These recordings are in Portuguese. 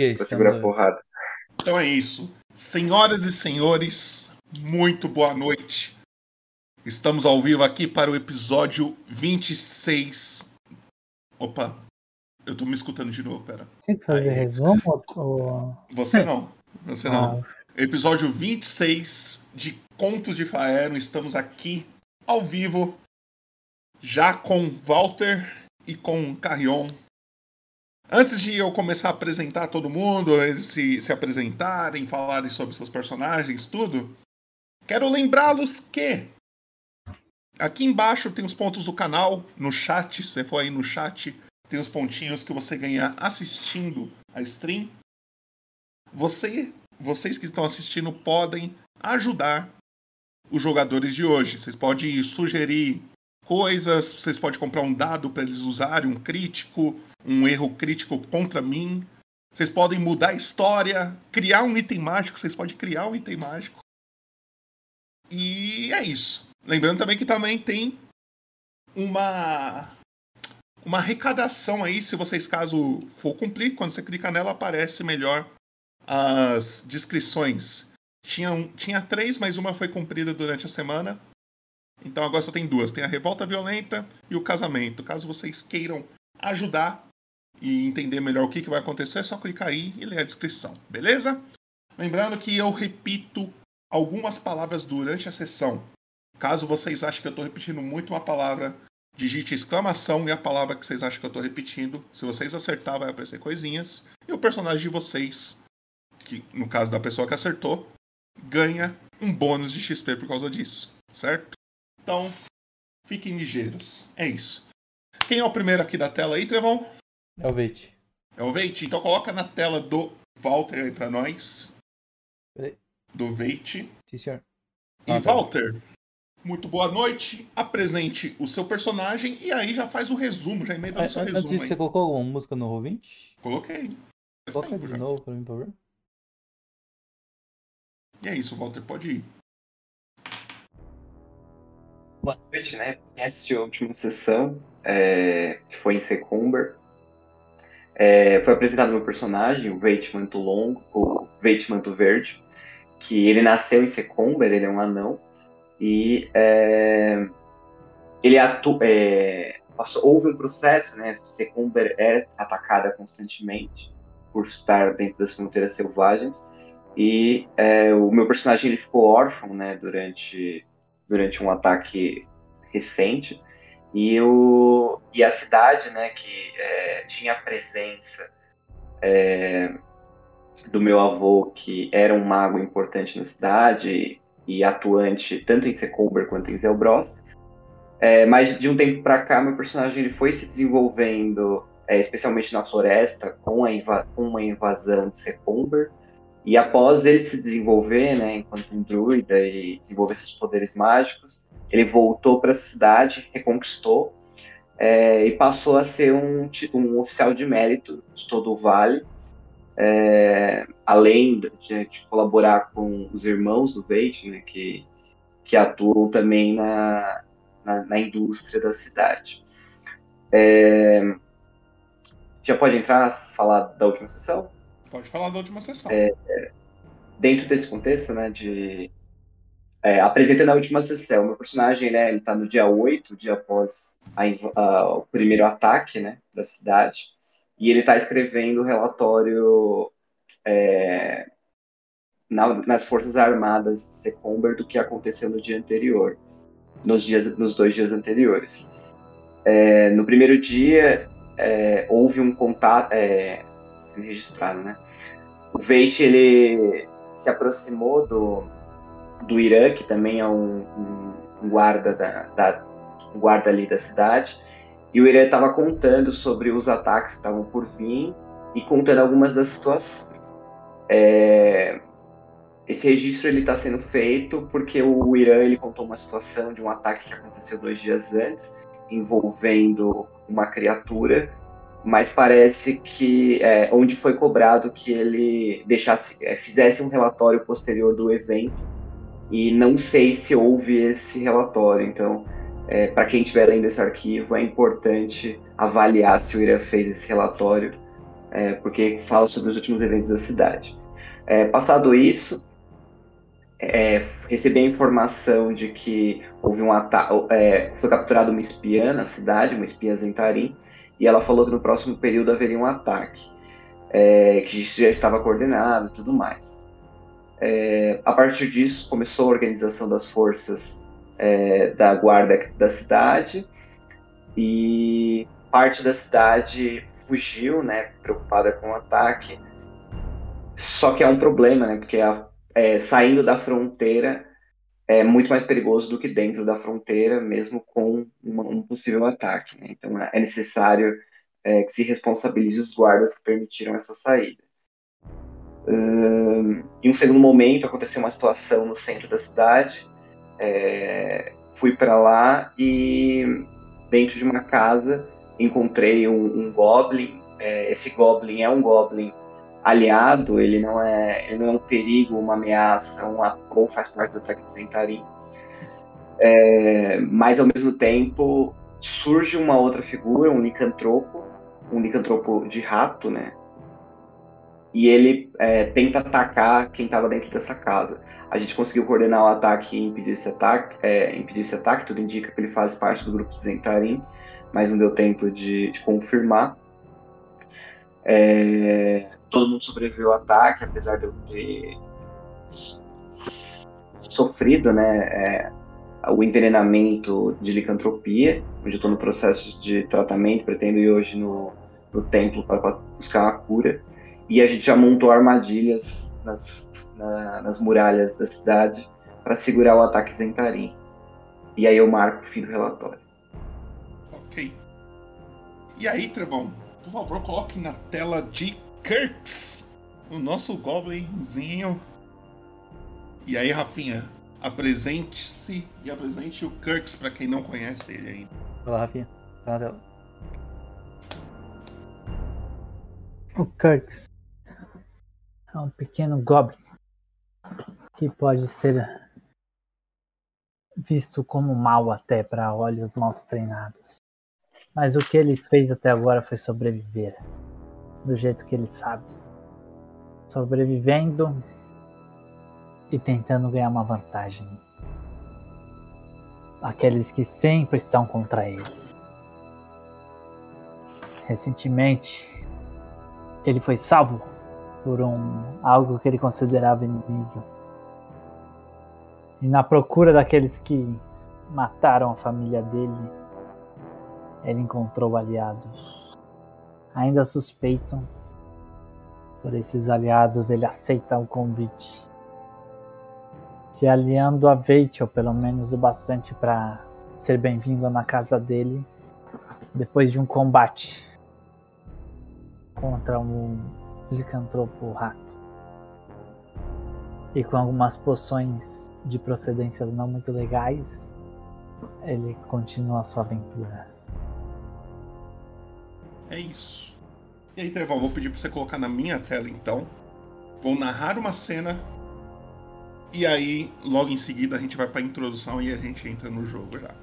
que, pra segurar a porrada. Então é isso. Senhoras e senhores, muito boa noite. Estamos ao vivo aqui para o episódio 26. Opa, eu tô me escutando de novo, pera. Tinha que fazer Aí. resumo? Ou... Você não. Você não. Ah, Episódio 26 de Contos de Faero. Estamos aqui ao vivo, já com Walter e com Carrion. Antes de eu começar a apresentar todo mundo, eles se, se apresentarem, falarem sobre seus personagens, tudo, quero lembrá-los que aqui embaixo tem os pontos do canal, no chat, se você for aí no chat, tem os pontinhos que você ganha assistindo a stream. Você vocês que estão assistindo podem ajudar os jogadores de hoje. Vocês podem sugerir coisas, vocês podem comprar um dado para eles usarem, um crítico, um erro crítico contra mim. Vocês podem mudar a história, criar um item mágico, vocês podem criar um item mágico. E é isso. Lembrando também que também tem uma uma arrecadação aí, se vocês caso for cumprir, quando você clica nela aparece melhor as descrições. Tinha, tinha três, mas uma foi cumprida durante a semana. Então agora só tem duas. Tem a revolta violenta e o casamento. Caso vocês queiram ajudar e entender melhor o que, que vai acontecer, é só clicar aí e ler a descrição, beleza? Lembrando que eu repito algumas palavras durante a sessão. Caso vocês achem que eu estou repetindo muito uma palavra, digite exclamação e a palavra que vocês acham que eu estou repetindo. Se vocês acertar, vai aparecer coisinhas. E o personagem de vocês que no caso da pessoa que acertou, ganha um bônus de XP por causa disso, certo? Então, fiquem ligeiros. É isso. Quem é o primeiro aqui da tela aí, Trevão? É o Veit. É o Veit. Então coloca na tela do Walter aí pra nós. Peraí. Do Veit. Sim, senhor. E Ah, tá. Walter, muito boa noite. Apresente o seu personagem e aí já faz o resumo, já emenda Ah, no seu Antes resumo aí. você colocou alguma música no Roll20? Coloquei. Faz Coloca tempo de já. novo pra mim, por favor. E é isso, Walter, pode ir. Boa noite, né? Quem assistiu a última sessão, é, que foi em Secumber, é, foi apresentado meu personagem, o Veit Manto Longo, o Veit Verde, que ele nasceu em Secumber, ele é um anão, e é, ele atu é, passou- houve um processo, né? Secumber é atacada constantemente por estar dentro das fronteiras selvagens, e é, o meu personagem ele ficou órfão, né? Durante durante um ataque recente. E o e a cidade né que é, tinha a presença é, do meu avô que era um mago importante na cidade e atuante tanto em Secumber quanto em Zelbros é, mas de um tempo para cá meu personagem ele foi se desenvolvendo é, especialmente na floresta com a inva com uma invasão de Secumber e após ele se desenvolver, né, enquanto um druida e desenvolver seus poderes mágicos, ele voltou para a cidade, reconquistou é, e passou a ser um, um oficial de mérito de todo o vale, é, além de, de colaborar com os irmãos do Veit, né, que, que atuam também na, na, na indústria da cidade. É, já pode entrar falar da última sessão? Pode falar da última sessão. dentro desse contexto, né, de é, apresentando a última sessão, meu personagem, né, ele tá no dia 8, dia após a a- o primeiro ataque, né, da cidade, e ele tá escrevendo o relatório é, na- nas Forças Armadas de Secumber do que aconteceu no dia anterior, nos, dias, nos dois dias anteriores. É, no primeiro dia, é, houve um contato, é, registrado, né, o Veit, ele se aproximou do, do Irã, que também é um, um- guarda, da, da- guarda ali da cidade, e o Irã estava contando sobre os ataques que estavam por vir e contando algumas das situações. É, esse registro ele está sendo feito porque o Irã ele contou uma situação de um ataque que aconteceu dois dias antes, envolvendo uma criatura mas parece que é, onde foi cobrado que ele deixasse, é, fizesse um relatório posterior do evento e não sei se houve esse relatório. Então, é, para quem estiver lendo esse arquivo, é importante avaliar se o Irã fez esse relatório é, porque fala sobre os últimos eventos da cidade. É, passado isso, é, recebi a informação de que houve um ataque, foi capturada uma espiã na cidade, uma espiã Zentarim, e ela falou que no próximo período haveria um ataque, é, que já estava coordenado e tudo mais. É, a partir disso, começou a organização das forças é, da guarda da cidade, e parte da cidade fugiu, né, preocupada com o ataque. Só que é um problema, né, porque a é, saindo da fronteira é muito mais perigoso do que dentro da fronteira, mesmo com uma, um possível ataque. Né? Então é necessário é, que se responsabilize os guardas que permitiram essa saída. Um, em um segundo momento, aconteceu uma situação no centro da cidade. É, fui para lá e, dentro de uma casa, encontrei um, um goblin. É, esse goblin é um goblin aliado, ele não é, ele não é um perigo, uma ameaça, um ou faz parte do ataque Zentarim. É, mas ao mesmo tempo surge uma outra figura, um licantropo, um licantropo de rato, né? E ele é, tenta atacar quem estava dentro dessa casa. A gente conseguiu coordenar o ataque e impedir esse ataque, é, impedir esse ataque. Tudo indica que ele faz parte do grupo de Zentarim, mas não deu tempo de, de confirmar. É, todo mundo sobreviveu ao ataque, apesar de eu ter sofrido né, é, o envenenamento de licantropia, onde eu estou no processo de tratamento, pretendo ir hoje no, no templo para buscar uma cura. E a gente já montou armadilhas nas, na, nas muralhas da cidade para segurar o ataque Zentarim. E aí eu marco o fim do relatório. Ok. E aí, Trevão, por favor, coloque na tela de Kirks, o nosso Goblinzinho. E aí, Rafinha, apresente-se e apresente o Kirks para quem não conhece ele ainda. Vai lá, Rafinha. Tá na tela. O Kirks é um pequeno Goblin que pode ser visto como mal até para olhos mal treinados. Mas o que ele fez até agora foi sobreviver do jeito que ele sabe. Sobrevivendo e tentando ganhar uma vantagem. Aqueles que sempre estão contra ele. Recentemente, ele foi salvo por um algo que ele considerava inimigo. E na procura daqueles que mataram a família dele, ele encontrou aliados ainda suspeitam. Por esses aliados, ele aceita o convite. Se aliando a Veit, ou pelo menos o bastante para ser bem-vindo na casa dele, depois de um combate contra um licantropo rato. E com algumas poções de procedências não muito legais, ele continua sua aventura. É isso. E aí, Trevão, vou pedir pra você colocar na minha tela então. Vou narrar uma cena. E aí, logo em seguida, a gente vai pra introdução e a gente entra no jogo já.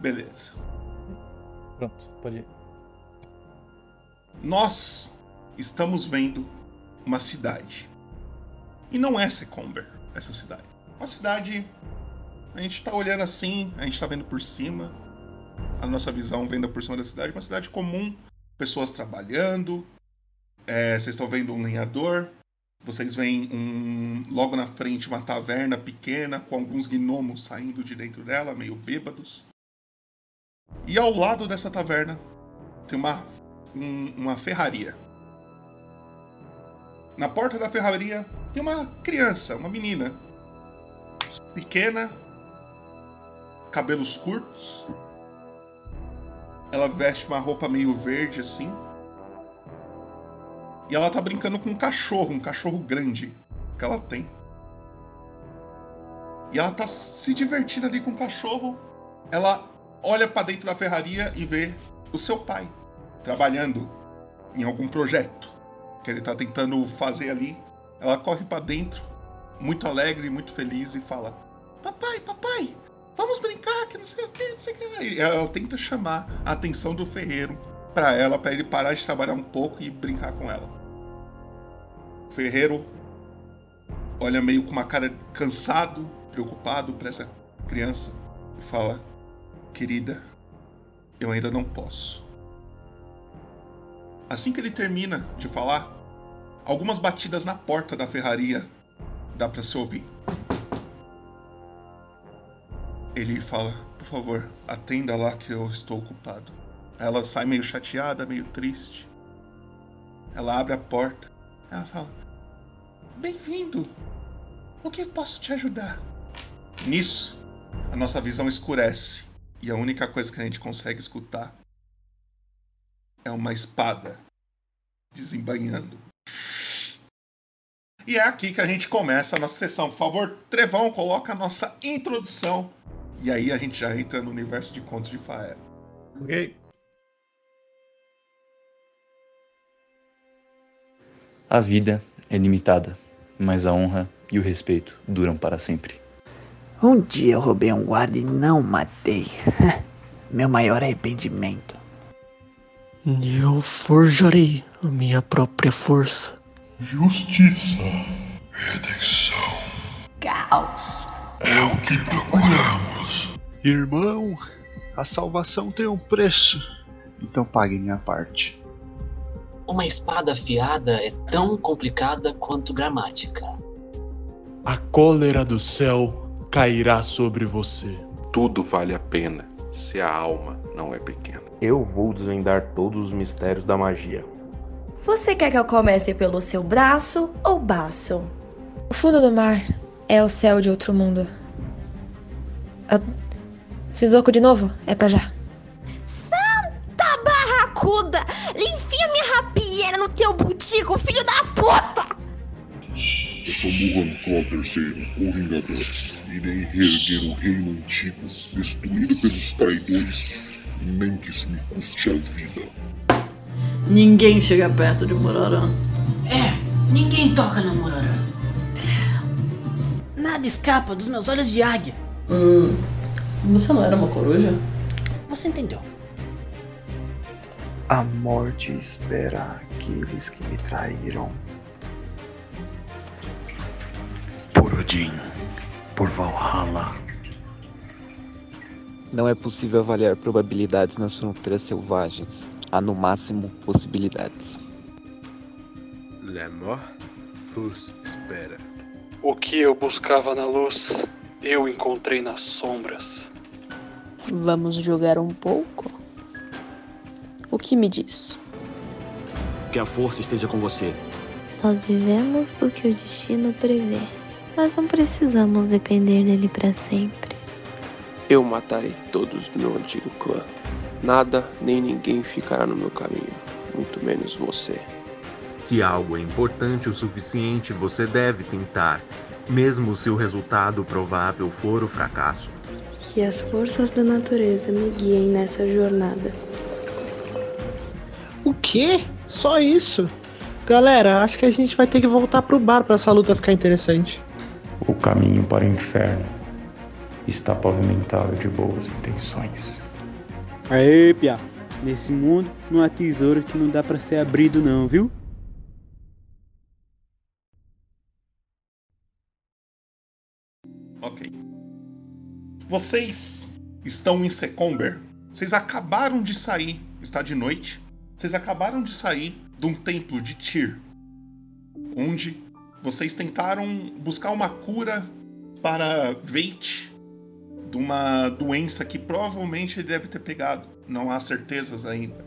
Beleza. Pronto, pode ir. Nós estamos vendo uma cidade. E não é Secomber, essa cidade. Uma cidade. A gente tá olhando assim, a gente tá vendo por cima a nossa visão vendo por cima da cidade, uma cidade comum, pessoas trabalhando. É, vocês estão vendo um lenhador, vocês veem um, logo na frente uma taverna pequena com alguns gnomos saindo de dentro dela, meio bêbados. E ao lado dessa taverna tem uma, um, uma ferraria. Na porta da ferraria tem uma criança, uma menina. Pequena, cabelos curtos, ela veste uma roupa meio verde assim. E ela tá brincando com um cachorro, um cachorro grande que ela tem. E ela tá se divertindo ali com o cachorro. Ela olha para dentro da ferraria e vê o seu pai trabalhando em algum projeto que ele tá tentando fazer ali. Ela corre para dentro, muito alegre, muito feliz e fala: "Papai, papai, vamos brincar, que não sei o que, não sei o que. E ela tenta chamar a atenção do ferreiro para ela para ele parar de trabalhar um pouco e brincar com ela. O ferreiro olha meio com uma cara cansado, preocupado para essa criança e fala: Querida, eu ainda não posso. Assim que ele termina de falar, algumas batidas na porta da ferraria dá para se ouvir. Ele fala: Por favor, atenda lá que eu estou ocupado. Ela sai meio chateada, meio triste. Ela abre a porta. Ela fala: Bem-vindo. O que posso te ajudar? Nisso, a nossa visão escurece e a única coisa que a gente consegue escutar é uma espada desembainhando. E é aqui que a gente começa a nossa sessão. Por favor, Trevão, coloca a nossa introdução. E aí a gente já entra no universo de contos de Faera. Ok. A vida é limitada, mas a honra e o respeito duram para sempre. Um dia eu roubei um guarda e não matei. Meu maior arrependimento. Eu forjarei a minha própria força. Justiça, redenção. Caos. É o que procuramos. Irmão, a salvação tem um preço. Então pague minha parte. Uma espada afiada é tão complicada quanto gramática. A cólera do céu cairá sobre você. Tudo vale a pena se a alma não é pequena. Eu vou desvendar todos os mistérios da magia. Você quer que eu comece pelo seu braço ou baço? O fundo do mar é o céu de outro mundo. Ah, fiz oco de novo? É pra já. Santa barracuda! Enfia minha rapieira no teu butico, filho da puta! Eu sou Muhan Claw III, o Vingador. Irei reerguer o reino antigo, destruído pelos traidores, nem que isso me custe a vida. Ninguém chega perto de Murarã. É, ninguém toca no Murarã. Nada escapa dos meus olhos de águia. Hum, você não era uma coruja? Você entendeu? A morte espera aqueles que me traíram. Por Odin, por Valhalla. Não é possível avaliar probabilidades nas fronteiras selvagens. Há no máximo possibilidades. La mort vos espera. O que eu buscava na luz, eu encontrei nas sombras. Vamos jogar um pouco? O que me diz? Que a força esteja com você. Nós vivemos do que o destino prevê, mas não precisamos depender dele para sempre. Eu matarei todos do meu antigo clã. Nada nem ninguém ficará no meu caminho, muito menos você. Se algo é importante o suficiente, você deve tentar, mesmo se o resultado provável for o fracasso. Que as forças da natureza me guiem nessa jornada. O quê? Só isso? Galera, acho que a gente vai ter que voltar pro bar para essa luta ficar interessante. O caminho para o inferno está pavimentado de boas intenções. Aê, Pia. Nesse mundo não há tesouro que não dá para ser abrido não, viu? Vocês estão em Secomber. Vocês acabaram de sair, está de noite. Vocês acabaram de sair de um templo de Tyr, onde vocês tentaram buscar uma cura para Veit de uma doença que provavelmente ele deve ter pegado. Não há certezas ainda.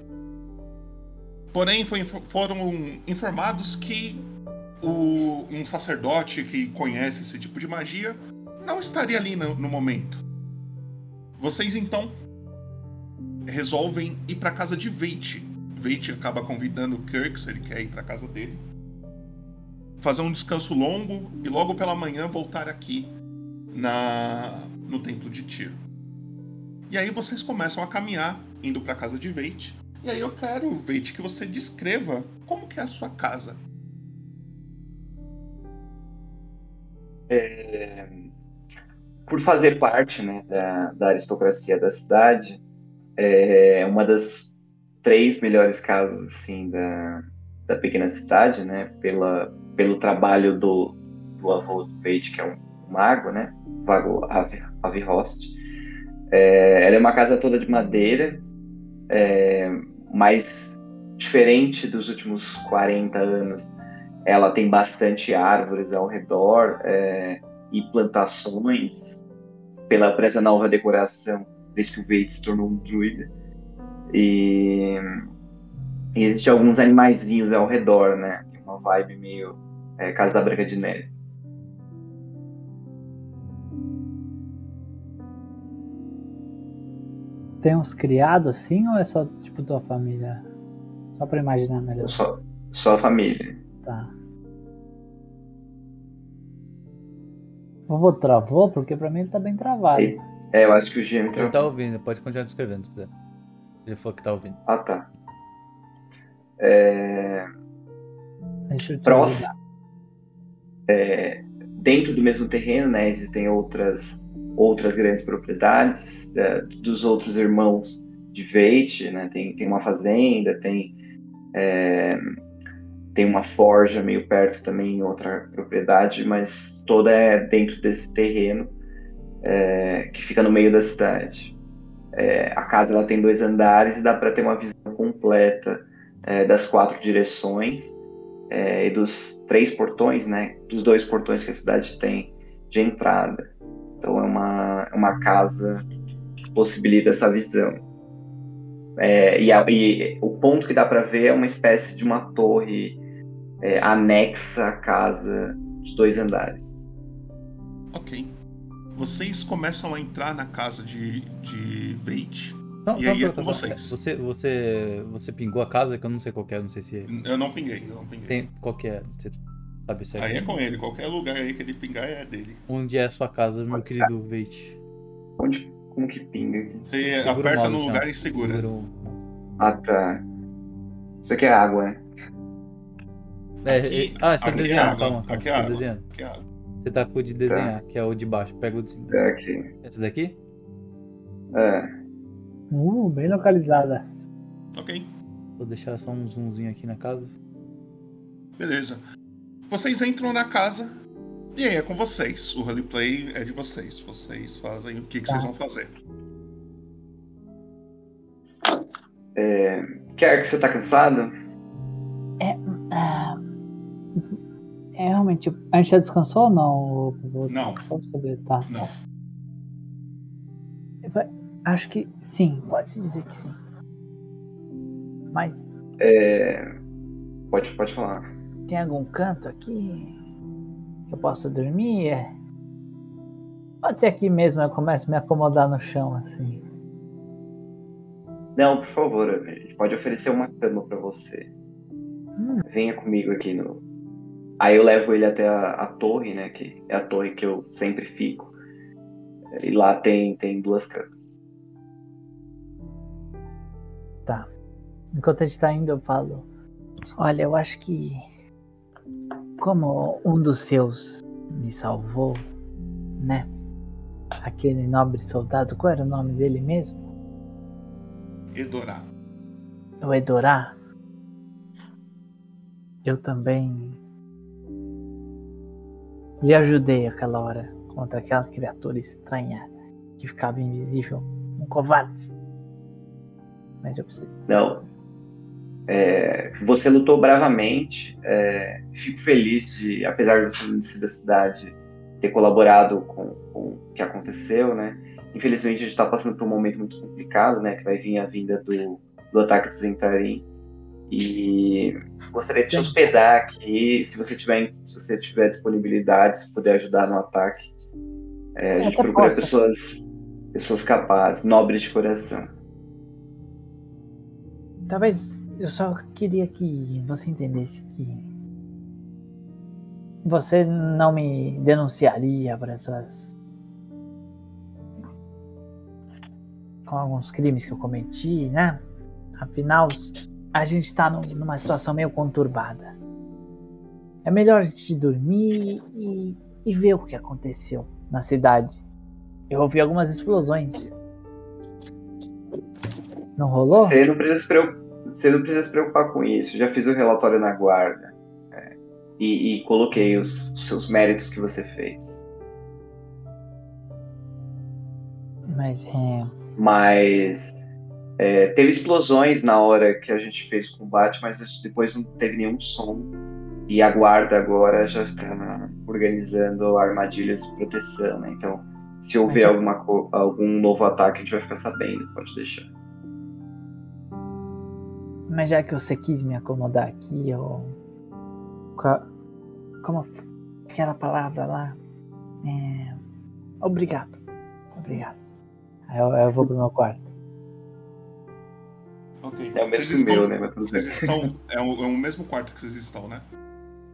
Porém, foi, foram informados que o, um sacerdote que conhece esse tipo de magia não estaria ali no, no momento. Vocês então resolvem ir para casa de Veit. Veit acaba convidando Kirk se ele quer ir para casa dele. Fazer um descanso longo e logo pela manhã voltar aqui na no templo de Tyr. E aí vocês começam a caminhar indo para casa de Veit. E aí eu quero, Veit, que você descreva como que é a sua casa. É, por fazer parte né, da, da, aristocracia da cidade, é uma das três melhores casas assim da, da pequena cidade, né? Pela, pelo trabalho do, do avô do Page, que é um mago, né? Vago Avi, Avi Host. É, ela é uma casa toda de madeira, é, mas diferente dos últimos 40 anos, ela tem bastante árvores ao redor é, e plantações pela por essa nova decoração desde que o Vade se tornou um druida. E, e existem alguns animaizinhos ao redor, né? Uma vibe meio é, Casa da Branca de Neve. Tem uns criados assim ou é só tipo tua família? Só pra imaginar melhor. Só, só a família. Tá. Vovô travou? Porque pra mim ele tá bem travado. É, eu acho que o GM Ele travou. tá ouvindo, pode continuar descrevendo se quiser. Ele falou que tá ouvindo. Ah, tá. É... Deixa eu te Próximo. É, dentro do mesmo terreno, né, existem outras outras grandes propriedades é, dos outros irmãos de Veit, né? Tem, tem uma fazenda, tem é, tem uma forja meio perto também em outra propriedade, mas toda é dentro desse terreno é, que fica no meio da cidade. É, a casa ela tem dois andares e dá para ter uma visão completa é, das quatro direções é, e dos três portões, né? Dos dois portões que a cidade tem de entrada. Então é uma, é uma casa que possibilita essa visão. É, e, a- e o ponto que dá para ver é uma espécie de uma torre é, anexa à casa de dois andares. Ok. Vocês começam a entrar na casa de, de Veit. Não, e aí é com vocês. Você, você, você pingou a casa que eu não sei qual que é, não sei se é. Eu não pinguei, eu não pinguei. Tem, qual que é? Você sabe se Aí é com ele, qualquer lugar aí que ele pingar é dele. Onde é a sua casa, meu querido Veit? Onde, como que pinga aqui? Você Segura aperta mouse, no lugar e segura. Segura o- Ah, tá. Isso aqui é água, né? É, Aqui- é- ah, você tá é desenhando, água, calma, calma. aqui Você é tá água, desenhando. aqui é água. Você tá com o de desenhar, que é o de baixo. Pega o de cima. É aqui. Esse daqui? É. Uh, bem localizada. Ok, Vou deixar só um zoomzinho aqui na casa. beleza. Vocês entram na casa e aí é com vocês. O roleplay é de vocês. Vocês fazem o que, que Tá. vocês vão fazer. É, Quer que você tá cansado? Ah, é realmente. A gente já descansou ou não? Vou- Não. Só pra saber, tá. Não. Acho que sim, pode-se dizer que sim. Mas É, Pode, pode falar. tem algum canto aqui que eu possa dormir? É. Pode ser aqui mesmo, eu começo a me acomodar no chão assim. Não, por favor, a gente pode oferecer uma cama pra você. Venha comigo aqui no. Aí eu levo ele até a, a torre, né? Que é a torre que eu sempre fico. E lá tem, tem duas camas. Tá. Enquanto a gente tá indo, eu falo. Olha, eu acho que. Como um dos seus me salvou, né? Aquele nobre soldado, qual era o nome dele mesmo? Edorá. O Edorá. Eu também. lhe ajudei aquela hora contra aquela criatura estranha que ficava invisível. Um covarde. Mas eu preciso. Não. É, você lutou bravamente. é, fico feliz de, apesar de você não ser da cidade, ter colaborado com, com o que aconteceu, né? Infelizmente a gente está passando por um momento muito complicado, né? Que vai vir a vinda do, do ataque do Zentarim. E gostaria de te hospedar aqui, se você tiver, se você tiver disponibilidade, se puder ajudar no ataque. É, a Eu gente procura posso. pessoas, pessoas capazes, nobres de coração. Talvez eu só queria que você entendesse que você não me denunciaria por essas. com alguns crimes que eu cometi, né? Afinal, a gente tá num- numa situação meio conturbada. É melhor a gente dormir e, e ver o que aconteceu na cidade. Eu ouvi algumas explosões. Não rolou? Você não precisa se preocupar. Você não precisa se preocupar com isso. Já fiz o relatório na guarda. é, e, e coloquei os, os seus méritos que você fez. Mas é. Mas é, teve explosões na hora que a gente fez o combate, mas depois não teve nenhum som. E a guarda agora já está organizando armadilhas de proteção, né? Então, se houver Mas- alguma, algum novo ataque, a gente vai ficar sabendo, pode deixar. Mas já que você quis me acomodar aqui, eu. Como. Aquela palavra lá. É... Obrigado. Obrigado. Aí eu, eu vou pro meu quarto. Ok. É o mesmo Vocês estão- meu, né? Vocês estão. É o, é o mesmo quarto que vocês estão, né?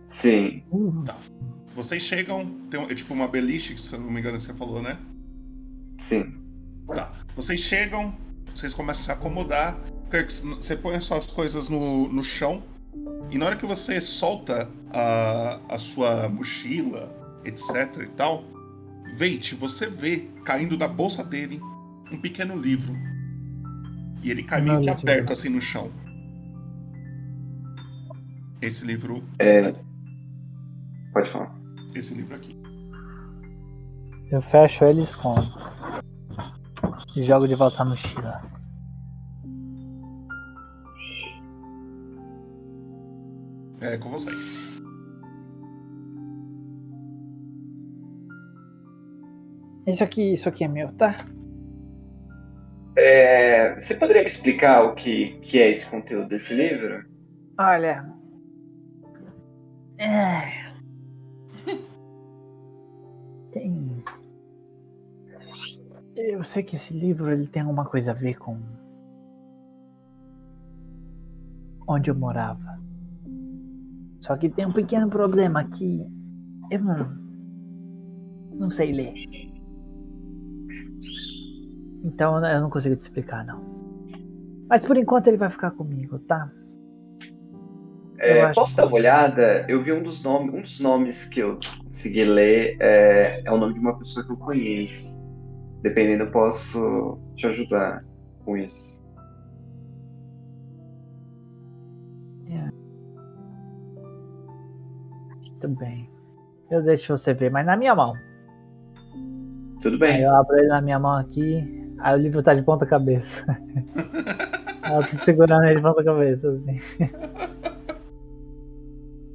Sim. Tá. Vocês chegam. Tem um- é tipo uma beliche, se eu não me engano, que você falou, né? Sim. Tá. Vocês chegam, vocês começam a se acomodar. Kirk, você põe as suas coisas no, no chão. E na hora que você solta a, a sua mochila, etc e tal, Veit, você vê caindo da bolsa dele um pequeno livro. E ele cai meio que aberto assim no chão. Esse livro. É... Pode falar. Esse livro aqui. Eu fecho ele e escondo. E jogo de volta a mochila. É com vocês. Isso aqui, isso aqui é meu, tá? É, você poderia me explicar o que, que é esse conteúdo desse livro? Olha. É. Tem. Eu sei que esse livro ele tem alguma coisa a ver com onde eu morava. Só que tem um pequeno problema aqui. Eu não, não sei ler. Então eu não consigo te explicar não. Mas por enquanto ele vai ficar comigo, tá? É, posso dar uma olhada? Eu vi um dos nomes, um dos nomes que eu consegui ler é, é o nome de uma pessoa que eu conheço. Dependendo, eu posso te ajudar com isso. Tudo bem. Eu deixo você ver, mas na minha mão. Tudo bem. Aí eu abro ele na minha mão aqui, aí o livro tá de ponta cabeça. eu tô segurando ele de ponta cabeça, assim.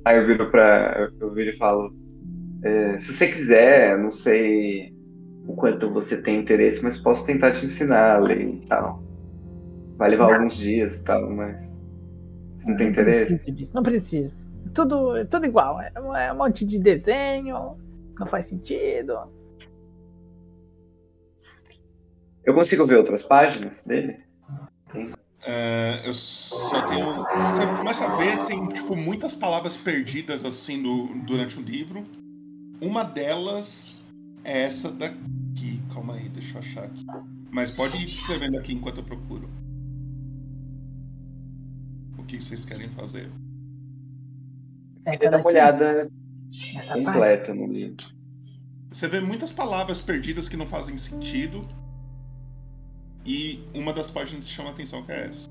Aí eu viro pra. Eu viro e falo. é, se você quiser, não sei o quanto você tem interesse, mas posso tentar te ensinar a ler e tal. Vai levar Não. alguns dias e tal, mas. Você não tem Não interesse? preciso disso, não preciso. Tudo, tudo igual, é, é um monte de desenho, não faz sentido. Eu consigo ver outras páginas dele? É, eu só tenho. Você começa a ver, tem tipo muitas palavras perdidas assim do, durante o livro. Uma delas é essa daqui. Calma aí, deixa eu achar aqui. Mas pode ir escrevendo aqui enquanto eu procuro. O que vocês querem fazer? Essa Dá uma olhada essa completa no livro. Você vê muitas palavras perdidas que não fazem sentido. E uma das páginas que chama a atenção que é essa.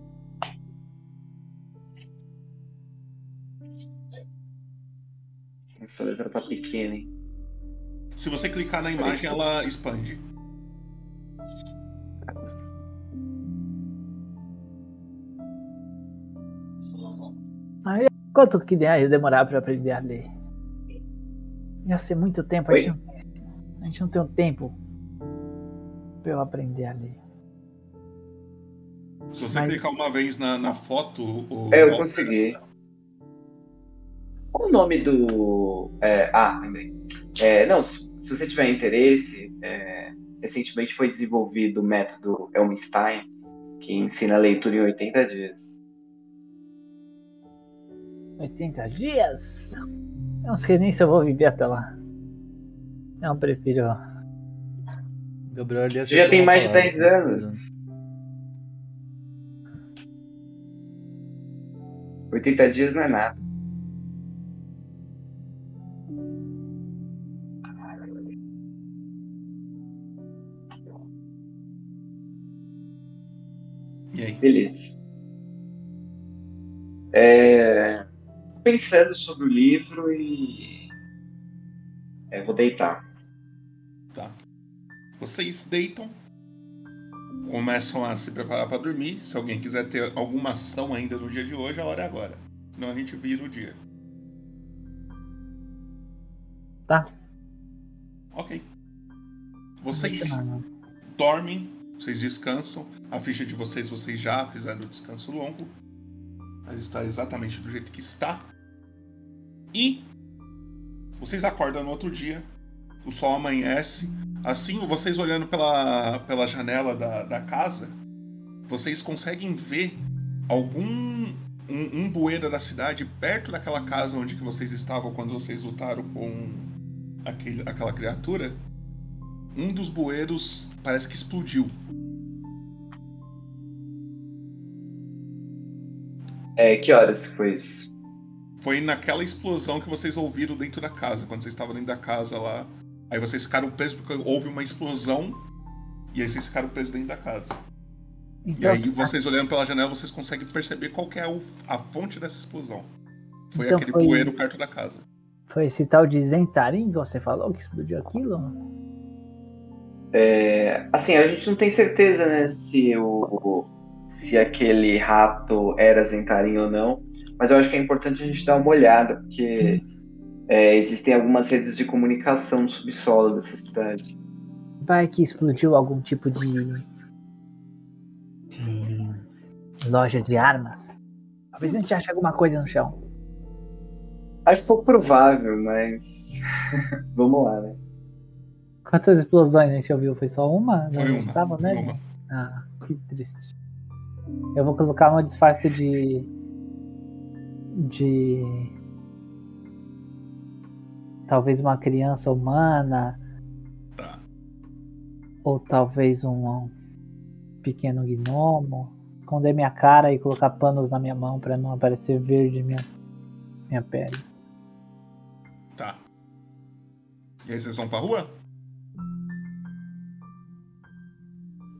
Essa letra tá pequena, hein? Se você clicar na imagem, ela expande. Aí, quanto que ia demorar pra aprender a ler? Ia ser muito tempo, a gente, não, a gente não tem um tempo pra eu aprender a ler. Se você Mas- clicar uma vez na, na foto. O, É, eu consegui. Qual o nome do. é, ah, lembrei. É, não, se, se você tiver interesse, é, recentemente foi desenvolvido o método Elmstein, que ensina a leitura em 80 dias. 80 dias? Eu não sei nem se eu vou viver até lá. Eu prefiro. Gabriel Você já tem mais de uma 10 palavra, anos. 80 dias não é nada. E aí? Beleza. É, pensando sobre o livro e. É, vou deitar. Tá. Vocês deitam, começam a se preparar para dormir. Se alguém quiser ter alguma ação ainda no dia de hoje, a hora é agora. Senão a gente vira o dia. Tá. Ok. Vocês dormem, vocês descansam. A ficha de vocês, vocês já fizeram o descanso longo. Mas está exatamente do jeito que está. E vocês acordam no outro dia. O sol amanhece. Assim, vocês olhando pela, pela janela da, da casa, vocês conseguem ver algum um, um bueiro da cidade perto daquela casa onde que vocês estavam quando vocês lutaram com aquele, aquela criatura. Um dos bueiros parece que explodiu. É, que horas foi isso? Foi naquela explosão que vocês ouviram dentro da casa, quando vocês estavam dentro da casa lá. Aí vocês ficaram presos porque houve uma explosão e aí vocês ficaram presos dentro da casa. e Então, aí vocês olhando pela janela, vocês conseguem perceber qual que é a fonte dessa explosão. Foi Então aquele foi- bueiro perto da casa. Foi esse tal de Zentarim que você falou que explodiu aquilo? É, assim, a gente não tem certeza, né, se o se aquele rato era Zentarim ou não, mas eu acho que é importante a gente dar uma olhada, porque é, existem algumas redes de comunicação no subsolo dessa cidade. Vai que explodiu algum tipo de. de loja de armas? Talvez a gente ache alguma coisa no chão. Acho pouco provável, mas vamos lá, né? Quantas explosões a gente ouviu? Foi só uma? Foi Não uma, estava foi mesmo? uma. Ah, que triste. Eu vou colocar uma disfarce de. De. Talvez uma criança humana. Tá. Ou talvez um pequeno gnomo. Esconder minha cara e colocar panos na minha mão pra não aparecer verde minha, minha pele. Tá. E aí vocês vão pra rua?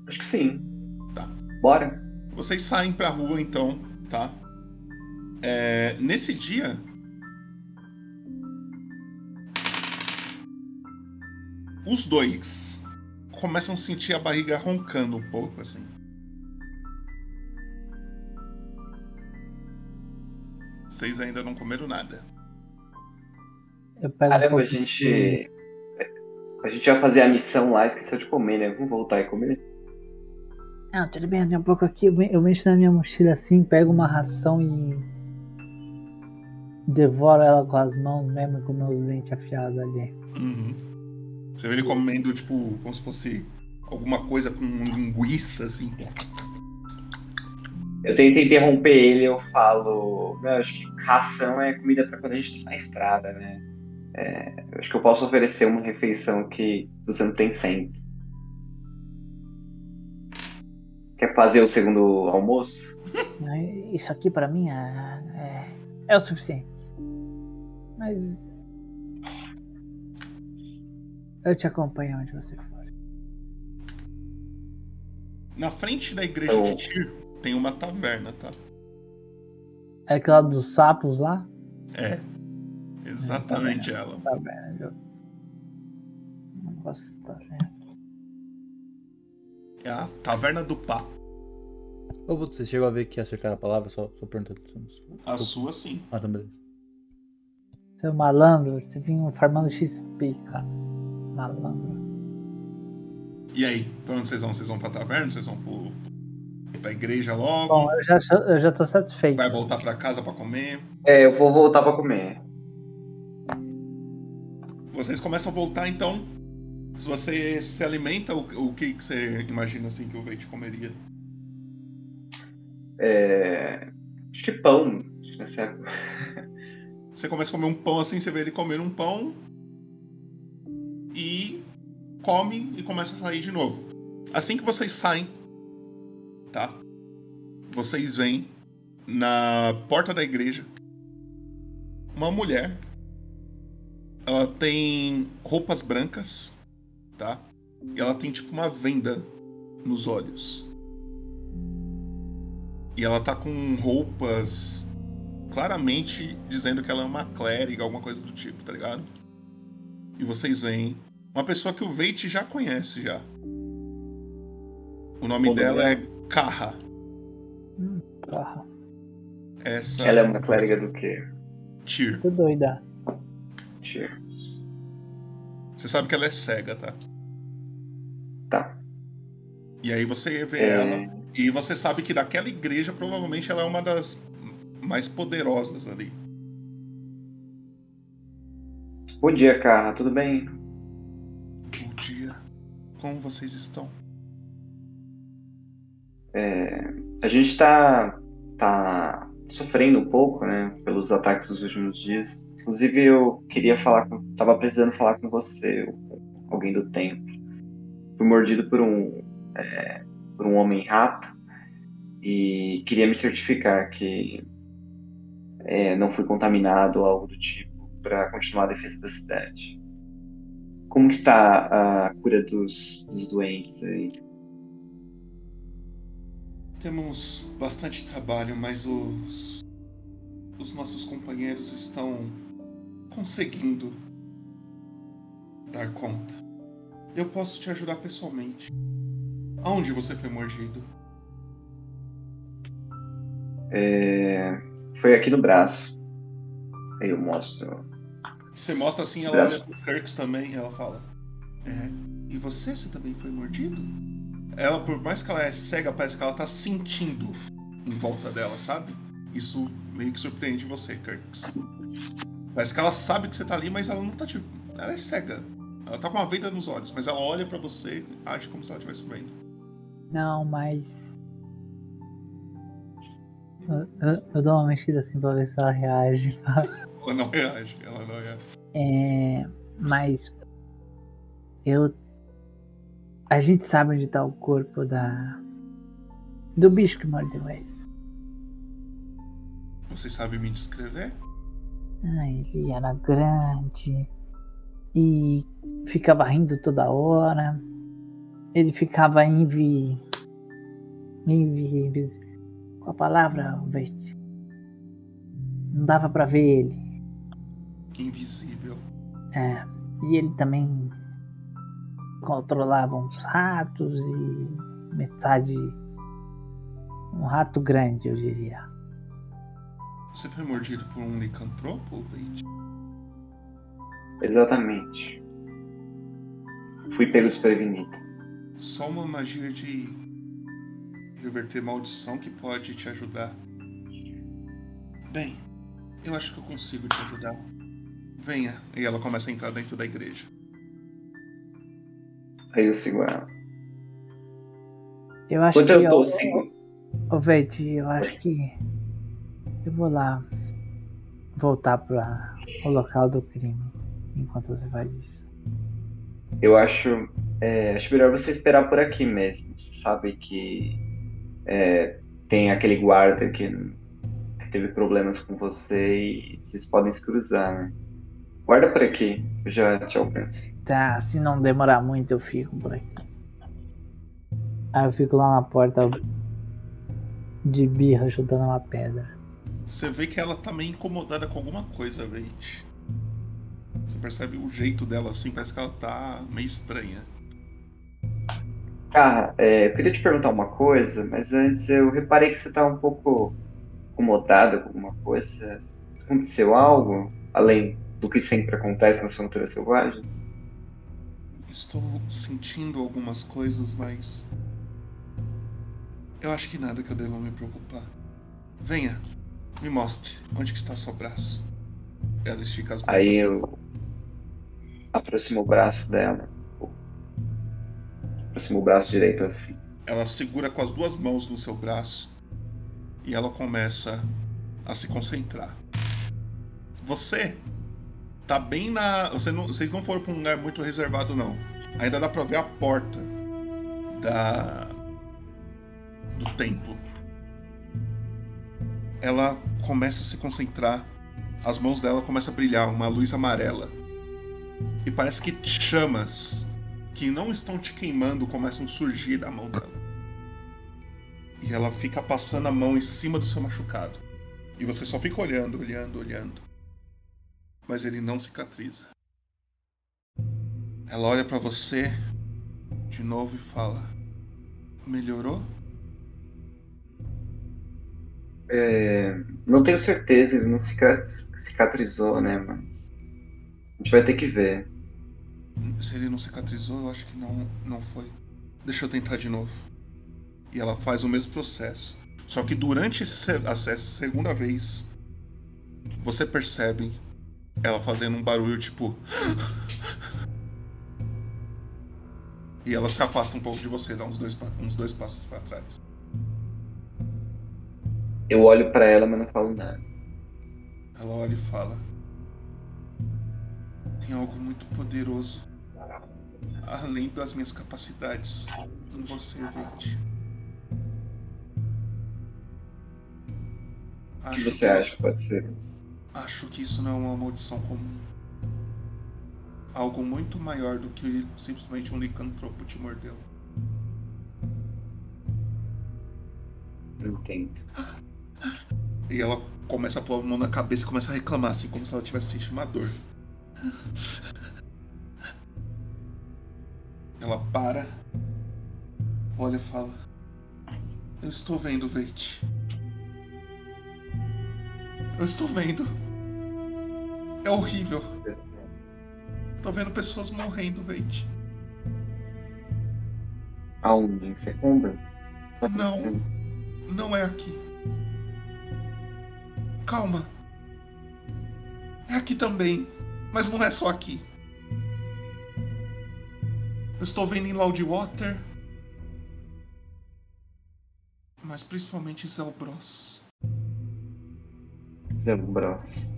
Acho que sim. Tá. Bora. Vocês saem pra rua então, tá? É, nesse dia. Os dois começam a sentir a barriga roncando um pouco, assim. Vocês ainda não comeram nada. Eu pego um Caramba, a gente. A gente ia fazer a missão lá, esqueceu de comer, né? Vamos voltar e comer. Não, tudo bem, tem um pouco aqui. Eu mexo na minha mochila assim, pego uma ração e. devoro ela com as mãos mesmo, com meus dentes afiados ali. Uhum. Você vê ele comendo, tipo, como se fosse alguma coisa com linguiça, assim. Eu tento interromper ele, eu falo. "Meu, acho que ração é comida pra quando a gente tá na estrada, né? É, eu acho que eu posso oferecer uma refeição que você não tem sempre. Quer fazer o segundo almoço? Isso aqui pra mim é, é, é o suficiente. Mas. Eu te acompanho onde você for. Na frente da igreja de Tyr tem uma taverna, tá? É aquela dos sapos lá? É. Exatamente É, tá ela. Tá vendo? Eu não gosto de taverna. É a taverna do pá. Ô, você chegou a ver que acertaram a palavra? Só, só perguntando. A sua sim. Ah, então beleza. Seu malandro, você vinha farmando XP, cara. Malandro. E aí, pra onde vocês vão? Vocês vão pra taverna? Vocês vão pro, pra igreja logo? Bom, eu já, eu já tô satisfeito. Vai voltar pra casa pra comer? É, eu vou voltar pra comer. Vocês começam a voltar, então. Se você se alimenta, o, o que, que você imagina assim que o Veit comeria? É, Acho que pão. Acho que nessa época. Você começa a comer um pão assim, você vê ele comer um pão e come e começa a sair de novo. Assim que vocês saem, tá? Vocês veem na porta da igreja uma mulher. Ela tem roupas brancas, tá? E ela tem tipo uma venda nos olhos. E ela tá com roupas claramente dizendo que ela é uma clériga, alguma coisa do tipo, tá ligado? E vocês veem uma pessoa que o Veit já conhece já. O nome O nome dela é dela? Carra. Essa Ela é uma clériga do quê? Tyr. tô doida. Tyr. Você sabe que ela é cega, tá? Tá. E aí você vê É. ela e você sabe que daquela igreja provavelmente ela é uma das mais poderosas ali. Bom dia, Carra. Tudo bem? Bom dia. Como vocês estão? É, a gente tá, tá sofrendo um pouco, né, pelos ataques dos últimos dias. Inclusive, eu queria falar com. Tava precisando falar com você, alguém do templo. Fui mordido por um. é, por um homem rato e queria me certificar que é, não fui contaminado ou algo do tipo para continuar a defesa da cidade. Como que tá a cura dos, dos doentes aí? Temos bastante trabalho, mas os os nossos companheiros estão conseguindo dar conta. Eu posso te ajudar pessoalmente. Aonde você foi mordido? É, foi aqui no braço. Aí eu mostro. Você mostra assim, ela Braço. olha pro Kirks também e ela fala: É, e você, você também foi mordido? Ela, por mais que ela é cega, parece que ela tá sentindo em volta dela, sabe? Isso meio que surpreende você, Kirks. Parece que ela sabe que você tá ali, mas ela não tá te. Ela é cega. Ela tá com uma venda nos olhos, mas ela olha pra você e age como se ela estivesse vendo. Não, mas. Eu, eu- dou uma mexida assim pra ver se ela reage. Ela não reage, ela não reage. É, mas eu a gente sabe onde tá o corpo da do bicho que mordeu ele. Você sabe me descrever? Ah, ele era grande e ficava rindo toda hora. Ele ficava invi invi, qual a palavra, Veit? Não dava pra ver ele. Invisível. É, e ele também controlava uns ratos e metade. Um rato grande, eu diria. Você foi mordido por um licantropo, Veit? Exatamente. Fui pego desprevenido. Só uma magia de reverter maldição que pode te ajudar. Bem, eu acho que eu consigo te ajudar. Venha. E ela começa a entrar dentro da igreja. Aí eu sigo ela. Eu acho Quando que. eu tô Ô, assim. ô, Veit, eu acho que. Eu vou lá. Voltar para o local do crime. Enquanto você faz isso. Eu acho, é, acho melhor você esperar por aqui mesmo. Você sabe que é, tem aquele guarda que, que teve problemas com você e vocês podem se cruzar, né? Guarda por aqui, eu já te alcanço. Tá, se não demorar muito, eu fico por aqui. Aí eu fico lá na porta de birra chutando uma pedra. Você vê que ela tá meio incomodada com alguma coisa, Veit. Você percebe o jeito dela assim, parece que ela tá meio estranha. Cara, é, eu queria te perguntar uma coisa, mas antes eu reparei que você tá um pouco incomodada com alguma coisa. Aconteceu algo? Além do que sempre acontece nas fronteiras selvagens? Estou sentindo algumas coisas, mas. Eu acho que nada que eu deva me preocupar. Venha, me mostre onde está seu braço. Ela estica as mãos. Aí assim. eu aproximo o braço dela. Aproximo o braço direito assim. Ela segura com as duas mãos no seu braço e ela começa a se concentrar. Você tá bem na. Você não... Vocês não foram pra um lugar muito reservado, não. Ainda dá pra ver a porta da. do templo. Ela começa a se concentrar, as mãos dela começam a brilhar, uma luz amarela. E parece que chamas que não estão te queimando começam a surgir da mão dela. E ela fica passando a mão em cima do seu machucado. E você só fica olhando, olhando, olhando. Mas ele não cicatriza. Ela olha pra você de novo e fala: Melhorou? É, não tenho certeza, ele não cica- cicatrizou, né? Mas. A gente vai ter que ver. Se ele não cicatrizou, eu acho que não, não foi. Deixa eu tentar de novo. E ela faz o mesmo processo. Só que durante essa segunda vez, você percebe ela fazendo um barulho tipo. E ela se afasta um pouco de você, dá uns dois, uns dois passos pra trás. Eu olho pra ela, mas não falo nada. Ela olha e fala: Tem algo muito poderoso, além das minhas capacidades, em você, Vente. O que você acha que pode ser isso? Acho que isso não é uma maldição comum. Algo muito maior do que simplesmente um licantropo te mordeu. Entendo. E ela começa a pôr a mão na cabeça e começa a reclamar, assim, como se ela tivesse sentindo uma dor. Ela para, olha e fala: Eu estou vendo, Veit. Eu estou vendo. É horrível. Tô vendo pessoas morrendo, Veit. Aonde? Em Secumber? Não, não é aqui. Calma. É aqui também, mas não é só aqui. Eu estou vendo em Loudwater, mas principalmente em Zelbros. Zembros.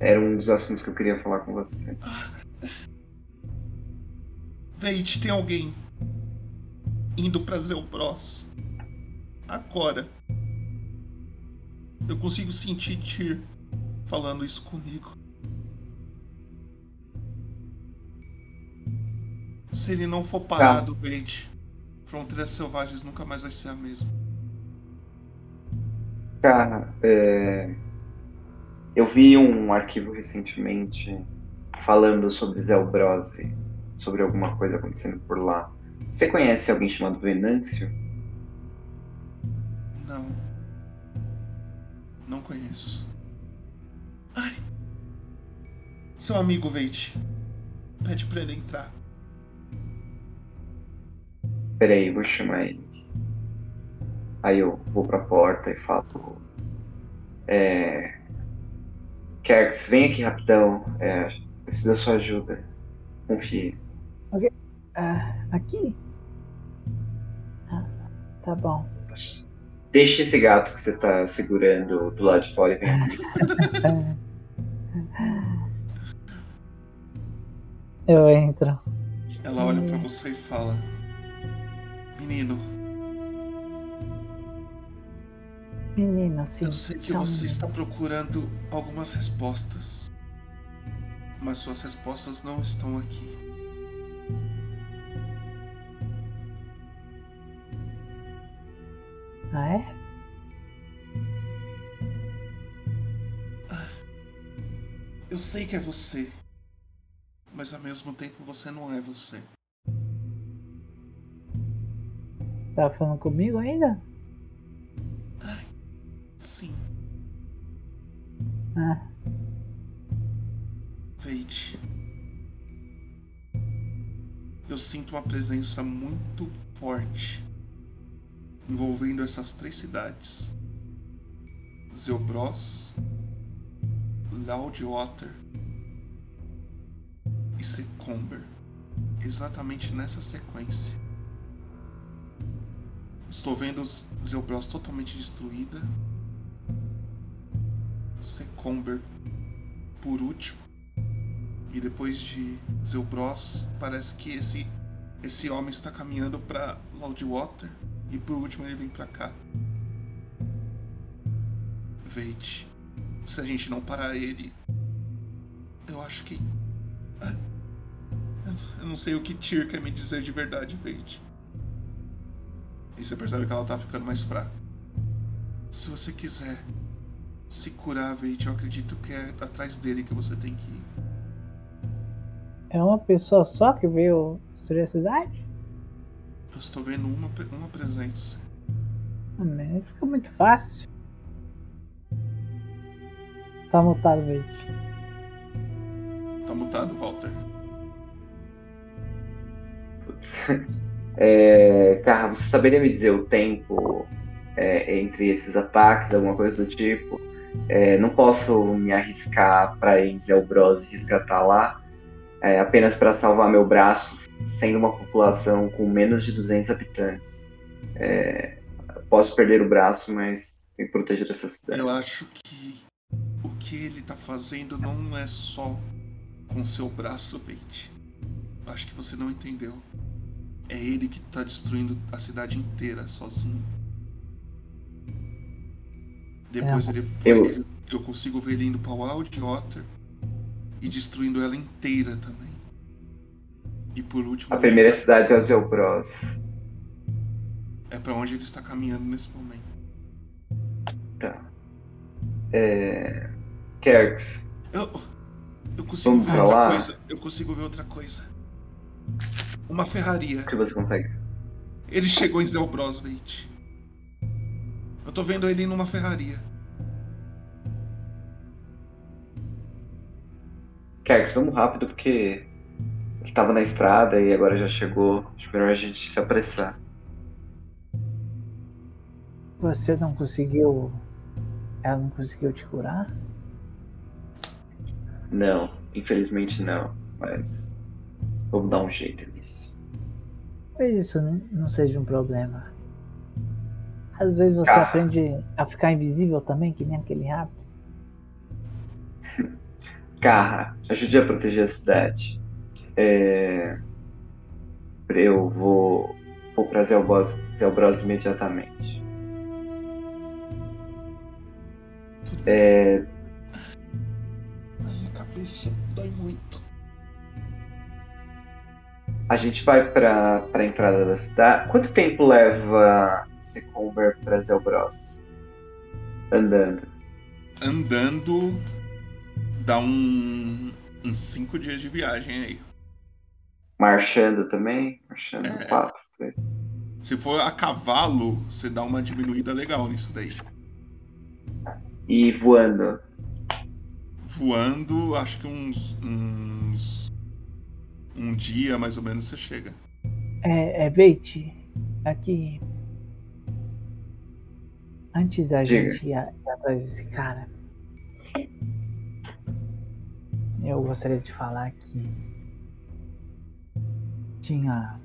Era um dos assuntos que eu queria falar com você. Veit, tem alguém indo pra Zelbros. Agora. Eu consigo sentir Tyr falando isso comigo. Se ele não for parado, Veit, Fronteiras Selvagens nunca mais vai ser a mesma. Cara, é, eu vi um arquivo recentemente falando sobre Zelbrose, sobre alguma coisa acontecendo por lá. Você conhece alguém chamado Venâncio? Não. Não conheço. Ai. Seu amigo Veit. Pede pra ele entrar. Peraí, vou chamar ele. Aí eu vou pra porta e falo. É. Kerks, vem aqui rapidão. É, preciso da sua ajuda. Confie. Ok. Ah, aqui? Ah, tá bom. Deixa esse gato que você tá segurando do lado de fora e vem aqui. Eu entro. Ela olha pra você e fala: Menino, Menino, sim. eu sei que um você está procurando algumas respostas. Mas suas respostas não estão aqui. Ah, é? Eu sei que é você. Mas ao mesmo tempo você não é você. Tá falando comigo ainda? Sim, Ah, Veit. Eu sinto uma presença muito forte envolvendo essas três cidades: Zeobros, Loudwater e Secomber. Exatamente nessa sequência. Estou vendo os Zeobros totalmente destruída. Secomber por último. E depois de Zeubros, parece que esse esse homem está caminhando para Loudwater e por último ele vem para cá. Veit, se a gente não parar ele, eu acho que eu não sei o que Tyr quer me dizer de verdade, Veit. E você percebe que ela tá ficando mais fraca. Se você quiser, se curar, Veit. Eu acredito que é atrás dele que você tem que ir. É uma pessoa só que veio destruir a cidade? Eu estou vendo uma, uma presença. Ah, mas fica muito fácil. Tá mutado, Veit. Tá mutado, Walter? É, Carra, você saberia me dizer o tempo é, entre esses ataques, alguma coisa do tipo? É, não posso me arriscar para ir em Zelbros e resgatar lá, é, apenas para salvar meu braço, sendo uma população com menos de 200 habitantes. É, posso perder o braço, mas tem que proteger essa cidade. Eu acho que o que ele tá fazendo não é só com seu braço. Eu Acho que você não entendeu. É ele que tá destruindo a cidade inteira sozinho. Depois É, ele foi. eu- ele- eu consigo ver ele indo pra Wild Otter e destruindo ela inteira também. E por último. A primeira cidade é Zelbros. É pra onde ele está caminhando nesse momento. Tá. É... Kerks, Eu, eu consigo Vamos ver outra lá? coisa. Eu consigo ver outra coisa. Uma ferraria. o que você consegue? Ele chegou em Zelbros, Veit. Eu tô vendo ele numa ferraria. Kerks, vamos rápido porque ele tava na estrada e agora já chegou. Acho melhor a gente se apressar. Você não conseguiu. Ela não conseguiu te curar? Não, infelizmente não, mas vamos dar um jeito. Talvez isso não seja um problema. Às vezes você Ah. aprende a ficar invisível também, que nem aquele rato. Carra, ajude a proteger a cidade. É... Eu vou, vou pra Zelbros, Zelbros imediatamente. É... Ai, a cabeça A gente vai pra, pra entrada da cidade. Quanto tempo leva Secumber pra Zelbros? Andando. Andando dá um. uns 5 dias de viagem aí. Marchando também? Marchando É. quatro. Se for a cavalo, você dá uma diminuída legal nisso daí. E voando. Voando, acho que uns. uns um dia mais ou menos você chega. É, é Veit, aqui. Antes da Diga. gente ir atrás desse cara, eu gostaria de falar que tinha,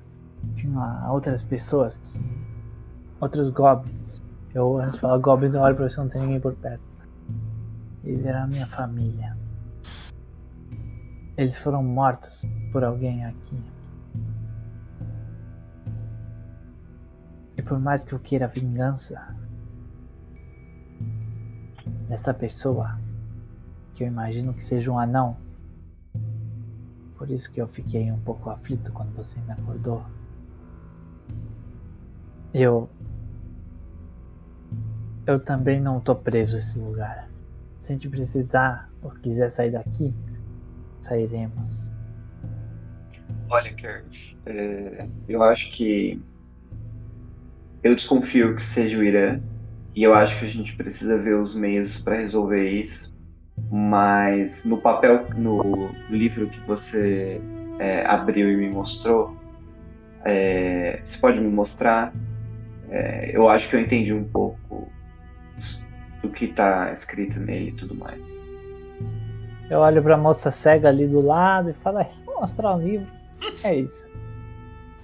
tinha outras pessoas que. outros goblins. Eu antes de falar goblins, eu olho pra você não tem ninguém por perto. Eles eram a minha família. Eles foram mortos por alguém aqui. E por mais que eu queira vingança dessa pessoa, que eu imagino que seja um anão, por isso que eu fiquei um pouco aflito quando você me acordou. Eu. Eu também não tô preso nesse lugar. Se a gente precisar ou quiser sair daqui, sairemos. Olha, Kerks, é, eu acho que. Eu desconfio que seja o Irã. E eu acho que a gente precisa ver os meios para resolver isso. Mas no papel, no, livro que você é, abriu e me mostrou, é, você pode me mostrar? É, eu acho que eu entendi um pouco do que está escrito nele e tudo mais. Eu olho pra moça cega ali do lado e falo, "É, vou mostrar o livro. É isso.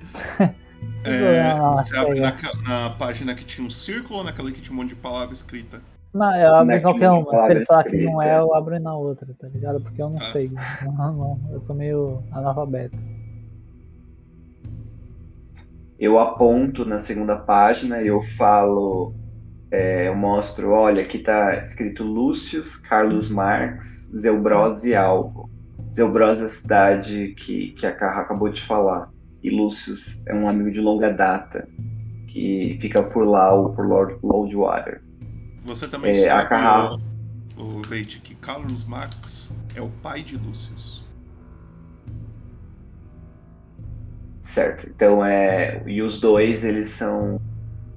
É, Não, você abre naca- na página que tinha um círculo ou naquela que tinha um monte de palavra escrita? Não, eu abro em Naquilo qualquer uma. Se ele falar que não escrita. é, eu abro na outra, tá ligado? Porque eu não Ah. sei. Não, não, eu sou meio analfabeto. eu aponto na segunda página e eu falo, é, eu mostro, olha, aqui tá escrito Lúcius, Carlos Marx, Zelbros e Alvo. Zelbros é a cidade que, que a Carra acabou de falar. E Lúcius é um amigo de longa data que fica por lá ou por Lord Loudwater. Você também É, a sabe, Carra- ô- o Veit, que Carlos Max é o pai de Lúcius. Certo. Então é. E os dois, eles são.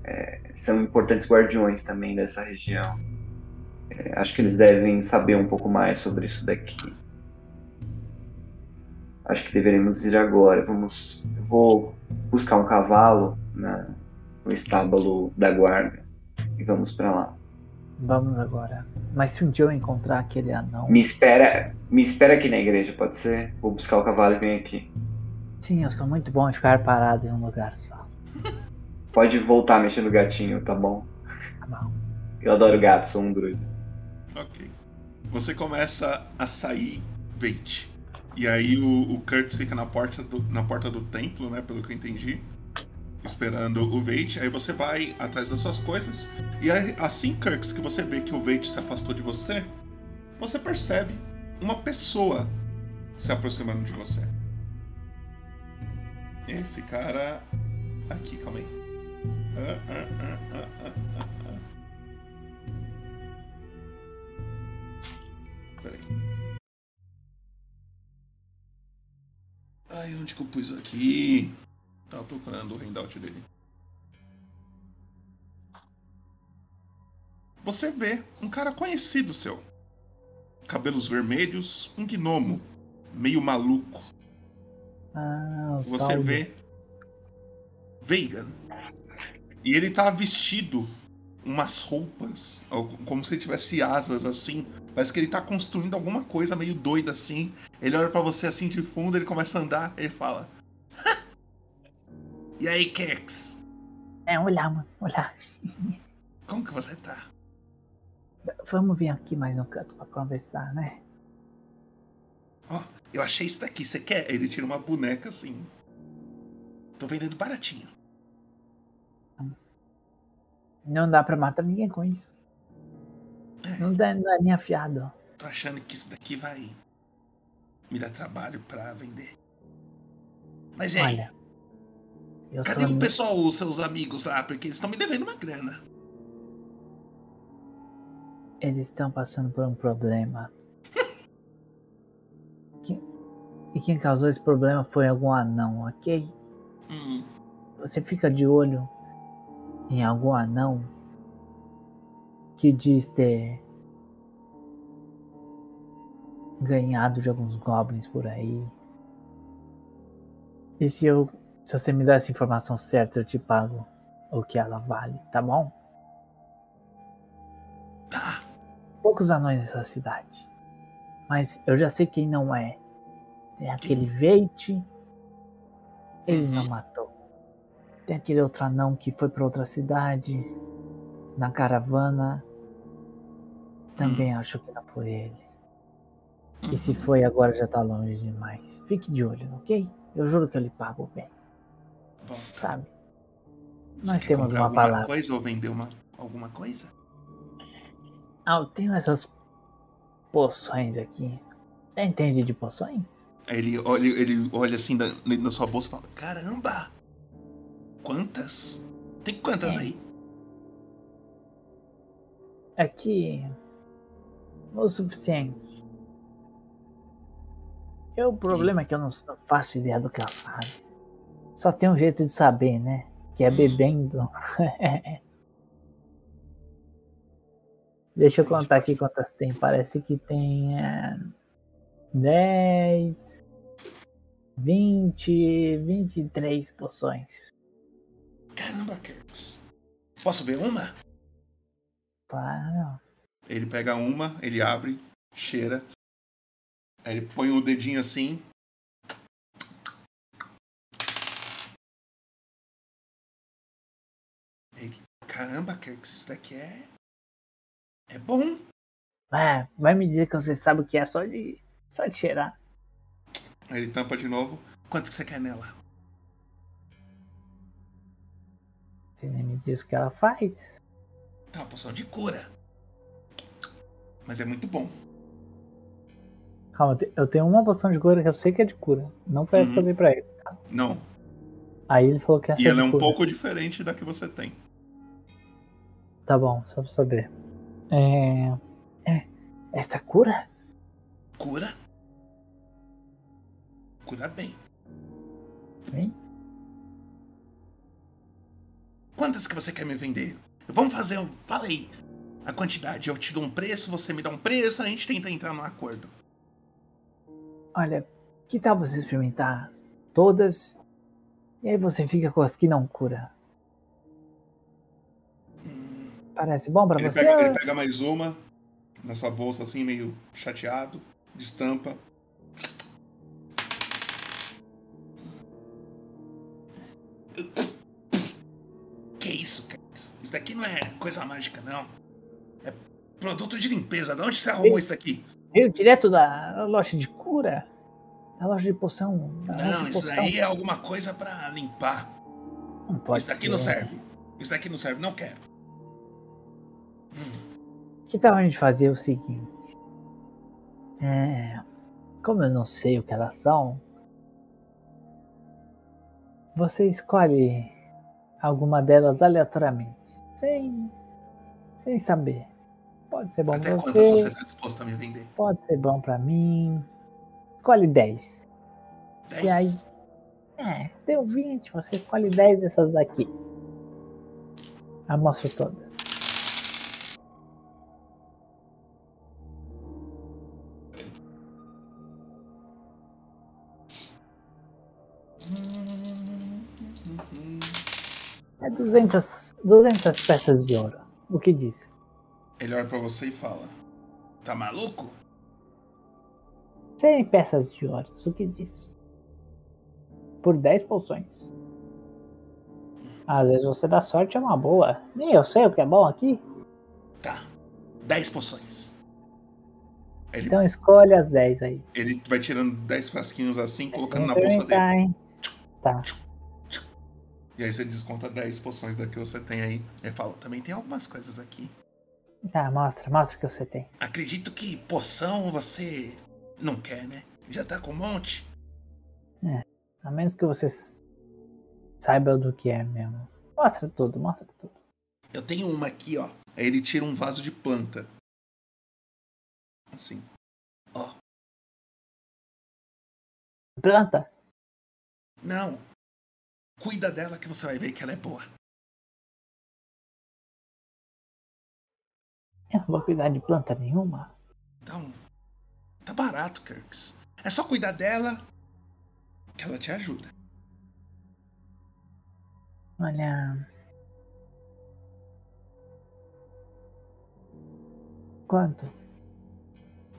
é, são importantes guardiões também dessa região. É, acho que eles devem saber um pouco mais sobre isso daqui. Acho que deveremos ir agora. Vamos. Vou buscar um cavalo na, no estábulo da guarda e vamos pra lá. Vamos agora. Mas se um dia eu encontrar aquele anão. Me espera, me espera aqui na igreja, pode ser? Vou buscar o cavalo e vem aqui. Sim, eu sou muito bom em ficar parado em um lugar só. Pode voltar mexendo no gatinho, tá bom? Tá bom. Eu adoro gato, sou um druida. Ok. Você começa a sair, Veit. E aí o, o Kurtz fica na porta, do, na porta do templo, né? Pelo que eu entendi. Esperando o Veit. Aí você vai atrás das suas coisas. E aí, assim, Kurtz, que você vê que o Veit se afastou de você, você percebe uma pessoa se aproximando de você. Esse cara. Aqui, calma aí. Ai, onde que eu pus aqui? Tava procurando o handout dele. Você vê um cara conhecido seu. Cabelos vermelhos, um gnomo, meio maluco. Ah, Você vê Veigan. E ele tá vestido umas roupas, como se tivesse asas assim. Parece que ele tá construindo alguma coisa meio doida assim. Ele olha pra você assim de fundo, ele começa a andar, ele fala: "Ha! E aí, Kex? É, olhar, mano, olhar. Como que você tá? Vamos vir aqui mais um canto pra conversar, né? Ó, eu achei isso daqui, você quer? Ele tira uma boneca assim. Tô vendendo baratinho. Não dá pra matar ninguém com isso. Não dá, não é nem afiado. Tô achando que isso daqui vai me dar trabalho pra vender. Mas aí? Olha, Cadê tô o pessoal, os seus amigos lá? Porque eles estão me devendo uma grana. Eles estão passando por um problema. Quem- E quem causou esse problema foi algum anão, ok? Hum, Você fica de olho em algum anão que diz ter ganhado de alguns goblins por aí. E se eu se você me der essa informação certa, eu te pago o que ela vale, tá bom? Tá. Poucos anões nessa cidade. Mas eu já sei quem não é. Tem aquele Veit. Ele não matou. Tem aquele outro anão que foi pra outra cidade. Na caravana. Também acho que não foi ele. E se foi agora já tá longe demais. Fique de olho, ok? Eu juro que eu lhe pago bem. bom. Sabe? Você Nós quer temos uma alguma palavra. coisa ou vender uma, alguma coisa? Ah, eu tenho essas poções aqui. Você entende de poções? Ele olha, ele olha assim na, na sua bolsa e fala: Caramba! Quantas? Tem quantas É. aí? É que. O suficiente. E o problema é que eu não não faço ideia do que ela faz. Só tem um jeito de saber, né? Que é bebendo. Deixa eu contar aqui quantas tem. Parece que tem. É, 10. 20. 23 poções. Caramba, Kerks. Posso ver uma? Claro. Ele pega uma, ele abre, cheira. Aí ele põe o dedinho assim. Ele, Caramba, Kerks, isso daqui é. É bom. É, vai me dizer que você sabe o que é só de. só de cheirar. Aí ele tampa de novo. Quanto que você quer nela? Você nem me diz o que ela faz. É uma poção de cura. Mas é muito bom. Calma, eu te- eu tenho uma poção de cura que eu sei que é de cura. Não foi essa que eu Uhum. dei pra ele. Não. Aí ele falou que essa E é ela é um cura. pouco diferente da que você tem. Tá bom, só pra saber. É... é. Essa cura? Cura? Cura bem. Bem? Quantas que você quer me vender? Vamos fazer. Fala aí. A quantidade. Eu te dou um preço, você me dá um preço, a gente tenta entrar num acordo. Olha, que tal você experimentar todas? E aí você fica com as que não cura. Parece bom pra Ele você? pega, ele pega mais uma na sua bolsa, assim, meio chateado, destampa. Daqui não é coisa mágica, não. É produto de limpeza. De onde você arrumou isso daqui? Veio direto da loja de cura? Da loja de poção? Não, de isso poção. daí é alguma coisa pra limpar. Não pode Isso daqui ser. não serve. Isso daqui não serve, não quero. Que tal a gente fazer o seguinte? É, como eu não sei o que elas são, você escolhe alguma delas aleatoriamente, sem, sem saber. Pode ser bom Até pra você você, está disposto a me vender? pode ser bom pra mim. Escolhe 10. E aí, é, deu 20, você escolhe 10 dessas daqui. Amostra todas. 200, 200 peças de ouro. O que diz? Ele olha pra você e fala: Tá maluco? 100 peças de ouro. O que diz? Por 10 poções. Às vezes você dá sorte, é uma boa. Nem eu sei o que é bom aqui. Tá. 10 poções. Ele, Então escolhe as 10 aí. ele vai tirando 10 frasquinhos assim, colocando Sem na bolsa dele. hein? Tá. E aí você desconta 10 poções da que você tem aí. Ele fala: Também tem algumas coisas aqui. Tá, mostra, mostra o que você tem. Acredito que poção você não quer, né? Já tá com um monte? É, a menos que você saiba do que é mesmo. Mostra tudo, mostra tudo. Eu tenho uma aqui, ó. Aí ele tira um vaso de planta. Assim. Ó. Planta? Não. Cuida dela que você vai ver que ela é boa. Eu não vou cuidar de planta nenhuma. Então, tá barato, Kirks. É só cuidar dela que ela te ajuda. Olha. Quanto?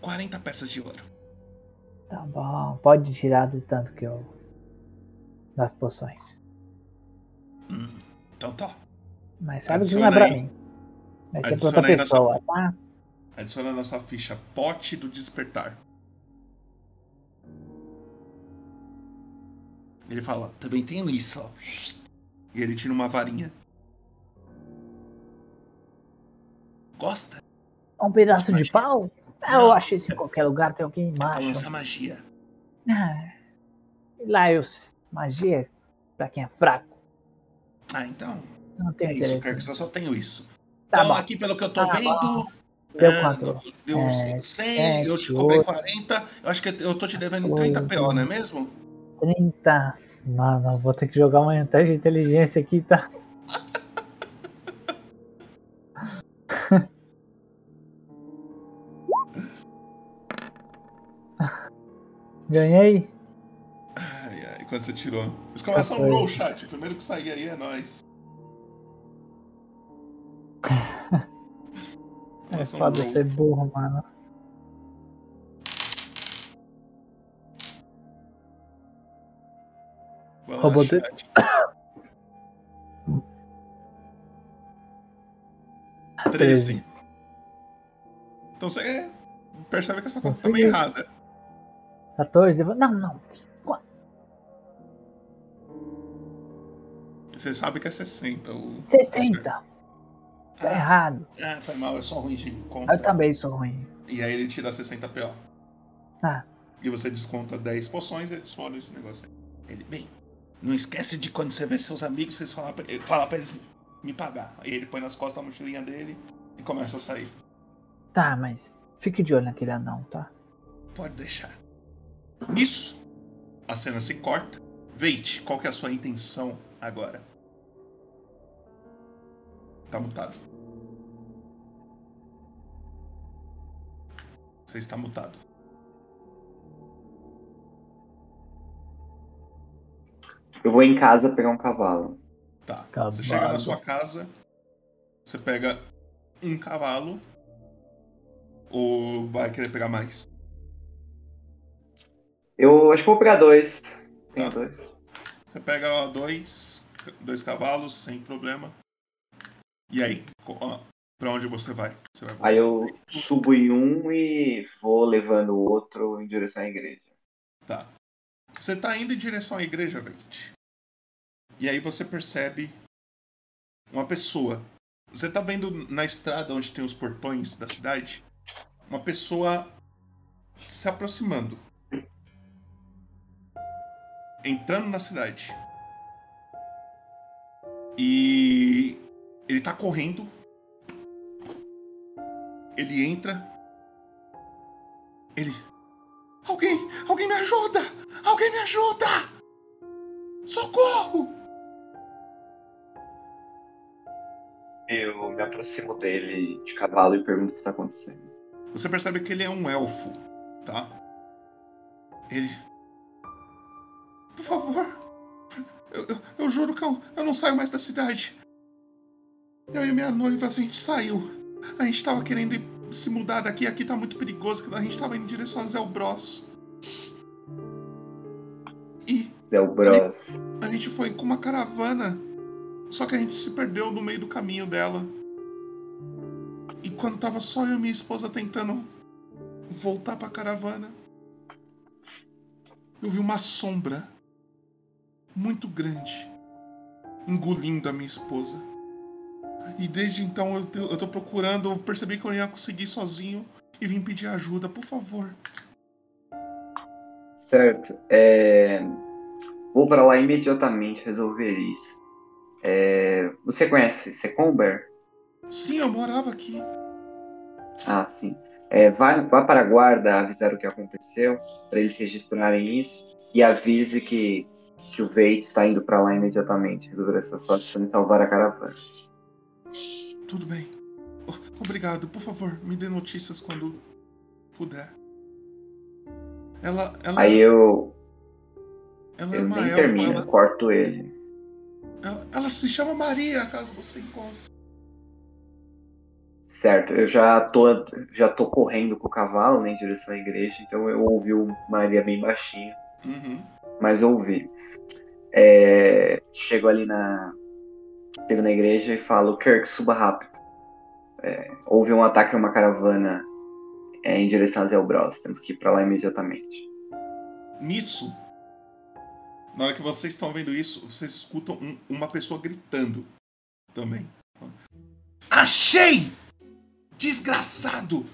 40 peças de ouro. Tá bom, pode tirar do tanto que eu. das poções. Então tá. Mas sabe que Adiciona não é pra aí. mim. Vai ser pra outra pessoa, sua- tá? Adiciona na sua ficha pote do despertar. Ele fala, também tenho isso, ó. E ele tira uma varinha. Gosta? Um pedaço de pau? Ah, eu acho isso em qualquer lugar, tem alguém macho. lançar magia. Ah, lá eu. Magia é pra quem é fraco. Ah, então. Não tem é isso, interesse. Kirks, eu só tenho isso. Tá então, bom. aqui pelo que eu tô Tá vendo. bom. Deu é, quanto? Deu É, 100, eu te comprei oito. 40. Eu acho que eu tô te devendo 30 PO, não é mesmo? 30. Mano, vou ter que jogar uma teste de inteligência aqui, tá? Ganhei? Quando você tirou. Eles começam a 14. roll chat. O primeiro que sair aí é nós. É um foda roll. ser burro, mano. Robô de... 13. Então você percebe que essa conta tá meio errada. 14. eu vou- Não, não. Você sabe que é 60. O... 60. Tá errado. Ah, foi mal, eu sou ruim de conta. Eu também sou ruim. E aí ele tira 60 PO. Tá. E você desconta 10 poções e adiciona esse negócio aí. Ele, bem, não esquece de quando você vê seus amigos, vocês falar pra, falar pra eles me pagar. Aí ele põe nas costas a mochilinha dele e começa a sair. Tá, mas fique de olho naquele anão, tá? Pode deixar. Nisso, a cena se corta. Veit, qual que é a sua intenção agora? Tá mutado. Você está mutado. Eu vou em casa pegar um cavalo. Tá. Cavalo. Você chega na sua casa, você pega um cavalo. Ou vai querer pegar mais? Eu acho que vou pegar dois. Tenho Tá. dois. Você pega dois, dois cavalos sem problema. E aí, pra onde você vai? Você vai Aí eu subo em um e vou levando o outro em direção à igreja. Tá. Você tá indo em direção à igreja, Veit. E aí você percebe uma pessoa. Você tá vendo na estrada onde tem os portões da cidade? Uma pessoa se aproximando. Entrando na cidade. E ele tá correndo. Ele entra. Ele. Alguém! Alguém me ajuda! Alguém me ajuda! Socorro! Eu me aproximo dele de cavalo e pergunto o que tá acontecendo. Você percebe que ele é um elfo, tá? Ele. Por favor. Eu, eu- eu juro que eu, eu não saio mais da cidade. Eu e minha noiva, a gente saiu. A gente tava querendo se mudar daqui. Aqui tá muito perigoso. A gente tava indo em direção a Zelbros. E Zelbros. a gente foi com uma caravana. Só que a gente se perdeu no meio do caminho dela. E quando tava só eu e minha esposa tentando voltar pra caravana, eu vi uma sombra muito grande engolindo a minha esposa. E desde então eu, eu tô procurando, eu percebi que eu ia conseguir sozinho e vim pedir ajuda, por favor. Certo. É... Vou para lá imediatamente resolver isso. É... Você conhece Secomber? Sim, eu morava aqui. Ah, sim. É, vá, vá para a guarda avisar o que aconteceu, para eles registrarem isso, e avise que, que o Veit está indo para lá imediatamente resolver essa situação e salvar a caravana. Tudo bem. O- Obrigado, por favor, me dê notícias quando puder. Ela, ela, Aí eu, ela é eu uma nem elfa, termino, ela, corto ele. ela, ela se chama Maria, caso você encontre. Certo, eu já tô, já tô correndo com o cavalo né, em direção à igreja, então eu ouvi o Maria bem baixinho, Uhum. Mas ouvi. É, chego ali na. Chego na igreja e falo, Kirk, suba rápido. É, houve um ataque a uma caravana é, em direção a Zelbros. Temos que ir pra lá imediatamente. Nisso, na hora que vocês estão vendo isso, vocês escutam um- uma pessoa gritando também. Achei! Desgraçado!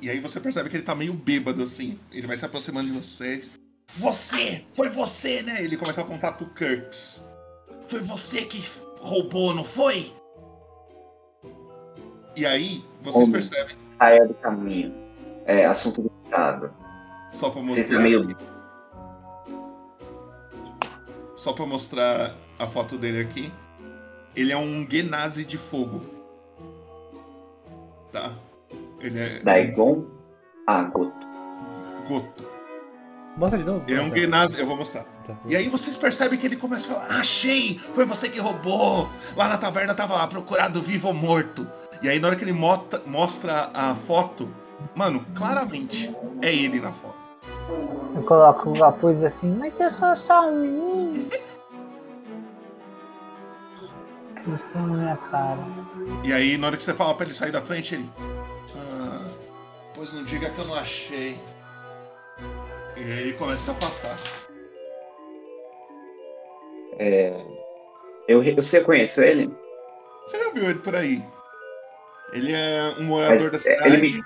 E aí você percebe que ele tá meio bêbado assim. Ele vai se aproximando de vocês. Você! Foi você, né? Ele começa a apontar pro Kirks. Foi você que roubou, não foi? E aí, vocês Homem, percebem, Saia do caminho. É assunto do Estado. só pra Você mostrar. tá meio. Só pra mostrar a foto dele aqui. Ele é um Genasi de fogo. Tá? Ele é. Daigon? Ah, Goto. Mostra de novo. É um Tá. Genasi. Eu vou mostrar. E aí vocês percebem que ele começa a falar: Achei! Foi você que roubou! Lá na taverna tava lá, procurado vivo ou morto. E aí na hora que ele mota- mostra a foto, mano, claramente é ele na foto. Eu coloco o capuz assim, mas eu sou só um menino. Isso na minha cara. E aí na hora que você fala pra ele sair da frente, ele. Ah, pois não diga que eu não achei. E aí ele começa a se afastar. É, eu, eu conheço ele. Você já viu ele por aí? Ele é um morador Mas, da é, cidade. ele me-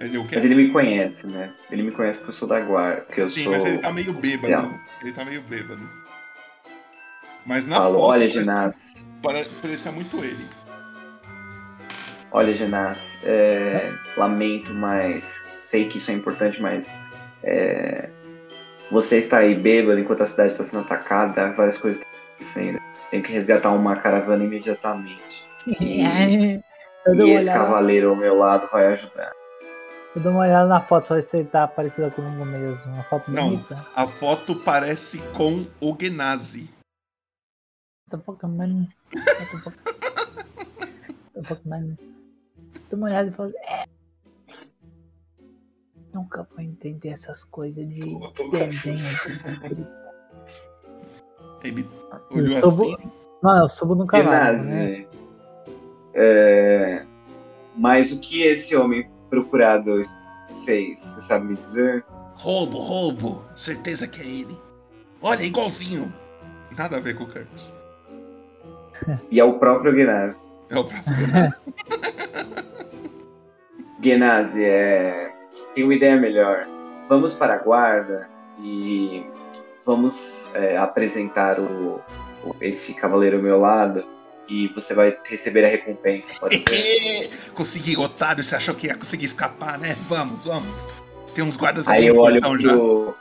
Ele é o quê? Mas ele me conhece, né? Ele me conhece porque eu sou da guarda. Porque eu Sim, sou. mas ele tá meio bêbado. oficial. Ele tá meio bêbado. Mas na Falo, foto olha, parece- Ginás. pare- parecia muito ele. Olha, Genassi, é, lamento, mas sei que isso é importante, mas é, você está aí bêbado enquanto a cidade está sendo atacada, várias coisas estão acontecendo. Tenho que resgatar uma caravana imediatamente. E, dou e esse olhada- cavaleiro ao meu lado vai ajudar. Eu dou uma olhada na foto, pra ver se ele tá parecida comigo mesmo. Uma foto Não, bonita. a foto parece com o Genasi. Fuck, man? Dou uma olhada e falo, é. Nunca vou entender essas coisas de desenho. de- Ele Eu olhou subo, assim. não, eu subo no cavalo, né? É, mas o que esse homem procurado fez? Você sabe me dizer? Roubo, roubo. Certeza que é ele. Olha, igualzinho. Nada a ver com o Kirkus. E é o próprio Genasi. É o próprio Genasi. Genasi, é... tem uma ideia melhor. Vamos para a guarda e vamos é, apresentar o, o- esse cavaleiro ao meu lado e você vai receber a recompensa. Pode ser? Consegui, otário. Você achou que ia conseguir escapar, né? Vamos, vamos. Tem uns guardas Aí ali eu olho portão já. pro.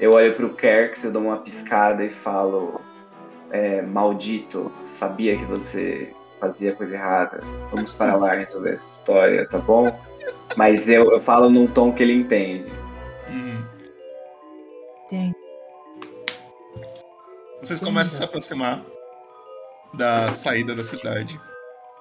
Eu olho pro Kerks, eu dou uma piscada e falo. é, maldito, sabia que você fazia coisa errada. Vamos para lá resolver essa história, tá bom? Mas eu, eu falo num tom que ele entende. Hum. Tem. Vocês começam a se aproximar da saída da cidade.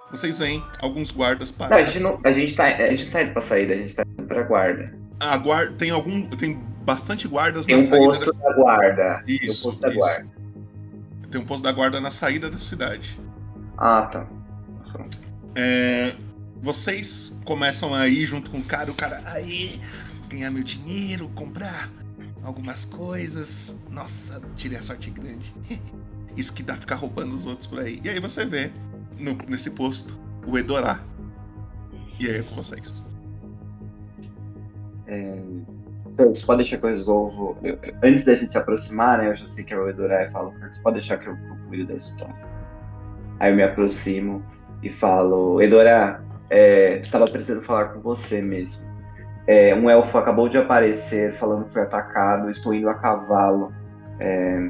Vocês veem alguns guardas Não, a gente, não, a, gente tá, a gente tá indo pra saída, a gente tá indo pra guarda. A guarda tem algum, tem bastante guardas Tem na um saída posto da da guarda. Tem um Isso, posto da isso. guarda. Tem um posto da guarda na saída da cidade. Ah, tá. É, vocês começam a ir junto com o cara, o cara aí ganhar meu dinheiro, comprar algumas coisas. Nossa, tirei a sorte grande. Isso que dá ficar roubando os outros por aí. E aí você vê no- nesse posto o Edorá. E aí é com vocês. É... Então, você pode deixar que eu resolvo. eu- antes da gente se aproximar, né? Eu já sei que é o Edorá e falo, Você pode deixar que eu, eu cuido da história. Aí eu me aproximo e falo, Edorá, é, estava precisando falar com você mesmo. É, um elfo acabou de aparecer falando que foi atacado. Estou indo a cavalo é,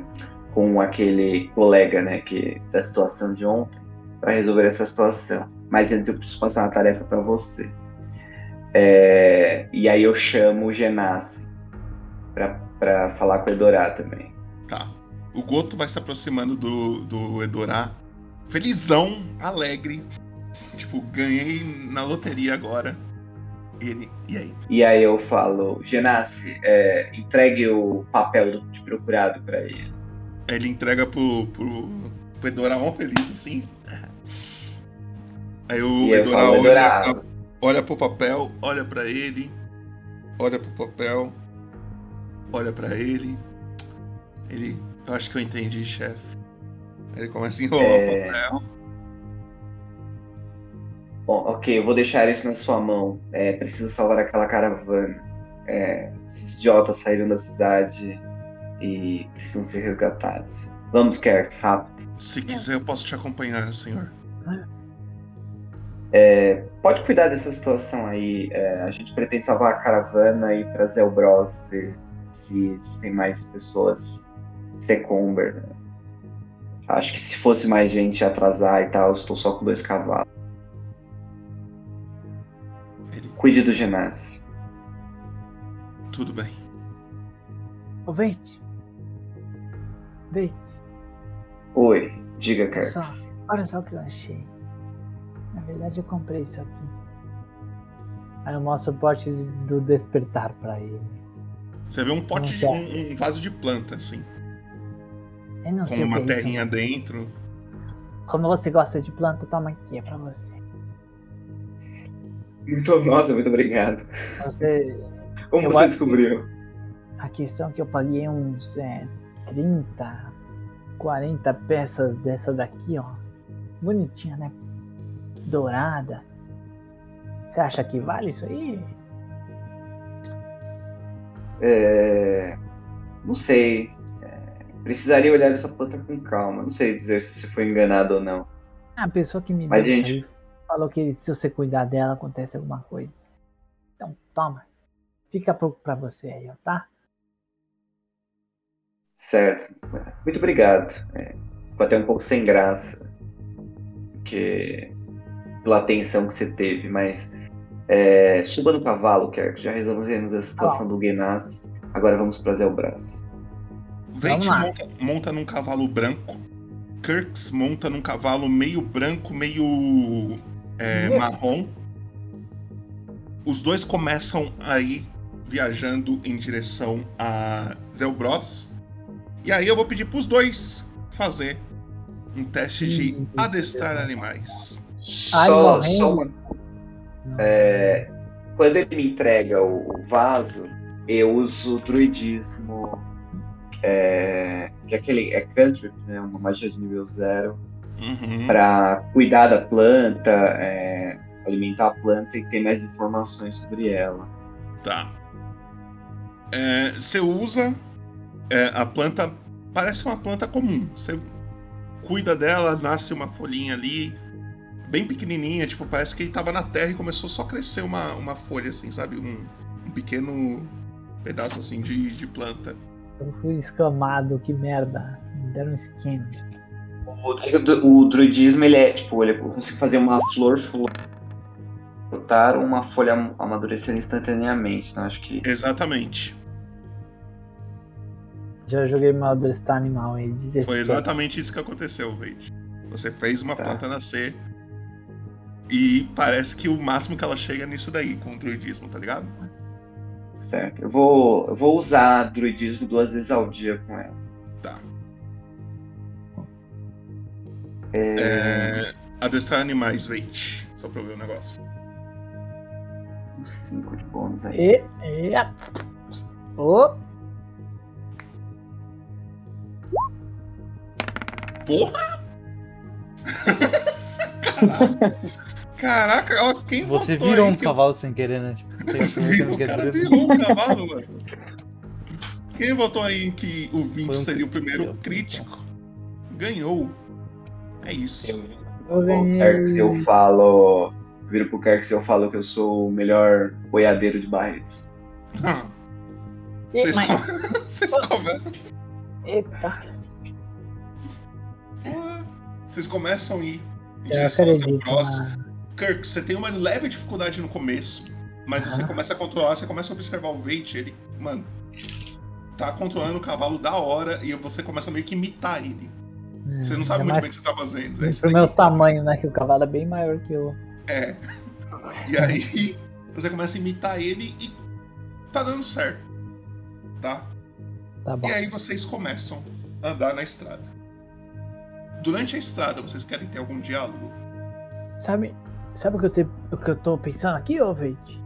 com aquele colega, né, que da situação de ontem, para resolver essa situação. Mas antes eu preciso passar uma tarefa para você. É, e aí eu chamo o Genassi pra falar com o Edorá também. Tá. O Goto vai se aproximando do, do Edorá. Felizão, alegre. Tipo, ganhei na loteria agora. Ele. E aí? E aí eu falo, Genassi, é, entregue o papel de procurado pra ele. Aí ele entrega pro, pro, pro feliz assim. Aí o E falo, olha, Edorá. olha pro papel, olha pra ele, olha pro papel, olha pra ele. Ele. Eu acho que eu entendi, chefe. Ele começa a enrolar É. o papel. Bom, ok, eu vou deixar isso na sua mão. É, preciso salvar aquela caravana. É, esses idiotas saíram da cidade e precisam ser resgatados. Vamos, Kerks, rápido. Se quiser, eu posso te acompanhar, senhor. É, pode cuidar dessa situação aí. É, a gente pretende salvar a caravana e trazer o Bros, ver se existem mais pessoas Secumber. Né? Acho que se fosse mais gente atrasar e tal, eu estou só com dois cavalos. Cuide do ginásio. Tudo bem. Ô, Vente. Vente, Oi, diga, olha Kerks. só. Olha só o que eu achei. Na verdade, eu comprei isso aqui. Aí eu mostro o pote do despertar pra ele. Você vê um pote, de, um, um vaso de planta, assim. Eu não com uma que é isso. terrinha dentro. Como você gosta de planta, toma aqui, é pra você. Muito, nossa, muito obrigado. Você. Como você descobriu? A questão é que eu paguei uns é, 30, 40 peças dessa daqui, ó. Bonitinha, né? Dourada. Você acha que vale isso aí? É, Não sei. Precisaria olhar essa planta com calma. Não sei dizer se você foi enganado ou não. A pessoa que me Mas, deu gente- falou que se você cuidar dela, acontece alguma coisa. Então, toma. Fica pouco pra você aí, ó, tá? Certo. Muito obrigado. É, ficou até um pouco sem graça. Porque. pela atenção que você teve, mas. É, suba no cavalo, Kerk. Já resolvemos a situação do Genasi. Agora vamos pra Zelbras. Vente lá. monta, monta num cavalo branco. Kirks monta num cavalo meio branco, meio é, Uhum. marrom. Os dois começam a ir viajando em direção a Zelbros. E aí eu vou pedir pros dois fazer um teste de Hum, adestrar animais. Ai, Só, só uma. É, quando ele me entrega o, o vaso, eu uso o druidismo. É, que é aquele. É cantrip, né? Uma magia de nível zero. Uhum. Pra cuidar da planta, é, alimentar a planta e ter mais informações sobre ela. Tá. É, Você usa é, a planta, parece uma planta comum. Você cuida dela, nasce uma folhinha ali, bem pequenininha, tipo, parece que ele tava na terra e começou só a crescer uma, uma folha, assim, sabe? Um, um pequeno pedaço, assim, de, de planta. Eu fui escamado, que merda. Me deram um esquema. O, o druidismo, ele é, tipo, ele consegue fazer uma flor flotar ou uma folha amadurecer instantaneamente. Então, acho que Exatamente. Já joguei mal desse animal aí, 17. Foi exatamente isso que aconteceu, Vade. Você fez uma Tá. planta nascer e parece que o máximo que ela chega é nisso daí, com o druidismo, tá ligado? Certo. Eu vou, eu vou usar druidismo duas vezes ao dia com ela. Tá. É, É, adestrar animais, Vade. Só pra ver o negócio. um cinco de bônus aí. E, e, Ô, Porra! Caraca, ó, quem Você votou virou aí um que- cavalo sem querer, né? Tipo, coisa que não O cara virou um cavalo, mano. Quem votou aí em que o 20 Foi um seria o primeiro crítico. crítico? Ganhou. É isso. eu O. Kerks, eu falo. Viro pro Kerks e eu falo que eu sou o melhor boiadeiro de Barretos. E, Vocês, mas- co- Vocês conversam. Eita. Vocês começam a ir em Eu direção ao próximo. Kirk, você tem uma leve dificuldade no começo, mas você Aham. começa a controlar, você começa a observar o Veit, ele, mano, tá controlando o cavalo da hora e você começa meio que imitar ele. Você não sabe Ainda muito mais bem o que você tá fazendo. É, Pro aí. meu tamanho, né? Que o cavalo é bem maior que eu. É. E aí você começa a imitar ele e tá dando certo. Tá? Tá bom. E aí vocês começam a andar na estrada. Durante a estrada, vocês querem ter algum diálogo? Sabe, sabe o que eu, te, o que eu tô pensando aqui, ô Veit?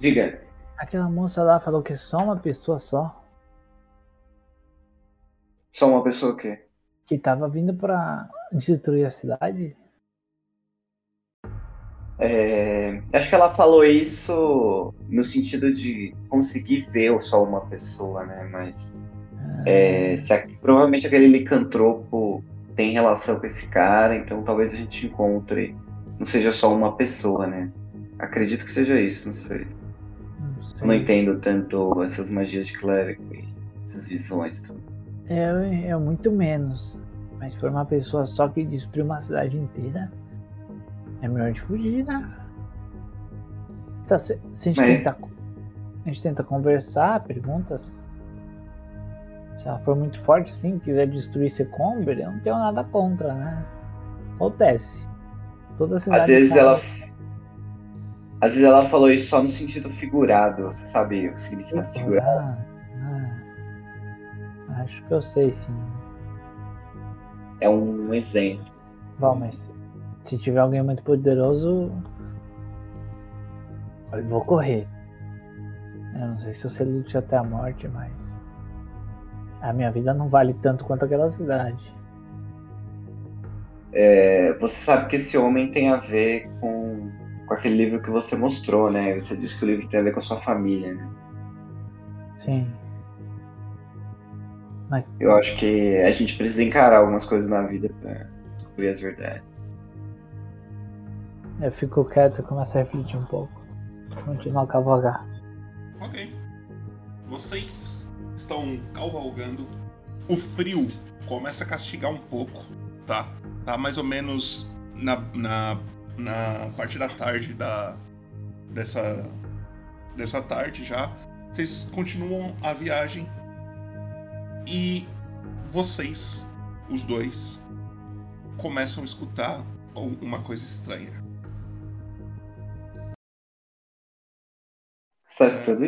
Diga. Aquela moça lá falou que é só uma pessoa só. Só uma pessoa o quê? Que tava vindo pra destruir a cidade. É, acho que ela falou isso no sentido de conseguir ver só uma pessoa, né? Mas é, se provavelmente aquele licantropo tem relação com esse cara, então talvez a gente encontre. Não seja só uma pessoa, né? Acredito que seja isso, não sei. Não sei. Não entendo tanto essas magias de clérigo e essas visões. Tudo. É, é muito menos. Mas se for uma pessoa só que destruiu uma cidade inteira, é melhor de fugir, né? Tá, se, se a, gente Mas- tenta, a gente tenta conversar, perguntas. Se ela for muito forte assim, quiser destruir Secomber, eu não tenho nada contra, né? Acontece. Toda cidade. Às vezes ela. Às vezes ela falou isso só no sentido figurado. Você sabe o que significa figurado? Ah, ah. acho que eu sei sim. É um exemplo. Bom, mas se tiver alguém muito poderoso, eu vou correr. Eu não sei se você lute até a morte, mas a minha vida não vale tanto quanto aquela cidade. É, você sabe que esse homem tem a ver com, com aquele livro que você mostrou, né? Você disse que o livro tem a ver com a sua família, né? Sim. Mas Eu acho que a gente precisa encarar algumas coisas na vida pra descobrir as verdades. eu fico quieto e começo a refletir um pouco. Continuar a cavalgar. Ok. Vocês estão cavalgando. O frio começa a castigar um pouco, tá? Tá mais ou menos na, na, na parte da tarde da dessa dessa tarde já. Vocês continuam a viagem e vocês, os dois, começam a escutar uma coisa estranha. Você tá escutando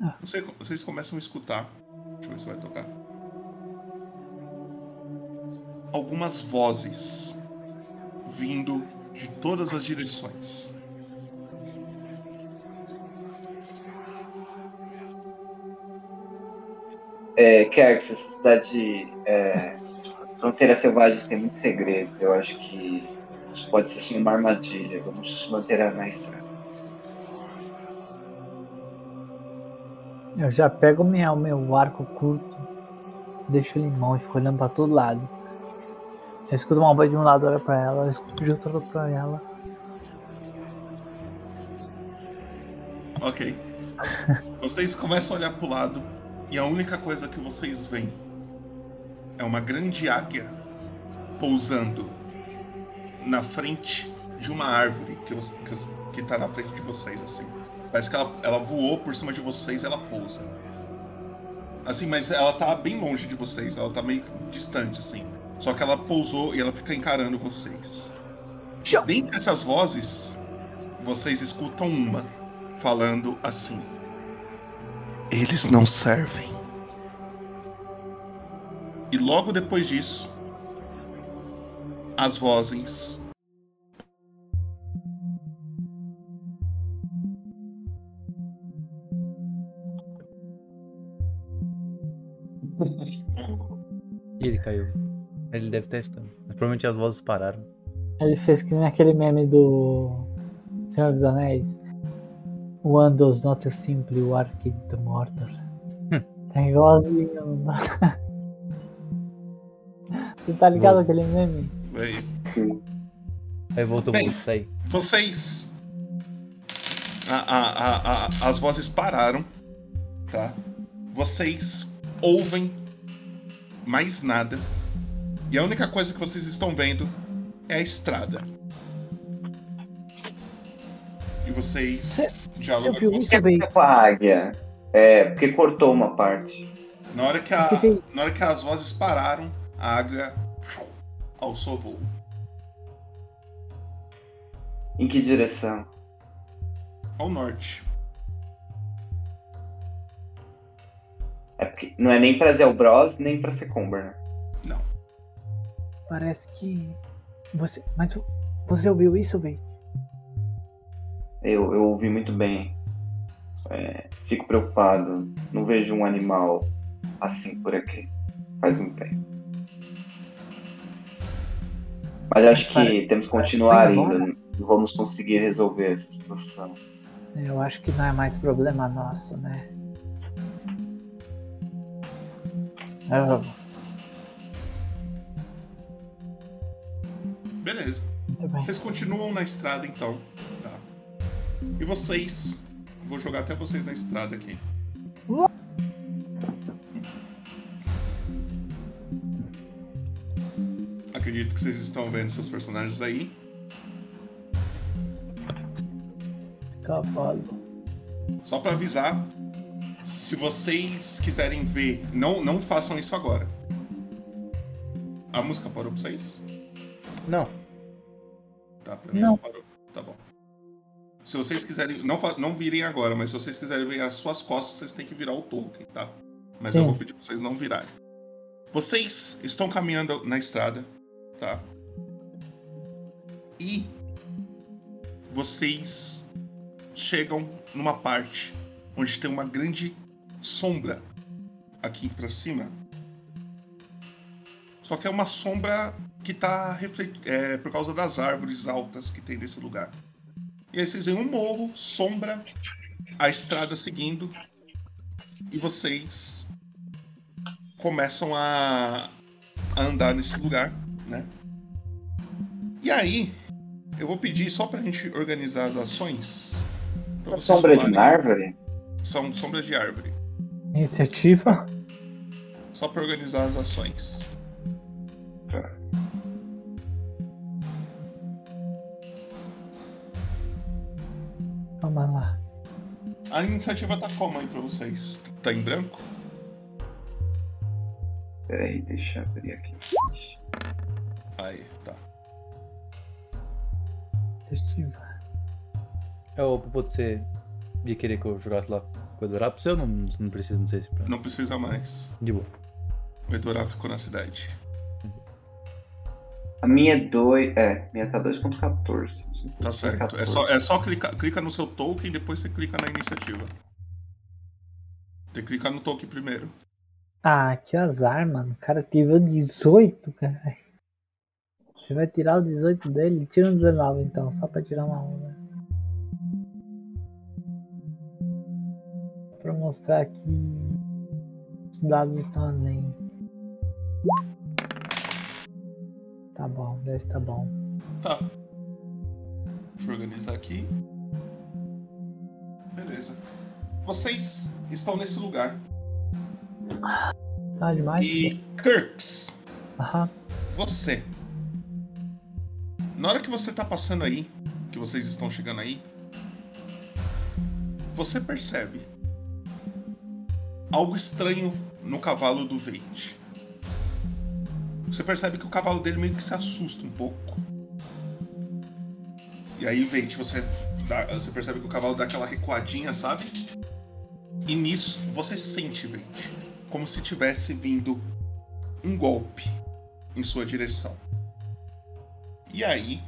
isso? Você- vocês começam a escutar. Deixa eu ver se vai tocar. Algumas vozes vindo de todas as direções. É, Kerks, essa cidade. É, Fronteiras Selvagens tem muitos segredos. Eu acho que isso pode ser sim uma armadilha. Vamos manter na estrada. Eu já pego minha, o meu arco curto, deixo ele em mão e fico olhando pra todo lado. Eu escuto uma voz de um lado, olho pra ela, eu escuto de outro, olho pra ela. Ok. Vocês começam a olhar pro lado e a única coisa que vocês veem é uma grande águia pousando na frente de uma árvore que, que, que tá na frente de vocês, assim. Parece que ela, ela voou por cima de vocês e ela pousa. Assim, mas ela tá bem longe de vocês, ela tá meio distante, assim. Só que ela pousou e ela fica encarando vocês. Dentre essas vozes, vocês escutam uma falando assim: Eles não servem. E logo depois disso, as vozes E ele caiu. Ele deve estar escutando. Mas provavelmente as vozes pararam. Ele fez que nem aquele meme do Senhor dos Anéis. One does not simply work in the mortar. tá igualzinho. Você tá ligado aquele meme? Aí. Aí voltou Bem, pro sair. Vocês. a- a- a- a- as vozes pararam, tá? Vocês ouvem mais nada. E a única coisa que vocês estão vendo é a estrada. E vocês dialogam O que com aconteceu com a águia? É, porque cortou uma parte. Na hora que, a, na hora que as vozes pararam, a água alçou voo. Em que direção? Ao norte. É porque não é nem pra Zelbros, nem pra Secumber, né? Não. Parece que. Você. Mas você ouviu isso, velho? Eu, eu ouvi muito bem. É, fico preocupado. Não vejo um animal assim por aqui. Faz um tempo. Mas acho que Pare- temos que continuar Vai embora? indo. Não vamos conseguir resolver essa situação. Eu acho que não é mais problema nosso, né? Beleza. Vocês continuam na estrada então. Tá. E vocês. Vou jogar até vocês na estrada aqui. Acredito que vocês estão vendo seus personagens aí. Cavalo. Só pra avisar, se vocês quiserem ver, não, não façam isso agora. A música parou pra vocês? Não. Tá, pra mim Não. não parou. Tá bom. Se vocês quiserem, não, não virem agora, mas se vocês quiserem ver as suas costas, vocês têm que virar o Tolkien, tá? Mas eu Sim. vou pedir pra vocês não virarem. Vocês estão caminhando na estrada, tá? E vocês chegam numa parte onde tem uma grande sombra aqui pra cima. Só que é uma sombra que tá reflet... é, por causa das árvores altas que tem nesse lugar. E aí vocês veem um morro, sombra, a estrada seguindo. E vocês começam a, a andar nesse lugar, né? E aí, eu vou pedir só pra gente organizar as ações. pra Sombra de falarem. árvore? São sombras de árvore. Iniciativa. Só pra organizar as ações. Vamos lá. A iniciativa tá como aí pra vocês? Tá em branco? Peraí, deixa eu abrir aqui. Aí, tá. Iniciativa. É o você ia querer que eu jogasse lá com o você ou não, não precisa, não sei se pra... Não precisa mais. De boa. O Edorá ficou na cidade. A minha é 2. É, minha tá 2.14. Tá certo. É só, é só clicar, clica no seu token e depois você clica na iniciativa. Tem que clicar no token primeiro. Ah, que azar, mano. O cara tirou 18, cara. Você vai tirar o 18 dele? Tira um 19 então, só pra tirar uma onda. Pra mostrar que os dados estão além. Tá bom, 10 tá bom. Tá. Deixa eu organizar aqui. Beleza. Vocês estão nesse lugar. Tá demais. E Kirks, Aham. você. Na hora que você tá passando aí, que vocês estão chegando aí, você percebe algo estranho no cavalo do Veit. Você percebe que o cavalo dele meio que se assusta um pouco. E aí, Veit, você, você percebe que o cavalo dá aquela recuadinha, sabe? E nisso você sente, Veit, como se tivesse vindo um golpe em sua direção. E aí.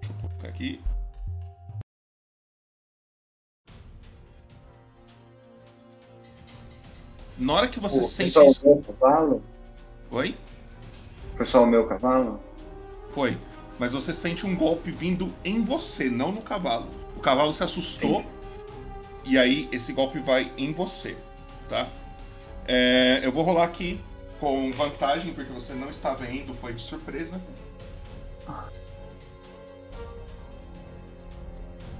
Deixa eu colocar aqui. Na hora que você Pô, sente foi só isso. o meu cavalo? Oi? Foi só o meu cavalo? Foi. Mas você sente um golpe vindo em você, não no cavalo. O cavalo se assustou. E aí esse golpe vai em você, tá? É, eu vou rolar aqui com vantagem, porque você não está vendo, foi de surpresa.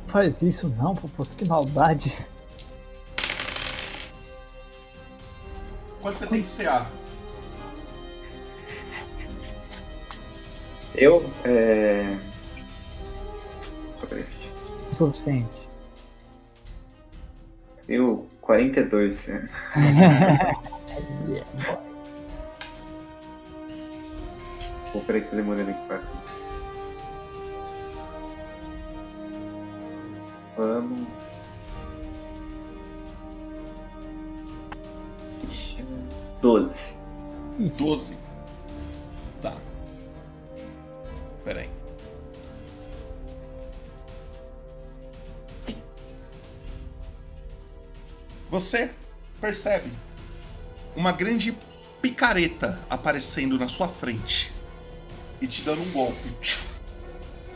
Faz isso não, Popoto, que maldade. Quanto você tem de CA? Eu, é. O suficiente. Eu, 42. É. Pô, peraí que tá demorando aqui pra. Vamos. 12. 12. Tá. Pera aí. Você percebe uma grande picareta aparecendo na sua frente e te dando um golpe.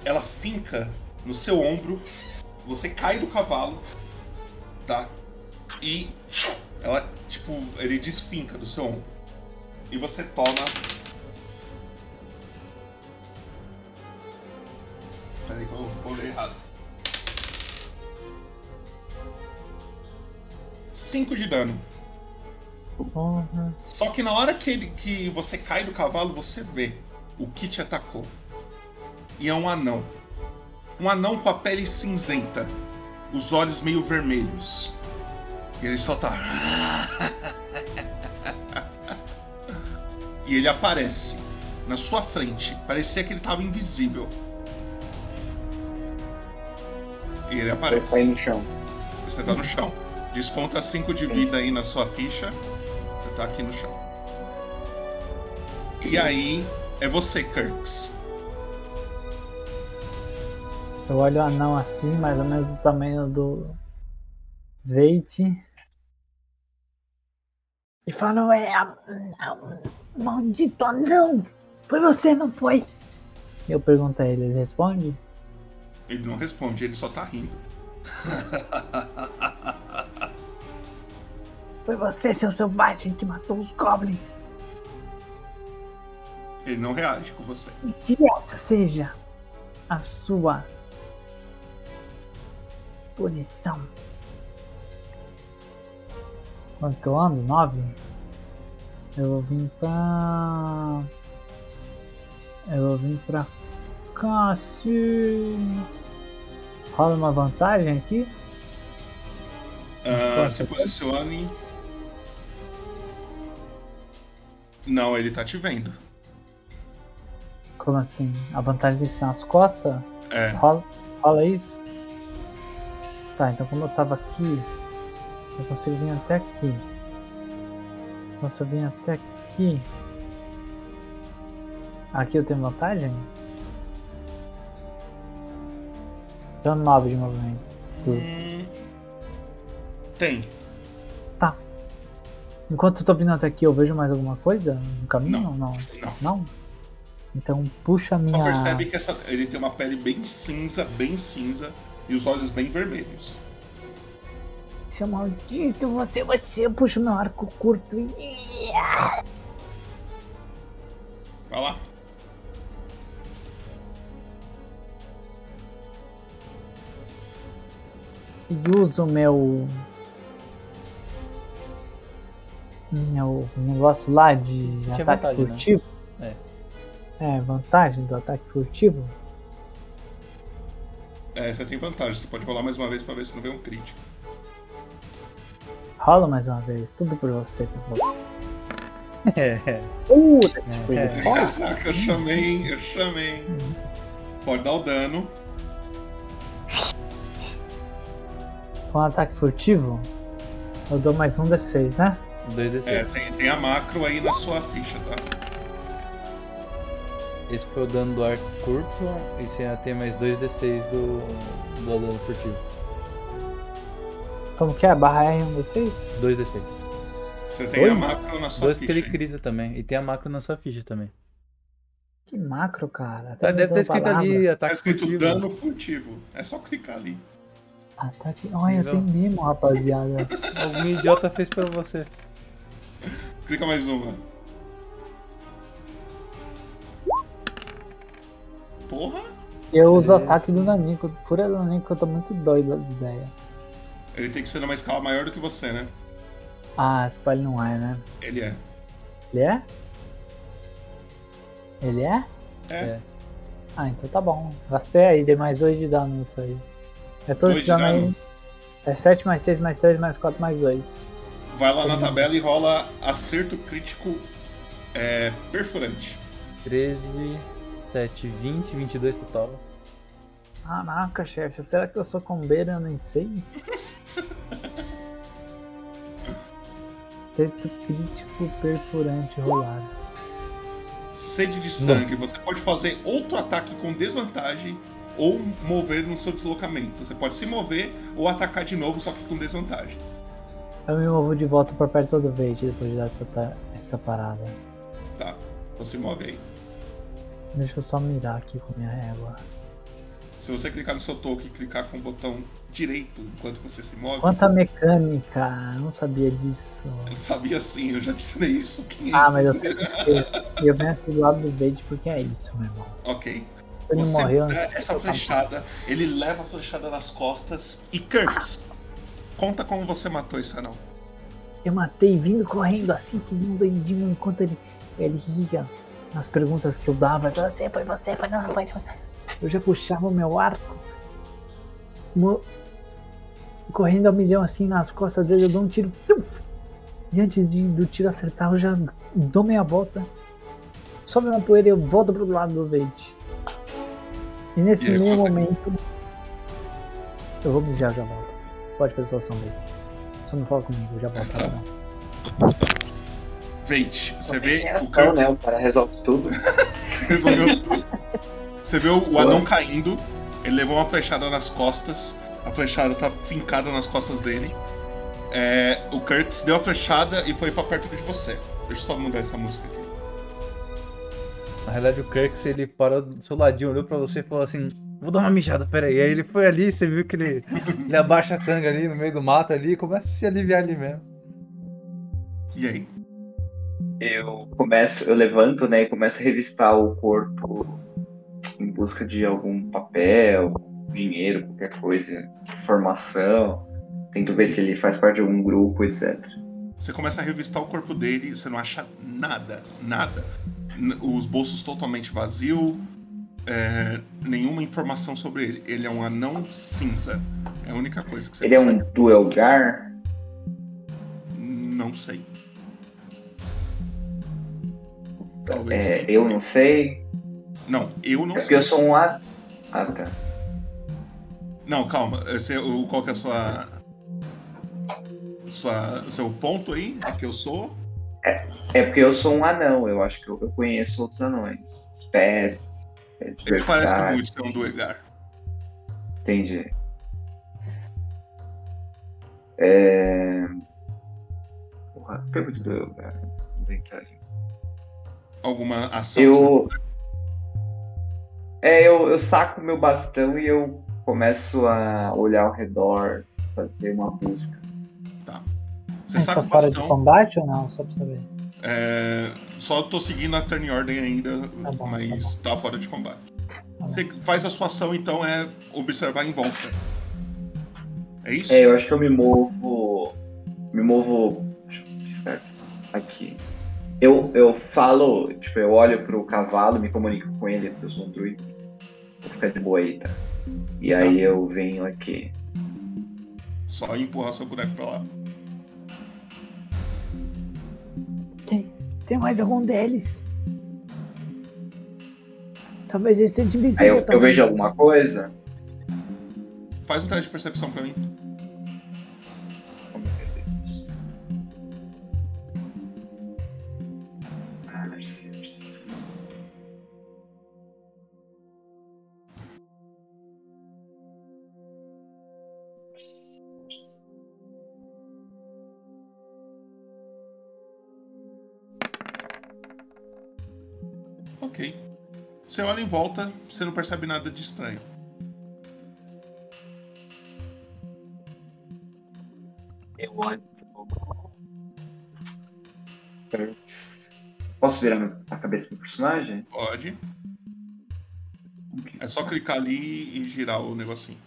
Ela finca no seu ombro, você cai do cavalo, tá? E ela, tipo, ele desfinca do seu ombro. E você toma. Peraí que eu vou ler errado. 5 de dano. Porra. Só que na hora que, ele, que você cai do cavalo, você vê o que te atacou. E é um anão. Um anão com a pele cinzenta, os olhos meio vermelhos. E ele só tá. e ele aparece na sua frente. Parecia que ele tava invisível. E ele aparece. Eu caí no chão. Você tá no chão. Desconta 5 de vida aí na sua ficha. Você tá aqui no chão. E aí, é você, Kirks. Eu olho o anão assim, mais ou menos do tamanho do Veit. E falo, é. a- a- Maldito anão! Foi você, não foi? Eu pergunto a ele, ele responde? Ele não responde, ele só tá rindo. Foi você, seu selvagem, que matou os goblins. Ele não reage com você. E que essa seja a sua punição. Quanto que eu ando? Nove? Eu vou vir pra. Eu vou vir pra cá, sim. Rola uma vantagem aqui? Ah, Resposta se posicione. Não, ele tá te vendo. Como assim? A vantagem tem que ser nas costas? É. Rola, rola isso? Tá, então como eu tava aqui, eu consigo vir até aqui. Então se eu vim até aqui. Aqui eu tenho vantagem? Tenho 9 de movimento. Hum, tem. Tá. Enquanto eu tô vindo até aqui, eu vejo mais alguma coisa no caminho? Não. Não? Não. Então puxa a minha. Só percebe que essa- ele tem uma pele bem cinza, bem cinza, e os olhos bem vermelhos. Seu maldito, você vai ser. Eu puxo meu arco curto e. Vai lá. E uso meu. Meu negócio lá de Você ataque vantagem, né? furtivo. É. É, vantagem do ataque furtivo. É, você tem vantagem. Você pode rolar mais uma vez pra ver se não vem um crítico. Rola mais uma vez, tudo por você, por favor. É. Puta que foi É. Caraca, eu chamei, eu chamei. Pode dar o dano. Com ataque furtivo, eu dou mais um D6, né? 2d6. É, tem, tem a macro aí na sua ficha, tá? Esse foi o dano do arco curto e você tem mais 2d6 do, do dano furtivo. Como que é? Barra R um D6? 2d6. Você tem a macro na sua Dois ficha. que ele aí. crita também. E tem a macro na sua ficha também. Que macro, cara. Tá, Até deve estar escrito ali palavra. Tá ataque escrito furtivo. dano furtivo. É só clicar ali. Ataque. Olha, tem mesmo, rapaziada. Algum idiota fez pra você. Clica mais uma. Porra! Eu uso o ataque do Nanico, fúria do Nanico, eu tô muito doido das ideias. Ele tem que ser numa escala maior do que você, né? Ah, esse pai ele não é, né? Ele é. Ele é? Ele é? É. Ah, então tá bom. Gastei aí, dei mais 2 de dano nisso aí. É todo Dois esse de dano dano? aí. É 7 mais 6 mais 3 mais 4 mais 2. Vai lá na Sim. tabela e rola acerto crítico é, perfurante. 13, 7, 20, 22 total. Caraca, chefe, será que eu sou combeiro? Eu nem sei. Acerto crítico perfurante rolar. Sede de sangue. Você pode fazer outro ataque com desvantagem ou mover no seu deslocamento. Você pode se mover ou atacar de novo, só que com desvantagem. Eu me movo de volta pra perto do Vade depois de dar essa, essa parada. Tá, então se move aí. Deixa eu só mirar aqui com minha régua. Se você clicar no seu token e clicar com o botão direito enquanto você se move, Quanta mecânica! Eu não sabia disso. eu sabia sim, eu já ensinei isso 500 Ah, mas eu sempre esqueço. E eu venho aqui do lado do Vade porque é isso, meu irmão. Ok. Ele Você morreu de essa falar. flechada, ele leva a flechada nas costas e Kurtz, conta como você matou esse anão. Eu matei vindo correndo assim que um doidinho enquanto ele, ele ria nas perguntas que eu dava. Você, foi você, foi não, foi não. Eu já puxava o meu arco. mo- correndo ao milhão assim nas costas dele, eu dou um tiro. tuf! E antes de, do tiro acertar, eu já dou meia volta. Sobe uma poeira e eu volto pro lado do Vade. E nesse E consegue- momento. Eu vou mijar, já volto. Pode fazer sua ação, Vade. Só não fala comigo, eu já volto. Tá. Veit, você vê o Reação, Kurtz né? O cara resolve tudo. resolveu tudo. Você vê o, o anão caindo, ele levou uma flechada nas costas, a flechada tá fincada nas costas dele. É, o Kurtz deu a flechada e foi pra perto de você. Deixa eu só mudar essa música aqui. Na realidade, o Kirk, ele parou do seu ladinho, olhou pra você e falou assim: Vou dar uma mijada, peraí. Aí ele foi ali, você viu que ele, ele abaixa a tanga ali no meio do mato ali e começa a se aliviar ali mesmo. E aí? Eu começo, eu levanto, né, e começo a revistar o corpo em busca de algum papel, dinheiro, qualquer coisa, informação. Tento ver se ele faz parte de algum grupo, etc. Você começa a revistar o corpo dele e você não acha nada, nada. Os bolsos totalmente vazios, é, nenhuma informação sobre ele. Ele é um anão cinza. É a única coisa que você Ele é consegue. um duelgar? Não sei. Talvez. É, eu não sei. Não, eu não É porque sei. eu sou um A. Ah, tá. Não, calma. Esse, é o- qual que é a sua. Sua, seu ponto aí? Que eu sou? É porque eu sou um anão, eu acho que eu, eu conheço outros anões. Espécies. é, Ele parece muito ser um duegar. Entendi. É. Porra, pergunta do. Inventário. Alguma ação? que Eu. É, eu, eu saco meu bastão e eu começo a olhar ao redor, fazer uma busca. Tá. Você tá saca o fora de bastão. combate ou não? Só pra saber. É, só tô seguindo a turn ordem ainda, bom, mas tá, fora de combate. Você faz a sua ação, então, é observar em volta. É isso? É, eu acho que eu me movo. Me movo. Deixa eu piscar aqui. Aqui. Eu, eu falo, tipo, eu olho pro cavalo, me comunico com ele, porque eu sou um druida. Vou ficar de boa aí, tá? E aí eu venho aqui. Só empurrar seu boneco pra lá. Tem, tem mais algum deles? Talvez ele esteja invisível Aí eu, eu vejo alguma coisa. Faz um teste de percepção pra mim. Você olha em volta, você não percebe nada de estranho. Eu olho. Posso virar a cabeça do personagem? Pode. É só clicar ali e girar o negocinho.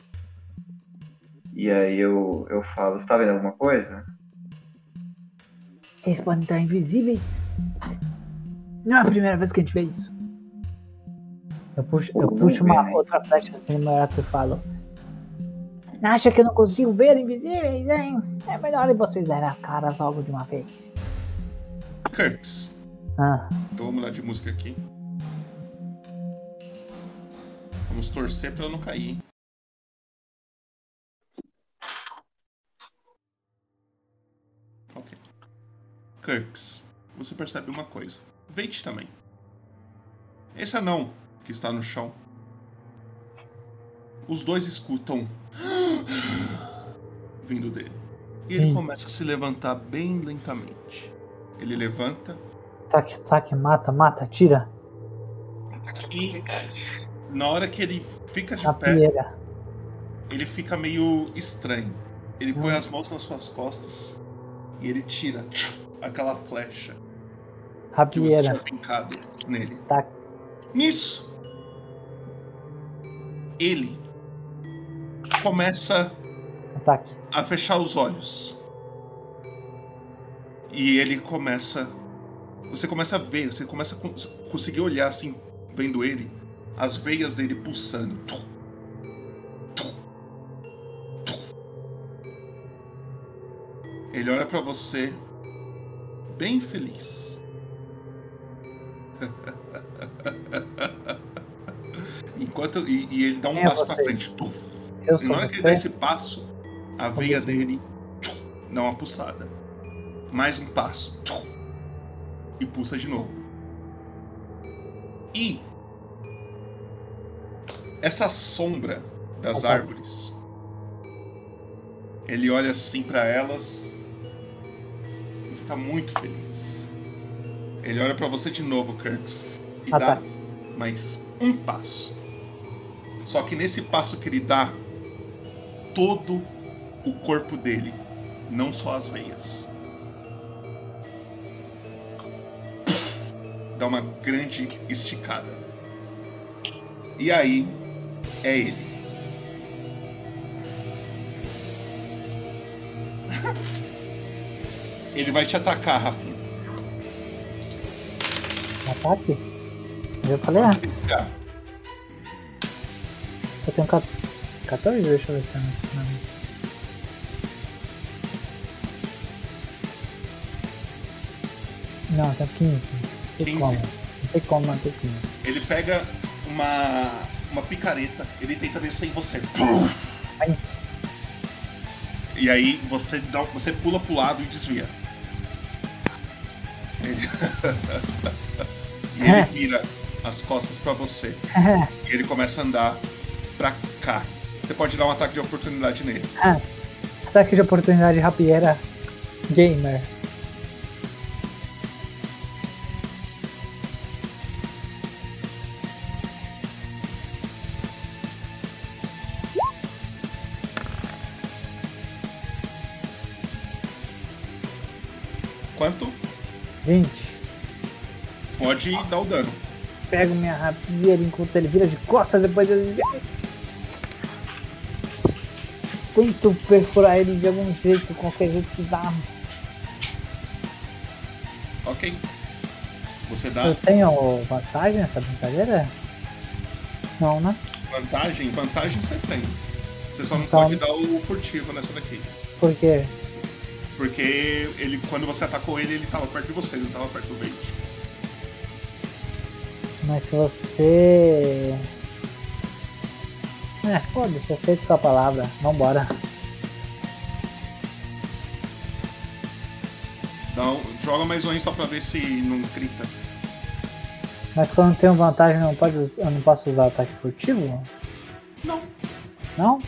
E aí eu, eu falo, você tá vendo alguma coisa? Eles podem estar invisíveis. Não é a primeira vez que a gente vê isso. Eu puxo, eu puxo uma né? outra flecha assim no arco e falo. Acha que eu não consigo ver invisíveis, hein? É melhor vocês darem a cara logo de uma vez. Kirks. Ah, Eu vou mudar de música aqui. Vamos torcer pra eu não cair, hein? Ok. Kirks, você percebe uma coisa. Veit também. Esse anão que está no chão. Os dois escutam vindo dele. E ele Sim. começa a se levantar bem lentamente. Ele levanta taque, taque, mata, mata, tira. e na hora que ele fica de A pé, pieira. ele fica meio estranho. Ele põe as mãos nas suas costas e ele tira aquela flecha que você Rapieira. tinha nele. Tá. Nisso, ele começa Ataque. a fechar os olhos. E ele começa. Você começa a ver, você começa a cons- conseguir olhar assim, vendo ele, as veias dele pulsando. Ele olha pra você, bem feliz. Enquanto. E, e ele dá um é passo pra você? frente. Tum. Eu sou na hora que ele dá esse passo, a veia dele tchum, dá uma pulsada. Mais um passo. E pulsa de novo. E essa sombra das árvores. Ele olha assim pra elas e fica muito feliz. Ele olha pra você de novo, Kirks, e dá Ataque. mais um passo. Só que nesse passo que ele dá, todo o corpo dele, não só as veias, dá uma grande esticada. E aí é ele. ele vai te atacar, Rafinha. Ataque? Eu falei antes. Já. Eu tenho 14? Deixa eu ver se não sei. Não, tenho 15. Não sei 15? como. Não sei como manter 15. Ele pega uma, uma picareta, ele tenta descer em você. Ai. E aí você, dá, você pula pro lado e desvia. Ele... e ele vira as costas pra você. E ele começa a andar pra cá. Você pode dar um ataque de oportunidade nele. Ah, ataque de oportunidade rapieira gamer. Quanto? 20. Pode dar o dano. Pego minha rapieira enquanto ele vira de costas depois eu Tento perfurar ele de algum jeito, qualquer jeito que dá. Ok. Você dá Eu tenho vantagem nessa brincadeira? Não, né? vantagem? Vantagem você tem. Você só não Então- pode dar o furtivo nessa daqui. Por quê? Porque ele, quando você atacou ele, ele tava perto de você, ele não tava perto do bait. Mas se você. É, foda-se, aceito sua palavra. Vambora. Dá um- joga mais um aí só pra ver se não grita. Mas quando eu tenho vantagem, não, pode, eu não posso usar ataque furtivo? Não. Não?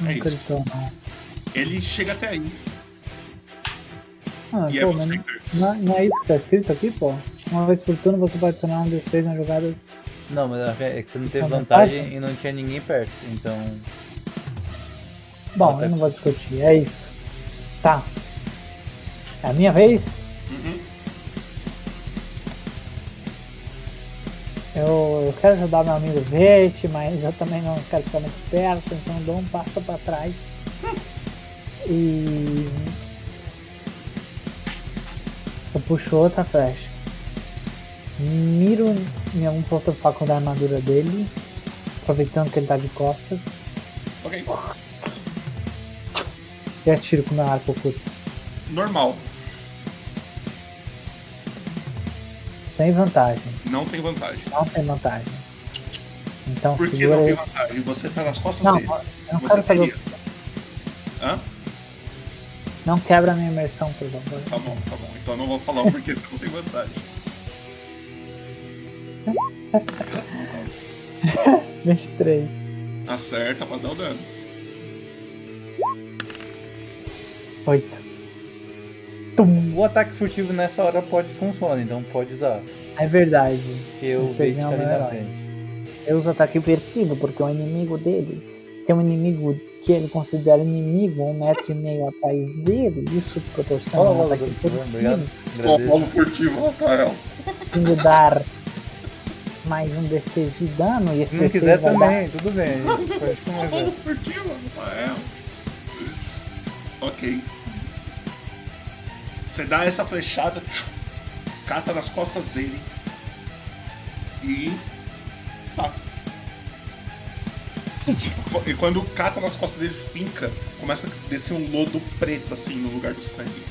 Não É isso. gritou, não. Ele chega até aí. Ah, E é pô, você, mas não, não é isso que tá escrito aqui, pô? Uma vez por turno você pode adicionar um D6 na jogada. Não, mas é que você não teve Tem vantagem vantagem? e não tinha ninguém perto, então. Bom, eu não vou discutir, é isso. Tá. É a minha vez? Eu, eu quero ajudar meu amigo Vete, mas eu também não quero ficar muito perto, então dou um passo pra trás. E. Eu puxo outra flecha. Miro em algum ponto fraco da armadura dele, aproveitando que ele tá de costas, Ok. e atiro com meu arco curto. Normal. Sem vantagem. Não tem vantagem. Não tem vantagem. Então Por que não tem vantagem? Você tá nas costas Não, dele. não Você teria. Hã? Não quebra a minha imersão, por favor. Tá bom, tá bom. Então eu não vou falar o porquê você não tem vantagem. 23. Acerta pra dar o dano. 8. O ataque furtivo nessa hora pode funcionar, então pode usar. É verdade. O Você não tá ali na frente. Eu uso ataque furtivo porque o inimigo dele tem um inimigo que ele considera inimigo um metro e meio atrás dele. Isso proporciona Olha um ataque obrigado. furtivo. Só Paulo furtivo, Rafael. Indo dar mais um D6 de dano e esse Se não D6 quiser vai também, dar- tudo bem. Pode Só começar. Paulo furtivo, Rafael. Ok. Você dá essa flechada, cata nas costas dele e. Tá. E quando cata nas costas dele, finca, começa a descer um lodo preto assim no lugar do sangue.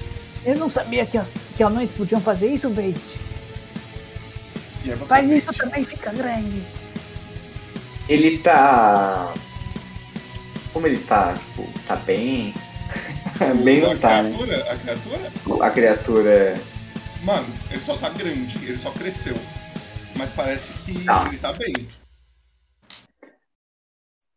Eu não sabia que, as, que anões podiam fazer isso, Bait. Sente- isso também, fica grande. Ele tá. Como ele tá? Tipo, tá bem. bem a não tá, né? criatura, a criatura, A criatura. mano, ele só tá grande, ele só cresceu. Mas parece que Tá. ele tá bem.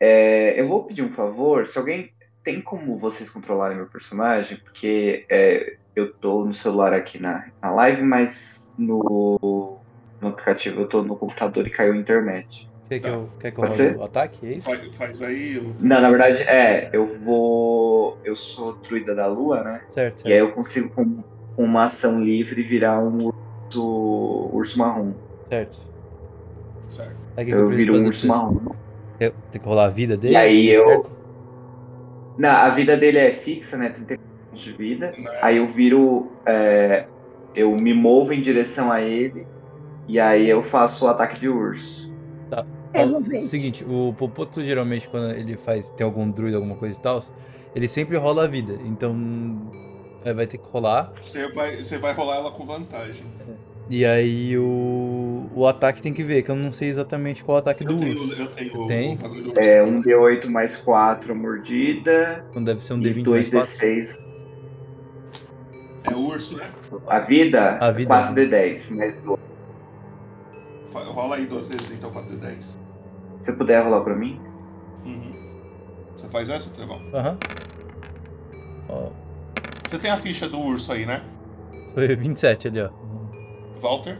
É, eu vou pedir um favor, se alguém tem como vocês controlarem meu personagem, porque é, eu tô no celular aqui na, na live, mas no, no aplicativo eu tô no computador e caiu a internet. Você quer, eu- quer que eu Pode role ser? o ataque? É isso? Faz, faz aí. o- Não, na verdade, é, eu vou. Eu sou druida da lua, né? Certo, E aí eu consigo, com com uma ação livre, virar um urso, urso marrom. Certo. Certo. Que Eu viro um urso marrom. Eu- Tem que rolar a vida dele? E aí eu. certo? Não, a vida dele é fixa, né? 30 pontos de vida. Aí eu viro. é, eu me movo em direção a ele. E aí eu faço o ataque de urso. Tá. Eu Ó, ver. Seguinte, o Popoto geralmente quando ele faz. Tem algum druida, alguma coisa e tal, ele sempre rola a vida. Então. é, vai ter que rolar. Você vai, você vai rolar ela com vantagem. E aí o. O ataque tem que ver, que eu não sei exatamente qual é o ataque do tenho- urso. eu tenho o Tem? É um D8 mais 4 mordida. Então deve ser um e D20 mais 4. 2D6. É urso, né? A vida? A vida. 4D10 mais 2. Rola aí duas vezes, então 4d10. Se puder rolar pra mim? Uhum. Você faz essa, Trevão? Aham. Ó, Você tem a ficha do urso aí, né? foi 27 ali, ó. Walter?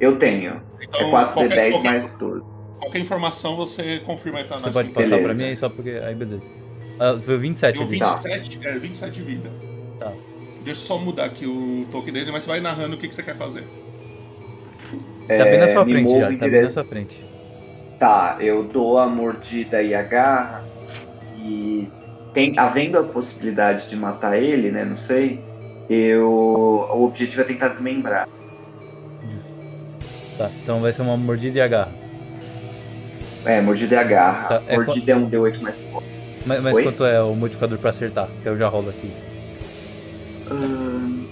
Eu tenho. Então, é 4D10 qualquer- qualquer- mais 12. Qualquer informação você confirma aí pra Você nós. pode que- passar pra mim aí só porque. Aí beleza. Ah, foi 27 Deu ali. 27, é, 27 de vida. Tá. Deixa eu só mudar aqui o token dele, mas vai narrando o que, que você quer fazer. Tá bem na É, sua me frente já, tá bem na sua frente. Tá, eu dou a mordida e a garra. E tem, havendo a possibilidade de matar ele, né? Não sei. Eu. O objetivo é tentar desmembrar. Tá, então vai ser uma mordida e agarra. É, mordida e a garra. Tá, é mordida é um D8 mais 4. Mas, mas quanto é o modificador pra acertar? Que eu já rolo aqui.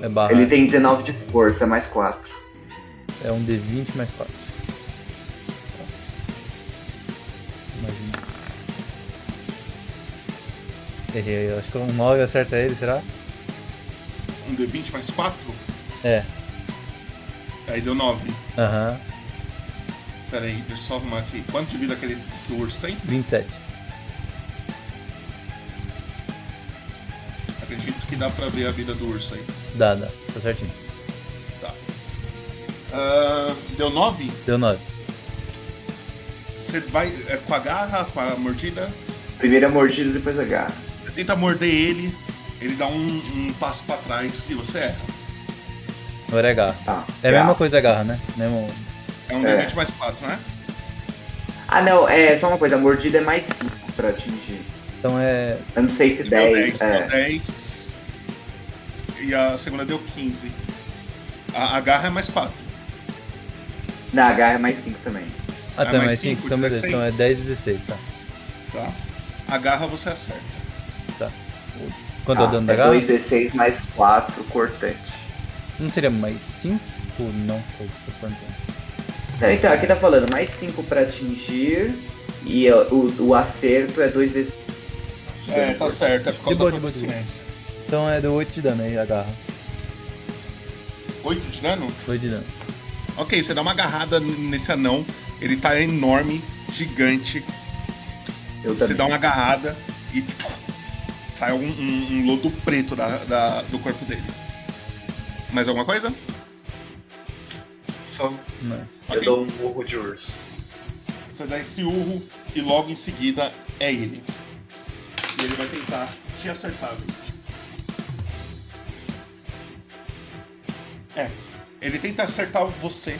É barra. Ele tem 19 de força, mais 4. É um D20 mais 4. Imagina. Errei, eu acho que um 9 acerta ele, será? Um D20 mais 4? É. Aí deu 9. Aham. Pera aí, deixa eu só arrumar aqui. Quanto de vida que, ele, que o urso tem? 27. Acredito que dá pra ver a vida do urso aí. Dá, dá. Tá certinho. Tá. Ah, deu 9? Deu 9. Você vai é, com a garra, com a mordida. Primeiro a mordida, depois a garra. Você tenta morder ele, ele dá um, um passo pra trás e você erra. Agora é garra. Tá. é a mesma coisa agarra, né? Mesmo... É um É. D20 mais 4, né? Ah, não, é só uma coisa. A mordida é mais 5 pra atingir. Então é. Eu não sei se Deu 10. 10, é. deu 10. E a segunda deu 15. A, a garra é mais 4. Na garra é mais 5 também. Ah, É tá, mais mais 5. cinco, Então beleza. Então é 10 e 16, tá. Tá? A garra você acerta. Tá. Quanto é o Ah, dano da é garra? 2d6 mais 4 cortante. Não seria mais 5? Não, foi? Tá, então, aqui tá falando mais 5 pra atingir. E o, o acerto é 2d6. É, tá certo. É por De causa boa, da de boa, boa. proficiência. Então é deu 8 de dano aí a garra. 8 de dano? 8 de dano. Ok, você dá uma agarrada nesse anão. Ele tá enorme, gigante. Eu você também. dá uma agarrada e pô, sai um, um- um lodo preto da, da- do corpo dele. Mais alguma coisa? Só. Eu dou um burro de urso. Você dá esse urro e logo em seguida é ele. E ele vai tentar te acertar, viu? É. Ele tenta acertar você.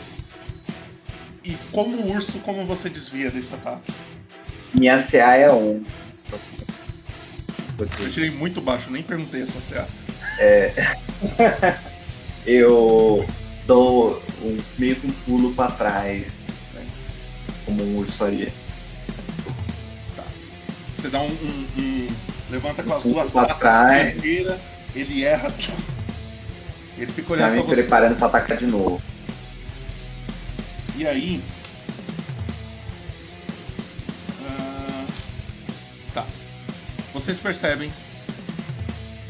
E como urso, como você desvia desse ataque? Minha CA é 11. Eu tirei muito baixo, nem perguntei essa CA. É. eu dou um, meio que um pulo pra trás. né? Como um urso faria. Você dá um. um- um- levanta com as duas patas trás. ele erra. Ele fica olhando pra você. preparando pra atacar de novo. E aí. ah, tá. Vocês percebem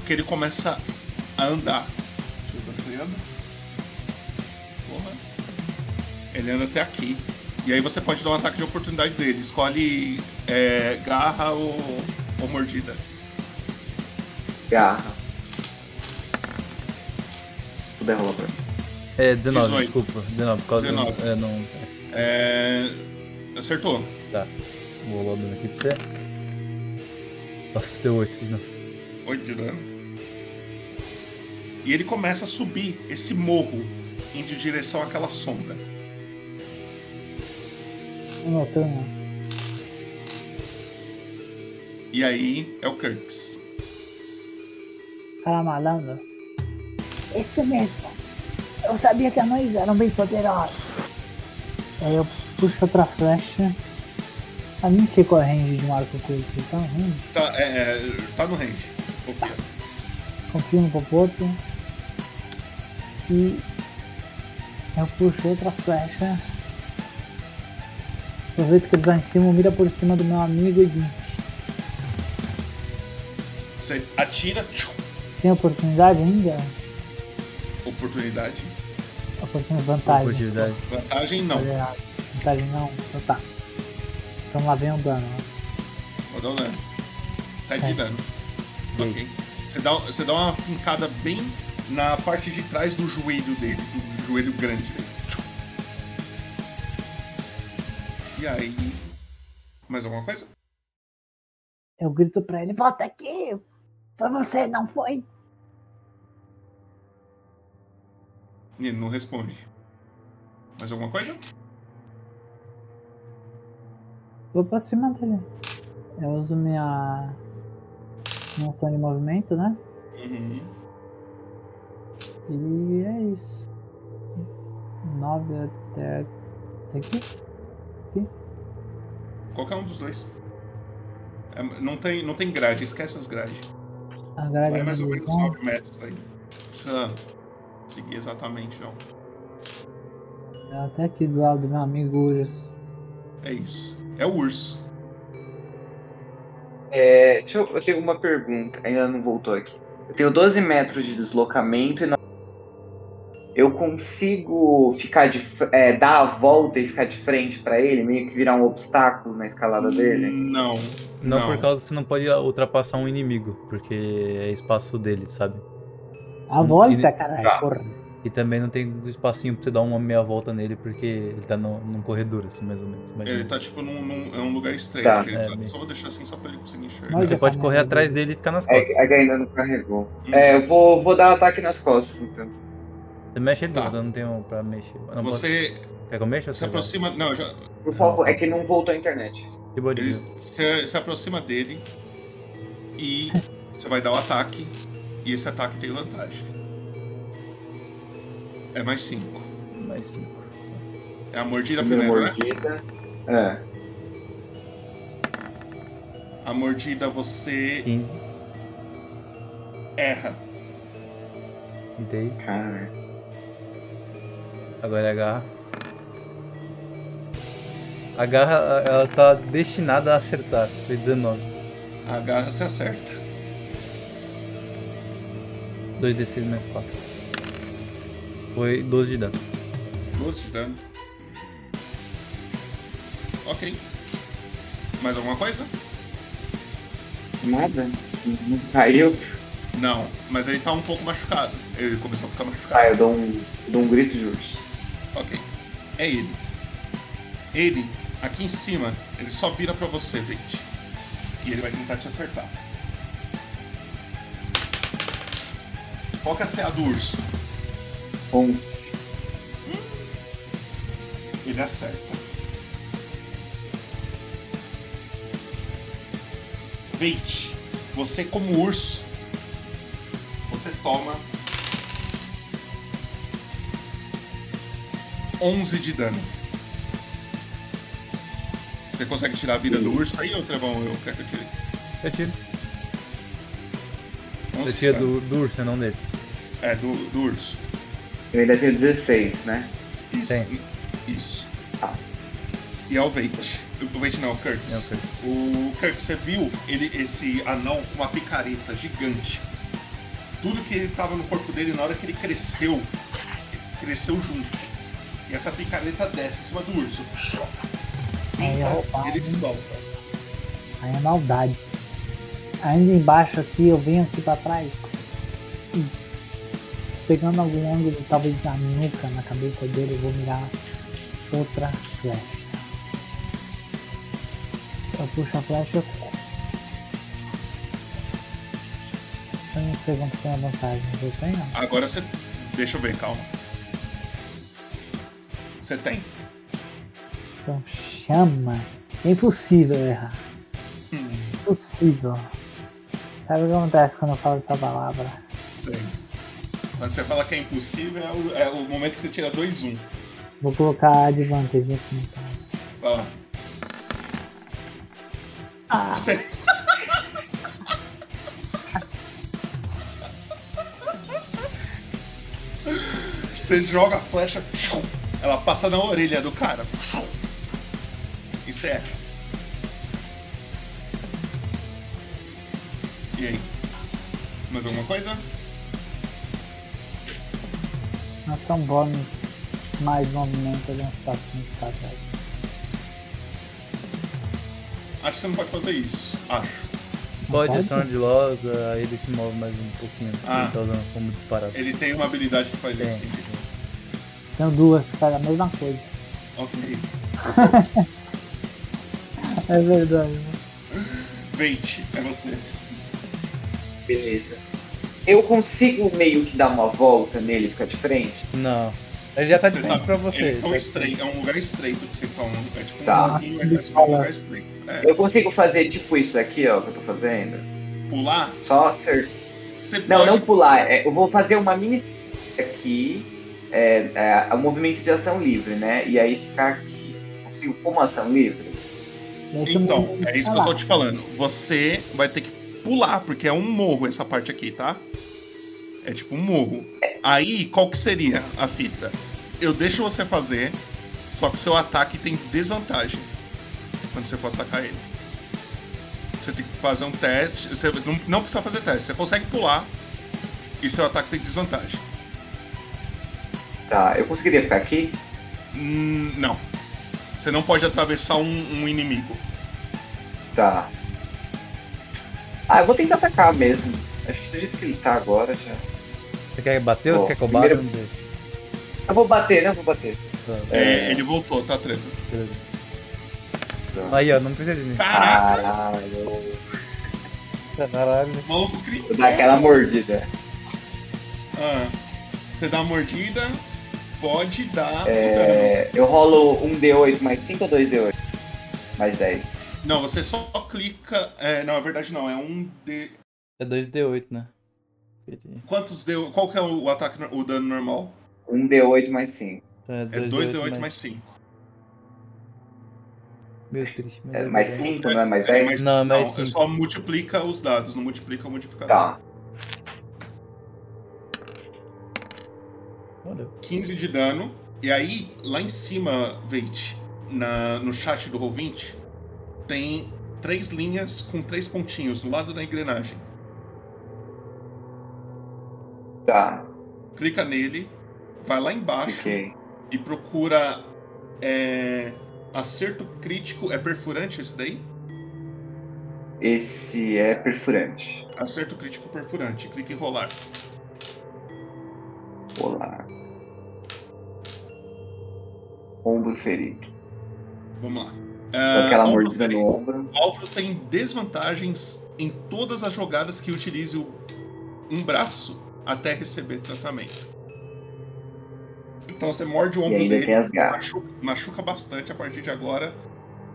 que ele começa a andar. Deixa eu ver ele anda. Porra. Ele anda até aqui. E aí você pode dar um ataque de oportunidade dele. Escolhe é, garra ou, ou mordida. Garra. Puder rolar pra mim. É 19, 18. desculpa. 19, por causa 19. do. É, não. É, Acertou. Tá. Vou rolar o dano aqui pra você. Nossa, deu 8 de novo. 8 de dano. E ele começa a subir esse morro indo em direção àquela sombra. Turno. E aí é o Kirks. Fala malandro. Isso mesmo. Eu sabia que anões eram bem poderosos. Aí eu puxo outra flecha. A nem sei qual é a range de um arco curto. Tá no range? Tá, é, é, tá no range. Confia. Confio no Popoto. E eu puxo outra flecha. Aproveito que ele vai em cima, mira por cima do meu amigo e Você atira. tem oportunidade ainda? Oportunidade. Oportunidade, vantagem. Oportunidade. Vantagem não. Errado. Vantagem não, então tá. Então lá vem o dano. né? Vou dar um dano. 7 de Sete. dano. Ok. Você dá, você dá uma pincada bem na parte de trás do joelho dele, do joelho grande dele. E aí. Mais alguma coisa? Eu grito pra ele, volta aqui! Foi você, não foi? E ele não responde. Mais alguma coisa? Vou pra cima dele. Eu uso minha. Minha ação de movimento, né? Uhum. E é isso. 9 até. Até aqui? Aqui? Qualquer um dos dois. É, não, tem, não tem grade, esquece as grades. A grade Vai é mais ou menos visão. 9 metros aí. Precisa seguir exatamente, não. É Até aqui do lado do meu amigo Urus. É isso. É o urso. É, deixa eu, eu tenho uma pergunta, ainda não voltou aqui. Eu tenho 12 metros de deslocamento e não... eu consigo ficar de fr- é, dar a volta e ficar de frente pra ele, meio que virar um obstáculo na escalada dele? Não. Não, Não. por causa que você não pode ultrapassar um inimigo, porque é espaço dele, sabe? A Hum, volta, e- caralho, Tá. porra. E também não tem um espacinho pra você dar uma meia volta nele, porque ele tá no, num corredor, assim, mais ou menos. imagina. Ele tá tipo num, num- é um lugar estreito. Tá. que ele É, tá- Só vou deixar assim só pra ele conseguir enxergar. Mas Você é pode correr atrás dele e ficar nas costas. É, é que ainda não carregou. É, eu vou, vou dar um ataque nas costas, então. Você mexe Tá. tudo, eu não tenho pra mexer. Não posso- Você Quer que eu mexa? ou se você vai? aproxima. Não, já. Por favor, é que não voltou a internet. De boa de Ele se, se aproxima dele e você vai dar o ataque. E esse ataque tem vantagem. É mais 5. Mais 5. É a mordida Primeira primeiro, né? mordida. É. A mordida você 15. erra. E daí? Cara. Agora é a garra. A garra, ela tá destinada a acertar. Foi 19. A garra se acerta. 2d6 mais 4. Foi 12 de dano. 12 de dano. Ok. Mais alguma coisa? Nada. Não caiu. Não, mas ele tá um pouco machucado. Ele começou a ficar machucado. Ah, eu dou um, dou um grito de urso. Ok. É ele. Ele, aqui em cima, ele só vira pra você, Vente. E ele vai tentar te acertar. Qual que é a CA do urso? 11. Ele acerta. Vente, você como urso, você toma 11 de dano. Você consegue tirar a vida do urso aí, ou Trevão? Eu quero que eu tire. Eu tiro. 11 Eu de tiro dano. do, do urso, não dele. É, do, do urso. Eu ainda tenho 16, né? Isso. Tem. Isso. Tá. E é o Veit. O Veit não, é o Kirks. É o Kirks, você viu ele, esse anão com uma picareta gigante. Tudo que ele tava no corpo dele, na hora que ele cresceu, cresceu junto. E essa picareta desce em cima do urso. Aí é roubado, ele solta. Aí é maldade. Ainda embaixo aqui, eu venho aqui pra trás. E pegando algum ângulo, talvez na nuca, na cabeça dele, eu vou mirar outra flecha. Eu puxo a flecha. Eu não sei como tem a vantagem, eu tenho. Agora você. Deixa eu ver, calma. Você tem? Então chama. É impossível errar. Hum. Impossível. Sabe o que acontece quando eu falo essa palavra? Sei. Quando você fala que é impossível, é o, é o momento que você tira 2-1. Vou colocar a advantage aqui. Vai lá. Ah. Você... Você joga a flecha, ela passa na orelha do cara. Isso é. E aí? Mais alguma coisa? Ação bônus mais movimento de uns passinhos pra trás. Acho que você não pode fazer isso. Acho. Pode Pode? acionar de logo, aí ele se move mais um pouquinho. Ah. Ele tá usando como disparado. Ele tem uma habilidade que faz isso. Tenho duas, faz a mesma coisa. Ok. É verdade. Veit, é você. Beleza. Eu consigo meio que dar uma volta nele e ficar de frente? Não. Ele já tá de frente tá- pra você. Tá- estreitos, é um lugar estreito que vocês estão. É tipo Tá. um é tipo um lugar estreito. É. Eu consigo fazer tipo isso aqui, ó, que eu tô fazendo? Pular? Só acertar. Você Não, pode- não pular. é, eu vou fazer uma mini aqui. É, é, é um movimento de ação livre, né? E aí ficar aqui. Consigo como ação livre? Então, é isso que eu tô te falando. Você vai ter que pular, porque é um morro essa parte aqui, tá? É tipo um morro. Aí, qual que seria a fita? Eu deixo você fazer, só que seu ataque tem desvantagem quando você for atacar ele. Você tem que fazer um teste. Você não, não precisa fazer teste. Você consegue pular e seu ataque tem desvantagem. Tá, eu conseguiria ficar aqui? Hum, não. Você não pode atravessar um, um inimigo. Tá. Ah, eu vou tentar atacar mesmo. Acho que do jeito que ele tá agora já. Você quer bater ou Ó, você quer que eu bata? primeiro-. Eu vou bater, né? Eu vou bater. É, ele voltou, tá treta. Aí, ó, não precisa de mim. Caralho. Caralho. Maluco. Vou dar aquela mordida. Ah, você dá uma mordida, pode dar. É, eu rolo um D8 mais 5 ou 2 D8? Mais 10. Não, você só clica. É, não, é verdade não. É um D. É 2D8, né? Quantos D. Qual que é o ataque, o dano normal? Um D8 mais 5. Então É 2D8 mais 5. Meio triste. Mas É mais verdade. 5, não é mais 10? Não, é mais Não, cinco. só multiplica os dados, não multiplica o modificador. Tá. Valeu. 15 de dano. E aí, lá em cima, Veit, na, no chat do Roll20, tem três linhas com três pontinhos do lado da engrenagem. Tá. Clica nele, vai lá embaixo Ok. e procura é, acerto crítico. É perfurante esse daí? Esse é perfurante. Acerto crítico perfurante. Clica em rolar. Olá. Ombro ferido. Vamos lá. Ah, aquela mordida no ombro. O Álvaro tem desvantagens em todas as jogadas que utilize um braço até receber tratamento. Então você morde o ombro dele, machuca, machuca bastante. A partir de agora,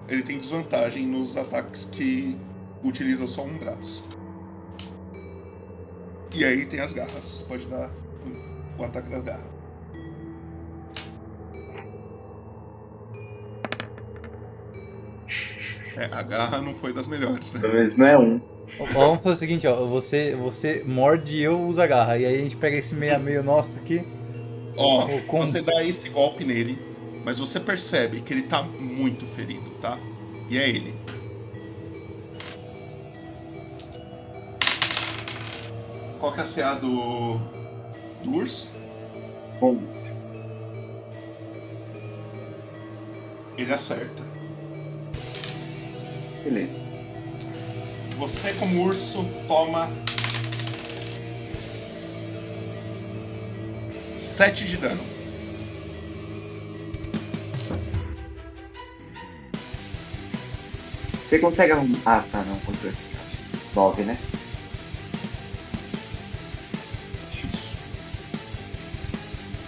ele tem desvantagem nos ataques que utiliza só um braço. E aí tem as garras. Pode dar o ataque das garras. É, a garra não foi das melhores, né? Pelo menos não é um. Vamos fazer o seguinte, ó. Você, você morde e eu uso a garra. E aí a gente pega esse meio a meio nosso aqui. Ó, você dá esse golpe nele, mas você percebe que ele tá muito ferido, tá? E é ele. Qual que é a CA do. do urso? 11. Ele acerta. Beleza. Você, como urso, toma. 7 de dano. Você consegue arrumar. Ah, tá, não, controle. 9, né? Isso.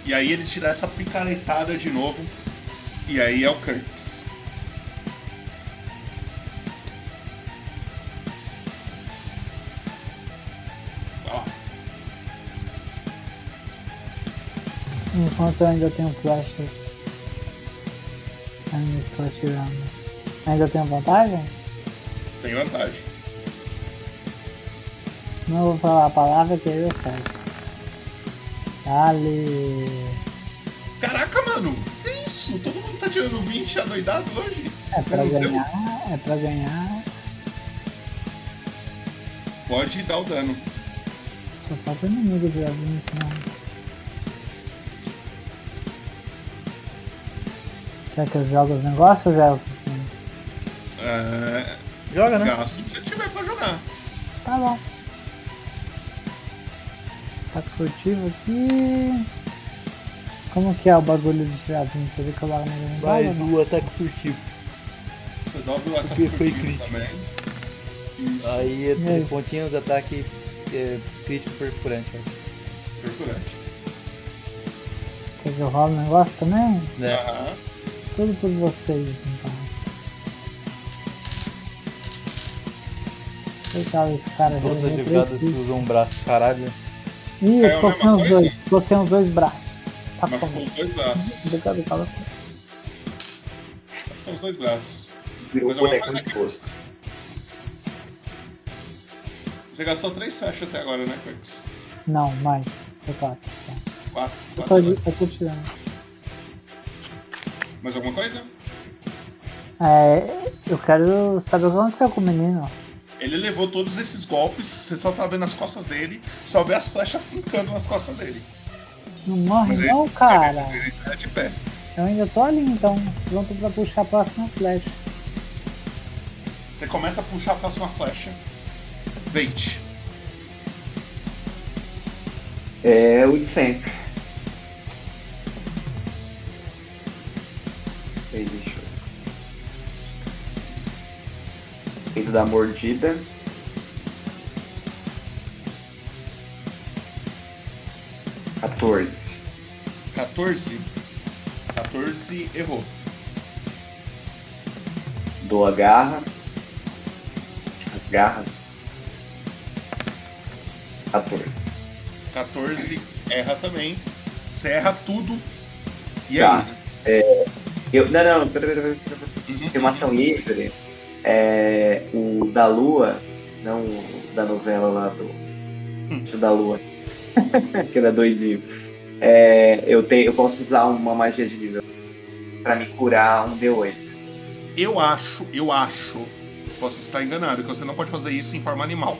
E aí ele te dá essa picaretada de novo. E aí é o Kirks. Enquanto eu ainda tenho flechas. Ainda estou atirando. Ainda tenho vantagem? Tem vantagem. Não vou falar a palavra que eu certo. Dale. Caraca, mano! Que isso? Todo mundo tá tirando 20 adoidado hoje? É pra Menos eu? ganhar, é pra ganhar. Pode dar o dano. Só falta inimigo de algum não. Quer que eu jogue os negócios ou já é o suficiente? É... Joga, né? Gasto o que você tiver pra jogar. Tá bom. Tá furtivo aqui. Como que é o bagulho de tirar 20? Você vê que eu logo não Mais o ataque furtivo. Você dobra o ataque furtivo crítico. também. Aí é E aí? três pontinhos, ataque é, crítico perfurante. Perfurante. Quer que eu rolo o negócio também? Né? Aham. Tudo por vocês, então. Coitado desse cara. já Todas as três jogadas que usam um braço, caralho. Ih, É ficou mesma sem os dois. Ficou sem os dois braços. Tá Mas ficou os dois braços. Obrigado, cara. São os dois braços. É boneco posto. Você gastou 3 flechas até agora, né, Kirks? Não, mais. Foi quatro. Tá. 4. Eu tô, eu tô tirando. Mais alguma coisa? É, eu quero saber o que aconteceu com o menino. Ele levou todos esses golpes, você só tá vendo as costas dele, só vê as flechas fincando nas costas dele. Não morre Mas ele- não, cara. Ele tá de pé. Eu ainda tô ali então, pronto pra puxar a próxima flecha. Você começa a puxar a próxima flecha. Veit. É o de sempre. Da mordida. Quatorze. 14. 14 errou. Dou a garra. As garras. 14. 14 erra também. Você erra tudo. E Tá. aí? É, eu, não, não, pera, pera, pera, pera. Tem uma ação livre. É, o da Lua, não o da novela lá do. O da Lua. que era doidinho. É, eu, tenho, eu posso usar uma magia de nível pra me curar um D8. Eu acho, eu acho, posso estar enganado, que você não pode fazer isso em forma animal.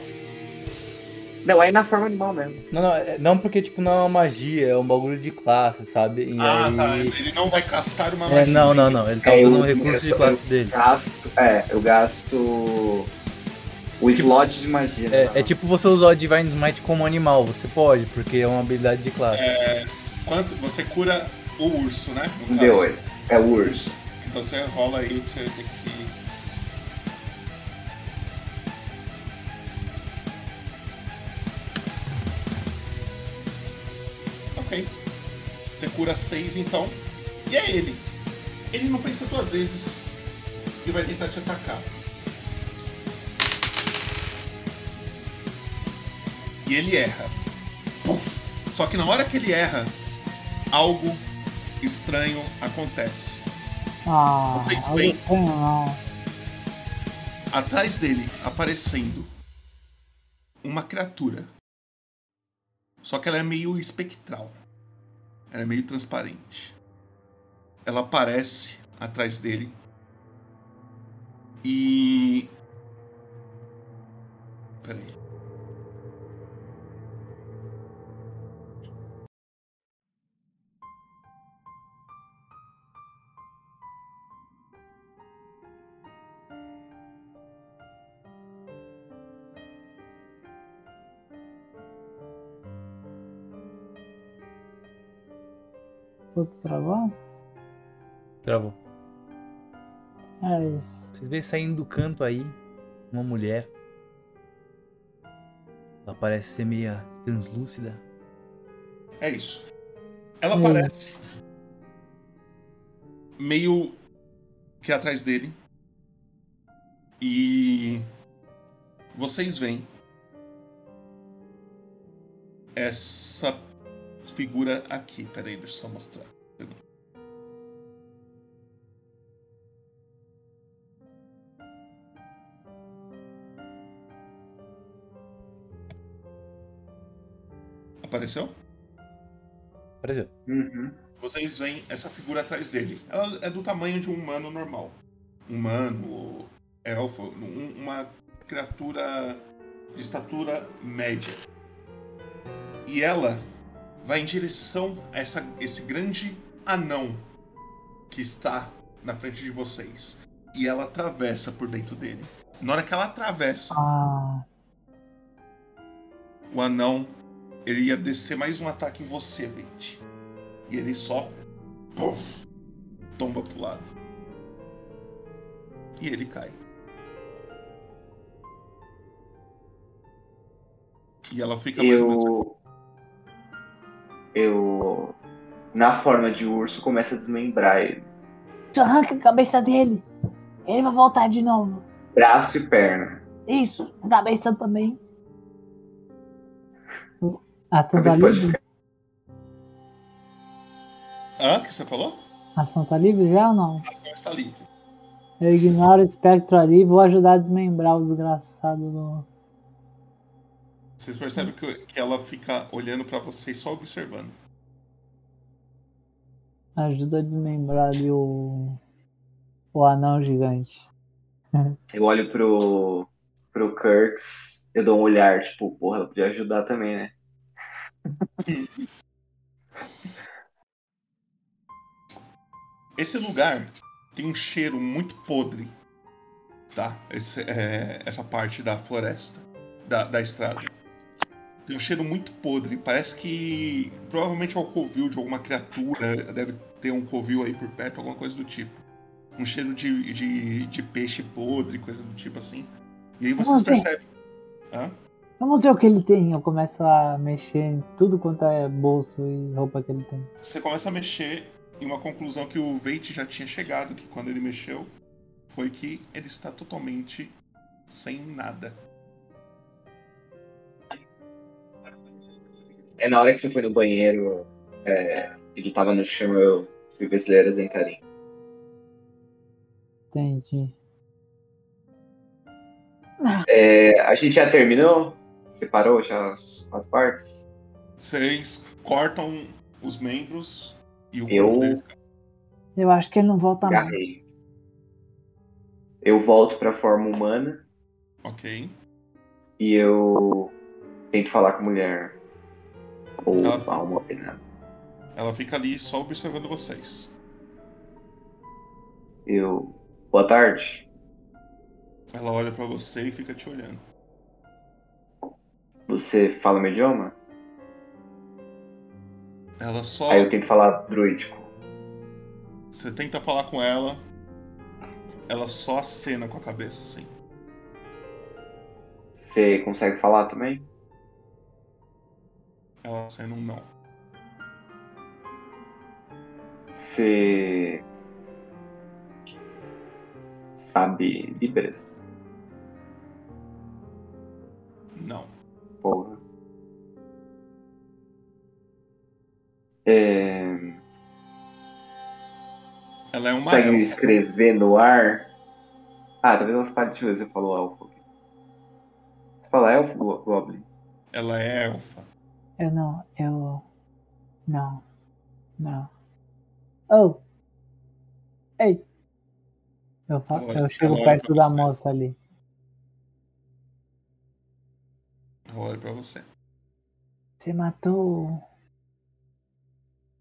Não, é na forma animal mesmo. Não, não, é- não porque tipo não é uma magia, é um bagulho de classe, sabe? E Ah, aí... tá. Ele não vai castar uma É, magia. não, não, não. Ele tá É, usando eu- um recurso eu de classe eu dele. Gasto, é, eu gasto o slot de magia. né? É, é tipo você usar o Divine Smite como animal, você pode, porque é uma habilidade de classe. É, quanto, você cura o urso, né? Um caso. D8. É o urso. Então você rola aí que você tem que. Ok. Você cura 6 então. E é ele. Ele não pensa duas vezes e vai tentar te atacar. E ele erra. Puf! Só que na hora que ele erra, algo estranho acontece. Ah, Vocês veem? atrás dele aparecendo uma criatura. Só que ela é meio espectral. Ela é meio transparente. Ela aparece atrás dele. E. Peraí. Putz, travou? Travou. Mas. Vocês veem saindo do canto aí uma mulher. Ela parece ser meia translúcida. É isso. Ela Hum. aparece meio que atrás dele. E vocês veem essa figura aqui. Peraí, deixa eu só mostrar. Apareceu? Apareceu. Vocês veem essa figura atrás dele. Ela é do tamanho de um humano normal. Humano, elfo, um- uma criatura de estatura média. E ela vai em direção a essa, esse grande anão que está na frente de vocês. E ela atravessa por dentro dele. Na hora que ela atravessa, Ah, o anão ele ia descer mais um ataque em você, Vente. E ele só puf, tomba pro lado. E ele cai. E ela fica mais ou menos. Eu. Na forma de urso, começa a desmembrar ele. arranca a cabeça dele. Ele vai voltar de novo. Braço e perna. Isso, cabeça também. Ação tá livre? Hã? O que você falou? Ação tá livre já ou não? A ação está livre. Eu ignoro o espectro ali e vou ajudar a desmembrar o desgraçado do. Vocês percebem que, que ela fica olhando pra vocês só observando. Ajuda a desmembrar ali o. O anão gigante. Eu olho pro. pro Kirks. Eu dou um olhar, tipo, porra, ela podia ajudar também, né? Esse lugar tem um cheiro muito podre, tá? Esse- é, essa parte da floresta, da, da estrada. Tem um cheiro muito podre. Parece que provavelmente é o covil de alguma criatura. Deve ter um covil aí por perto, alguma coisa do tipo. Um cheiro de, de, de peixe podre, coisa do tipo assim. E aí vocês percebem. Hã? Vamos ver o que ele tem. Eu começo a mexer em tudo quanto é bolso e roupa que ele tem. Você começa a mexer em uma conclusão que o Veit já tinha chegado, que quando ele mexeu, foi que ele está totalmente sem nada. É na hora que você foi no banheiro, é, ele tava no chão, eu fui ver se ele era Zentarim. Entendi. É, a gente já terminou? Separou já as quatro partes? Vocês cortam os membros e o Eu- Eu acho que ele não volta mais. Agarrei. Eu volto pra forma humana ok. e eu tento falar com a mulher. Ou Ela- alma penada. Ela fica ali só observando vocês. Eu. Boa tarde. Ela olha pra você e fica te olhando. Você fala meu idioma? Ela só. Aí eu tento falar druídico. Você tenta falar com ela. Ela só acena com a cabeça, assim. Você consegue falar também? Ela acena um não. Você. Sabe Libras? Não. Porra. É... Ela é uma Consegue elfa. escrever no ar? Ah, talvez umas partes você falou elfo. Você fala elfo, Go- Goblin? Ela é elfa. Eu não, eu. Não. Não. Oh! Ei! Eu, eu chego perto da moça ali. Ela olha pra você. Você matou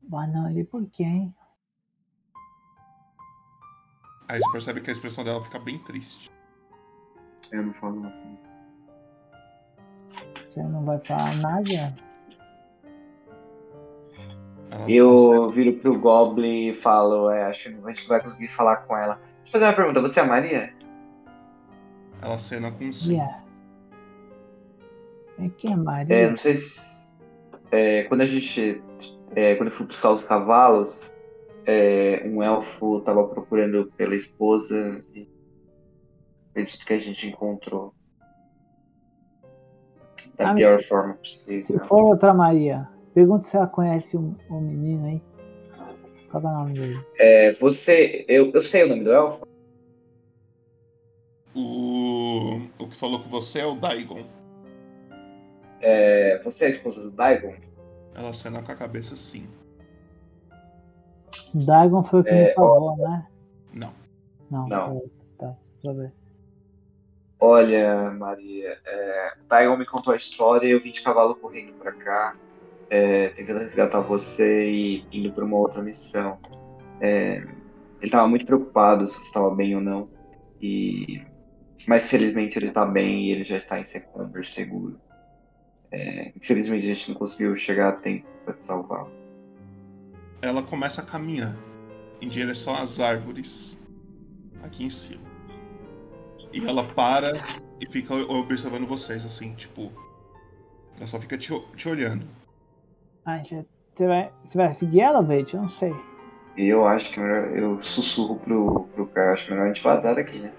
o anão ali por quê, hein? Aí você percebe que a expressão dela fica bem triste. Eu não falo assim. Você não vai falar nada? Ela Eu viro pro Goblin e falo, é, acho que a gente vai conseguir falar com ela. eu fazer uma pergunta. Você é a Maria? Ela cena com sim. Yeah. É que é Maria? É, não sei se. é, quando a gente. é, quando eu fui buscar os cavalos, é, um elfo tava procurando pela esposa e acredito que a gente encontrou da Ah, pior mas- forma Se possível. for outra Maria, pergunta se ela conhece um, um menino aí. Qual é o nome dele? É, você. Eu, eu sei o nome do elfo? O, o que falou com você é o Daigon. É, você é a esposa do Daigon? Ela cena com a cabeça sim. Dagon foi o que É, me salvou, né? Não. Não. Não. é, tá, deixa eu ver. Olha, Maria, é, o Daigon me contou a história e eu vim de cavalo correndo pra cá, é, tentando resgatar você e indo pra uma outra missão. É, ele tava muito preocupado se você estava bem ou não, e mas felizmente ele tá bem e ele já está em Secumber seguro. É, infelizmente a gente não conseguiu chegar a tempo pra te salvar. Ela começa a caminhar em direção às árvores aqui em cima. E ela para e fica observando vocês, assim, tipo. Ela só fica te, te olhando. Ai, já- você vai, você vai seguir ela, Veit? Eu não sei. E eu acho que é melhor, eu sussurro pro, pro cara, acho melhor a gente vazar daqui, né?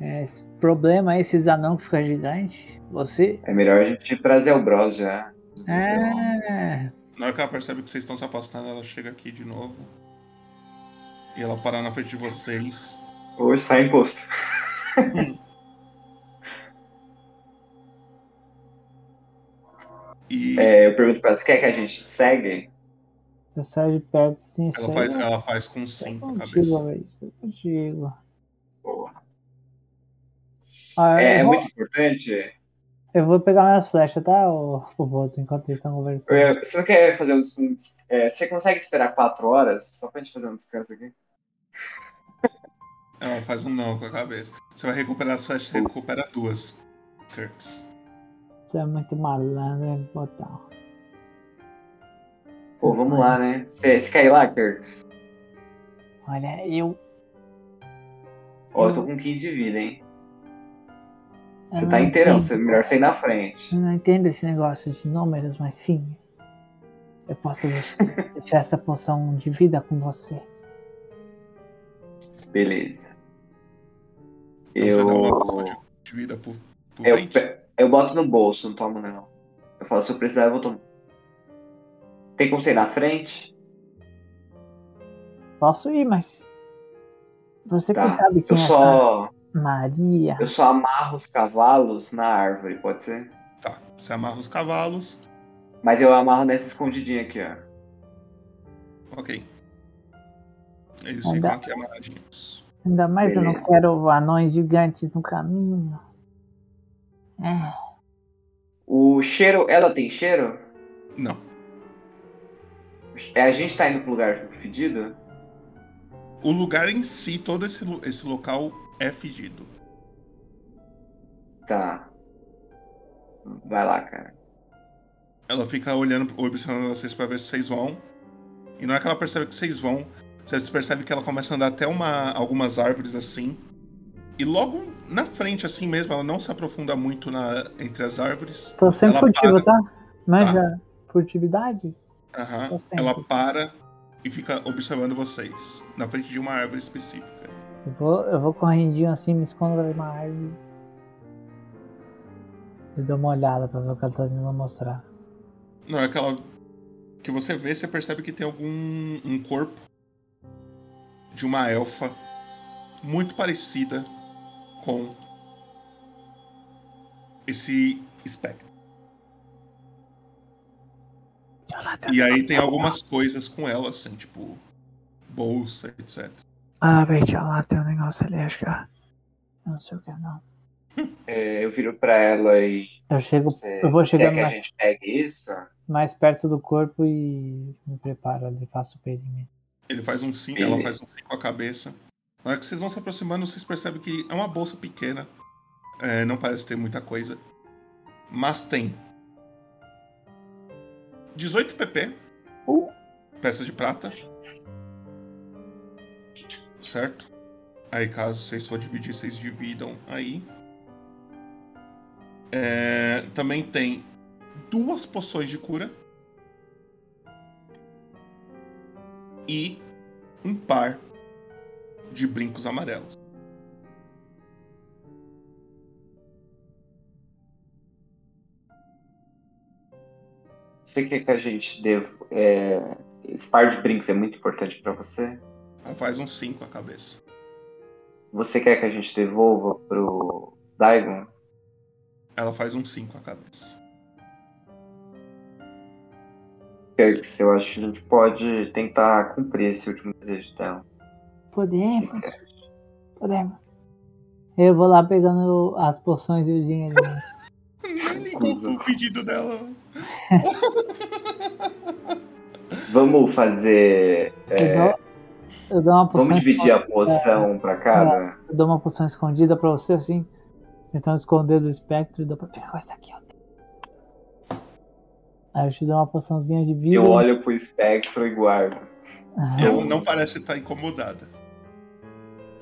É, esse problema aí, esses anão que ficam gigantes. Você. É melhor a gente ir pra Zelbros já. É. Na hora que ela percebe que vocês estão se afastando, ela chega aqui de novo. E ela para na frente de vocês. Ou está imposto. E É, eu pergunto pra ela, você quer que a gente segue? De perto sim, ela faz, ela faz com sim com a Contigo, cabeça. Contigo. Porra. Ah, É, é vou, muito importante. eu vou pegar minhas flechas, tá, ô, ô Boto, enquanto eles estão conversando. Você não quer fazer um, um- é, Você consegue esperar quatro horas só pra gente fazer um descanso aqui? Ela faz um não com a cabeça. Você vai recuperar as flechas, você recupera duas. Kirks. Você é muito malandro, hein, Botão. Pô, vamos lá, né? Você, você quer ir lá, Kirks? Olha, eu. Ó, eu tô com 15 de vida, hein? eu Você tá inteirão, entendo- você, melhor sair na frente. Eu não entendo esse negócio de números, mas sim. Eu posso deixar, essa poção de vida com você. Beleza. Então você dá uma Eu. poção de, vida por, por Eu, pe- eu boto no bolso, não tomo não. Eu falo, se eu precisar, eu vou tomar. Tem como você ir na frente? Posso ir, mas. Você Tá. que sabe quem Eu é só. Maria. Eu só amarro os cavalos na árvore, pode ser? Tá. Você amarra os cavalos. Mas eu amarro nessa escondidinha aqui, ó. Ok. Eles Ainda- ficam aqui amarradinhos. Ainda mais eu não Beleza. quero anões gigantes no caminho. O cheiro. Ela tem cheiro? Não. É, a gente tá indo pro lugar fedido? O lugar em si, todo esse, esse local é fedido. Tá. Vai lá, cara. Ela fica olhando, observando vocês pra ver se vocês vão. E na hora que ela percebe que vocês vão, vocês percebem que ela começa a andar até uma, algumas árvores assim. E logo na frente, assim mesmo, ela não se aprofunda muito na, entre as árvores. Tô sempre para, tá? Mas já. Furtividade? Aham. Sempre. Ela para e fica observando vocês. Na frente de uma árvore específica. Eu vou, eu vou correndinho assim, me escondo de uma árvore. E dou uma olhada pra ver o que ela tá tentando mostrar. Na hora que ela. Que você vê, você percebe que tem algum. um corpo de uma elfa muito parecida com esse espectro. E aí tem algumas coisas com ela, assim, tipo bolsa, etc. Ah, Beit, olha lá, tem um negócio ali, acho que. é- Não sei o que é, não. É, eu viro pra ela e. Eu chego. Você Eu vou quer chegando que a mais, gente pegue isso? mais perto do corpo e me preparo ali, faço o perimento. Ele faz um sim, Beleza. ela faz um sim com a cabeça. Na hora que vocês vão se aproximando, vocês percebem que é uma bolsa pequena. É, não parece ter muita coisa. Mas tem 18 pp. Uh. Peça de prata. Certo? Aí, caso vocês for dividir, vocês dividam aí. É, também tem duas poções de cura. E um par de brincos amarelos. Você quer que a gente dê. É, esse par de brincos é muito importante pra você? Faz um 5 a cabeça. Você quer que a gente devolva pro Daigon? Ela faz um 5 a cabeça. Kirks, eu acho que a gente pode tentar cumprir esse último desejo dela. Podemos. Podemos. Eu vou lá pegando as poções e o dinheiro. o pedido dela. Vamos fazer. Eu é, dou- Eu dou uma poção vamos dividir a poção pra cada? Eu dou uma poção escondida pra você, assim. Tentando esconder do espectro e dou pra pegar essa aqui, ó. Aí eu te dou uma poçãozinha de vida. Eu olho pro espectro e guardo. Ela não parece estar incomodada.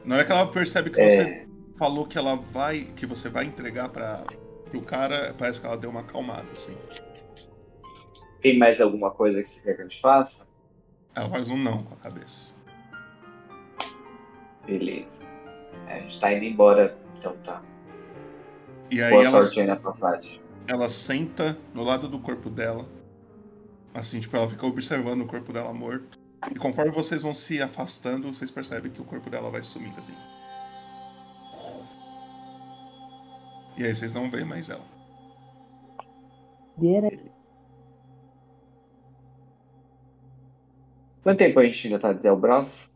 Na hora que ela percebe que É. você falou que ela vai. que você vai entregar para pro cara, parece que ela deu uma acalmada, assim. Tem mais alguma coisa que você quer que a gente faça? Ela faz um não com a cabeça. Beleza. É, a gente tá indo embora, então tá. E aí Boa ela, sorte aí na passagem. ela senta no lado do corpo dela. Assim, tipo, ela fica observando o corpo dela morto. E conforme vocês vão se afastando, vocês percebem que o corpo dela vai sumindo, assim. E aí vocês não veem mais ela. Quanto tempo a gente ainda tá de Zelbros?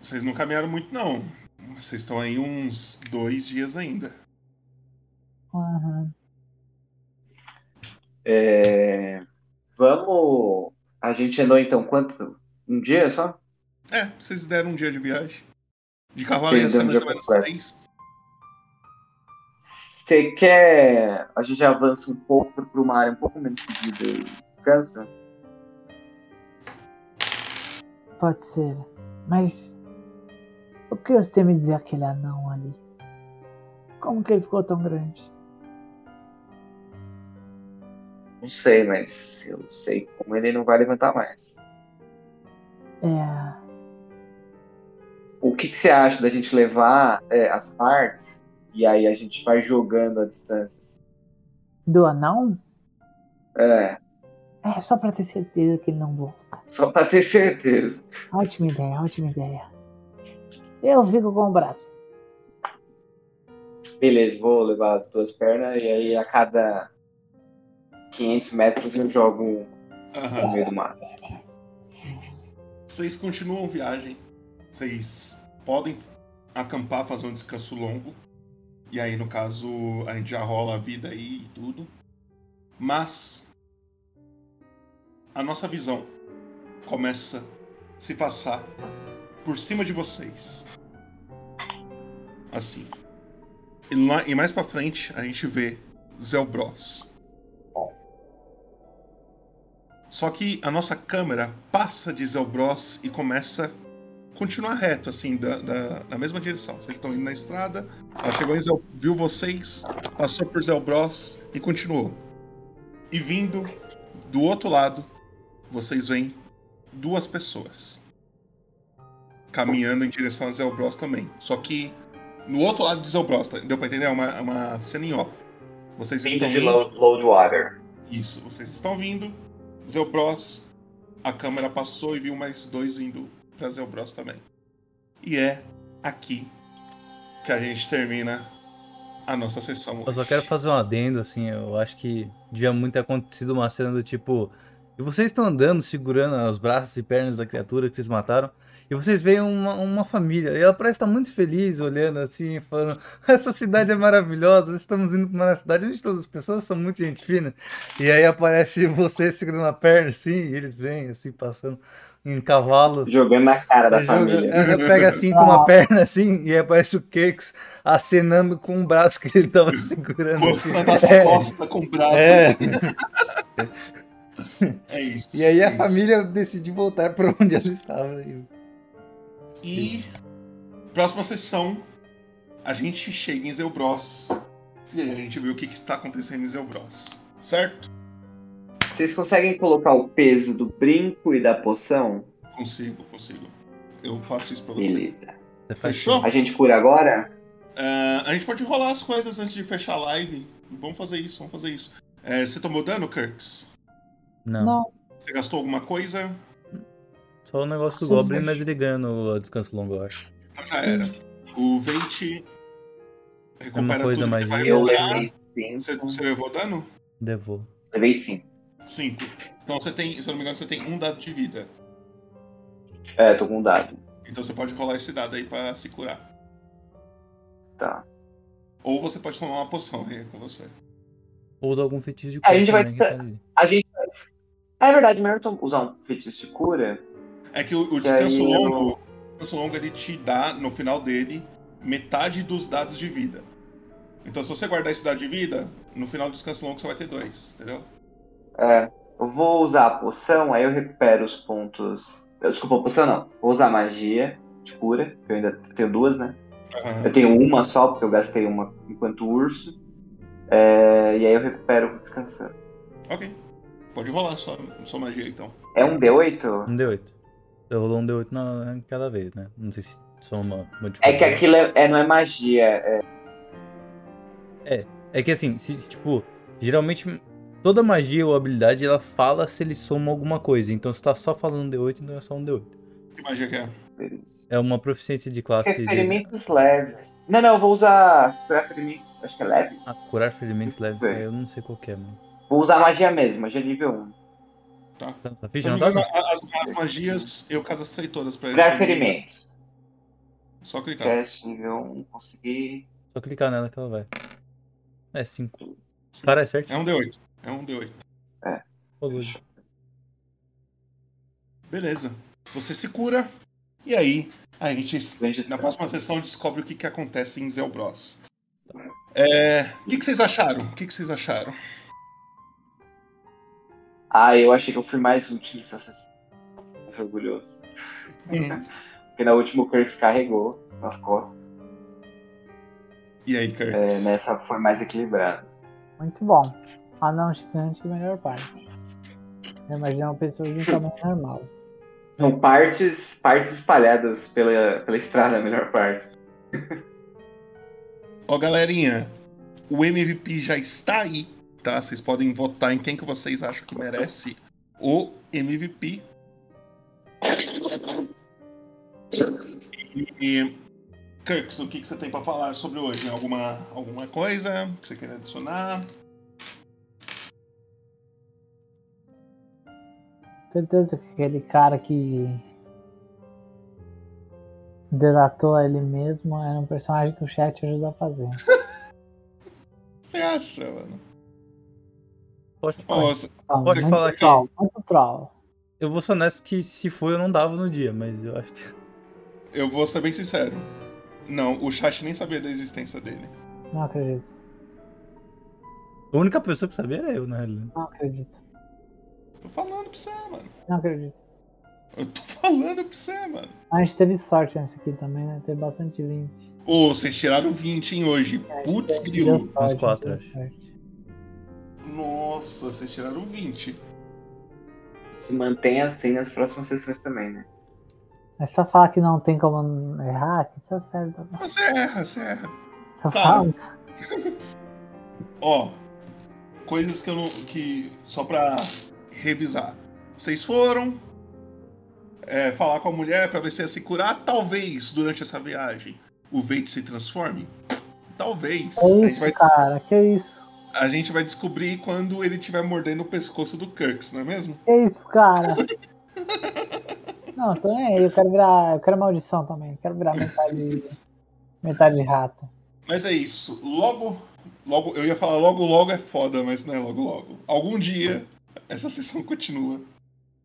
Vocês não caminharam muito, não. Vocês estão aí uns dois dias ainda. Aham. É... Vamos. A gente andou então quanto? Um dia só? É, vocês deram um dia de viagem. De cavalo ia ser mais ou menos três. Você quer. A gente avança um pouco pra uma área um pouco menos fedida e descansa? Pode ser. Mas. O que você tem a me dizer aquele anão ali? Como que ele ficou tão grande? Não sei, mas eu sei como ele não vai levantar mais. É. O que, que você acha da gente levar é, as partes e aí a gente vai jogando a distância? Do anão? É, É só pra ter certeza que ele não volta. só pra ter certeza. Ótima ideia, ótima ideia. Eu fico com o braço. Beleza, vou levar as duas pernas e aí a cada 500 metros eu jogo um no meio do mato. Vocês continuam viagem. Vocês podem acampar, fazer um descanso longo. E aí, no caso, a gente já rola a vida aí e tudo. Mas a nossa visão começa a se passar por cima de vocês. Assim. E, lá, e mais pra frente a gente vê Zelbros. Só que a nossa câmera passa de Zelbros e começa a continuar reto, assim, da, da, na mesma direção. Vocês estão indo na estrada, ela chegou em Zel, viu vocês, passou por Zelbros e continuou. E vindo do outro lado, vocês veem duas pessoas caminhando em direção a Zelbros também. Só que no outro lado de Zelbros, tá? deu pra entender? É uma, é uma cena em off. Vocês Vindo estão de indo- Load- Loadwater. Isso, vocês estão vindo. Zelbros, a câmera passou e viu mais dois vindo pra Zelbros também. E é aqui que a gente termina a nossa sessão. Eu só quero fazer um adendo, assim, eu acho que devia muito ter acontecido uma cena do tipo. E vocês estão andando, segurando os braços e pernas da criatura que vocês mataram. E vocês veem uma, uma família. E ela parece estar muito feliz, olhando assim, falando: Essa cidade é maravilhosa, estamos indo para uma cidade onde todas as pessoas são muito gente fina. E aí aparece você segurando a perna assim, e eles vêm assim, passando em cavalo. Jogando na cara da Joga- família. Ela pega assim com uma perna assim, e aí aparece o Kirks acenando com o braço que ele tava segurando. assim. Coçando as É. costas com o braço. É. assim. É isso. E aí é a isso. família decidiu voltar para onde ela estava. E- Próxima sessão, a gente chega em Zelbros. E aí a gente vê o que, que está acontecendo em Zelbros. Certo? Vocês conseguem colocar o peso do brinco e da poção? Consigo, consigo. Eu faço isso pra você. Beleza. Fechou? A gente cura agora? Ah, a gente pode rolar as coisas antes de fechar a live. Vamos fazer isso, vamos fazer isso. É, você tomou dano, Kirks? Não. Não. Você gastou alguma coisa? Só o negócio do Sim, Goblin, mas- ele ganha no descanso longo, eu acho. Então já era. O Veit recupera coisa tudo que magia. vai Eu levei 5. Você, você levou dano? Levou. Levei 5. 5. Então você tem, se eu não me engano, você tem um dado de vida. É, tô com um dado. Então você pode rolar esse dado aí pra se curar. Tá. Ou você pode tomar uma poção aí com você. Ou usar algum feitiço de A gente vai. ali. A gente vai. É verdade, melhor usar um feitiço de cura. É que o, o descanso aí eu- longo, o descanso longo ele te dá, no final dele, metade dos dados de vida. Então se você guardar esse dado de vida, no final do descanso longo você vai ter dois, entendeu? É. Eu vou usar a poção, aí eu recupero os pontos. eu- Desculpa, a poção não. Vou usar magia de cura, que eu ainda tenho duas, né? Eu tenho uma só, porque eu gastei uma enquanto urso. É, e aí eu recupero descansando. Ok. Pode rolar sua, sua magia então. É um D8? Um D8. Eu rolou um D8 na, cada vez, né? Não sei se soma. É que aquilo é, é- não é magia. É, É, é que assim, se, se, tipo, geralmente toda magia ou habilidade ela fala se ele soma alguma coisa. Então se tá só falando D8, então é só um D8. Que magia que é? É uma proficiência de classe de Ferimentos leves. Não, não, eu vou usar curar ferimentos, acho que é leves. ah, curar ferimentos leves. É, eu não sei qual que é, mano. Vou usar magia mesmo, magia nível 1. Tá. Tá Se ficha, não não tá? as, as magias eu cadastrei todas pra Curar esse nível. ferimentos. Só clicar. Cast nível 1, consegui. Só clicar nela que ela vai. É 5. Cara, é certo? É um D8. É um D8. É. Beleza. Você se cura. E aí, a gente, na próxima sessão, descobre o que, que acontece em Zelbros. É, o que, que vocês acharam? O que, que vocês acharam? Ah, eu achei que eu fui mais útil nessa sessão. Tô orgulhoso. Hum. Porque na última o Kirks carregou nas costas. E aí, É, Kirks? nessa foi mais equilibrado. Muito bom. Anão gigante, melhor parte. Eu imagino uma pessoa de um tamanho normal. São partes, partes espalhadas pela, pela estrada, a melhor parte. Ó, galerinha, o MVP já está aí, tá? Vocês podem votar em quem que vocês acham que merece o MVP. E, Kirks, o que, que você tem pra falar sobre hoje? Alguma, alguma coisa que você quer adicionar? Certeza que aquele cara que delatou ele mesmo era um personagem que o chat ajuda a fazer. Você acha, mano? Pode falar. Então, Pode falar que. troll, muito troll. Eu vou ser honesto que se for eu não dava no dia, mas eu acho que. Eu vou ser bem sincero. Não, o chat nem sabia da existência dele. Não acredito. A única pessoa que sabia era eu, na realidade. Não acredito. Tô falando pra você, mano. Não acredito. Eu tô falando pra você, mano. A gente teve sorte nesse aqui também, né? Teve bastante 20. Ô, vocês tiraram 20, hein, hoje. Putz, grilo. Uns quatro, deu acho. sorte. Nossa, vocês tiraram 20. Se mantém assim nas próximas sessões também, né? É só falar que não tem como errar, que tá certo. Você erra, você erra. Só Tá. fala. Ó, coisas que eu não. que. Só pra revisar. Vocês foram é, falar com a mulher pra ver se ia se curar. Talvez durante essa viagem o Veit se transforme. Talvez. É isso, vai, cara, que isso? A gente vai descobrir quando ele estiver mordendo o pescoço do Kirks, não é mesmo? Que isso, cara? Não, tô nem aí, eu quero virar. Eu quero maldição também. eu Quero virar metade. metade rato. Mas é isso. Logo. Logo, eu ia falar logo logo é foda, mas não é logo logo. Algum dia essa sessão continua.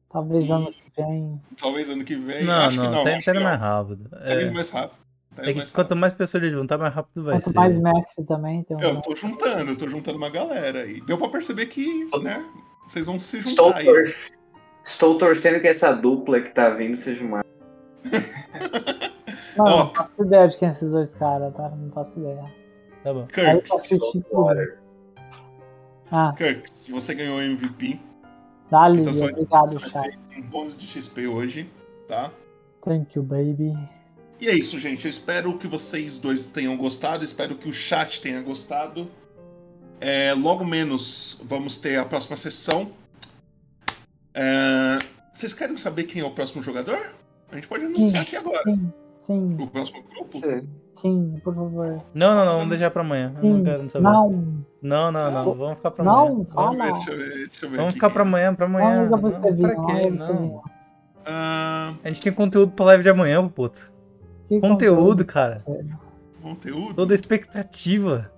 Talvez ano que vem. Talvez ano que vem. Não, acho não, que não. tá, acho que indo mais rápido. Tá É, indo mais rápido. Tá é que mais quanto mais pessoas ele juntar, mais rápido vai Quanto ser. mais mestre também tem um. Eu tô juntando, eu tô juntando uma galera aí. Deu pra perceber que, né? Vocês vão se Estou, juntar aí. tor- Estou torcendo que essa dupla que tá vindo seja uma. Não, Ó. não faço ideia de quem é esses dois caras, tá? Não faço ideia. Tá bom. Kirk. Ah, Kirk, se você ganhou o MVP, dá-lhe, então obrigado, chat. um bônus de XP hoje, tá? Thank you, baby. E é isso, gente. Eu espero que vocês dois tenham gostado. Espero que o chat tenha gostado. É, logo menos vamos ter a próxima sessão. É, vocês querem saber quem é o próximo jogador? A gente pode anunciar aqui agora. Sim, sim, O próximo grupo? sim, por favor. Não, não, não, vamos deixar pra amanhã. Eu não Sim, quero saber. não. Não, não, não. Vamos ficar pra Não, amanhã. fala. Vamos, Deixa eu ver, deixa eu ver vamos aqui ficar pra amanhã, pra amanhã. Não, Não, pra quê? Não. Estevinho. Ah, A gente tem conteúdo pra live de amanhã, puto. Que Conteúdo, cara. sério? conteúdo. Toda expectativa.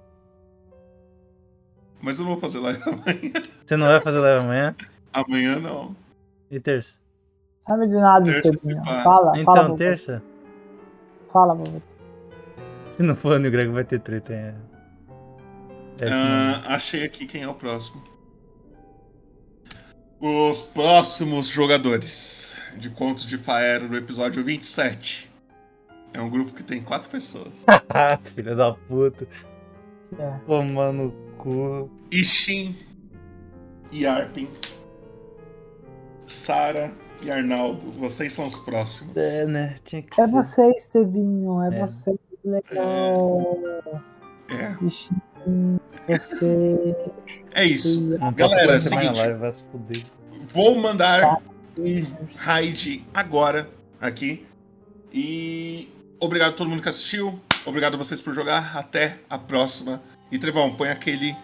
Mas eu não vou fazer live amanhã. Você não vai fazer live amanhã? Amanhã não. E terça? Sabe de nada, pá. Fala, Então, fala, vovô. terça? Fala, vovô. Se não for o Greg, vai ter treta. É. É, Ah, achei aqui quem é o próximo. Os próximos jogadores de Contos de Faero no episódio 27. É um grupo que tem quatro pessoas. Ah, Filha da puta. É. Tomar no cu. Ishin e Arpin. Sara e Arnaldo. Vocês são os próximos. É, né? Tinha que É ser. você, Estevinho. É, É. você. Que legal. É. Bichinho, Você. É isso. Não Galera, é o seguinte. live, vai se fuder. Vou mandar um raid agora aqui. E obrigado a todo mundo que assistiu. Obrigado a vocês por jogar. Até a próxima. E Trevão, põe aquele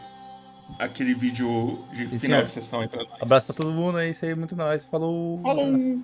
aquele vídeo de Sim, final senhor. de sessão aí pra nós. Abraço pra todo mundo, é isso aí, muito nóis. Falou. Falou.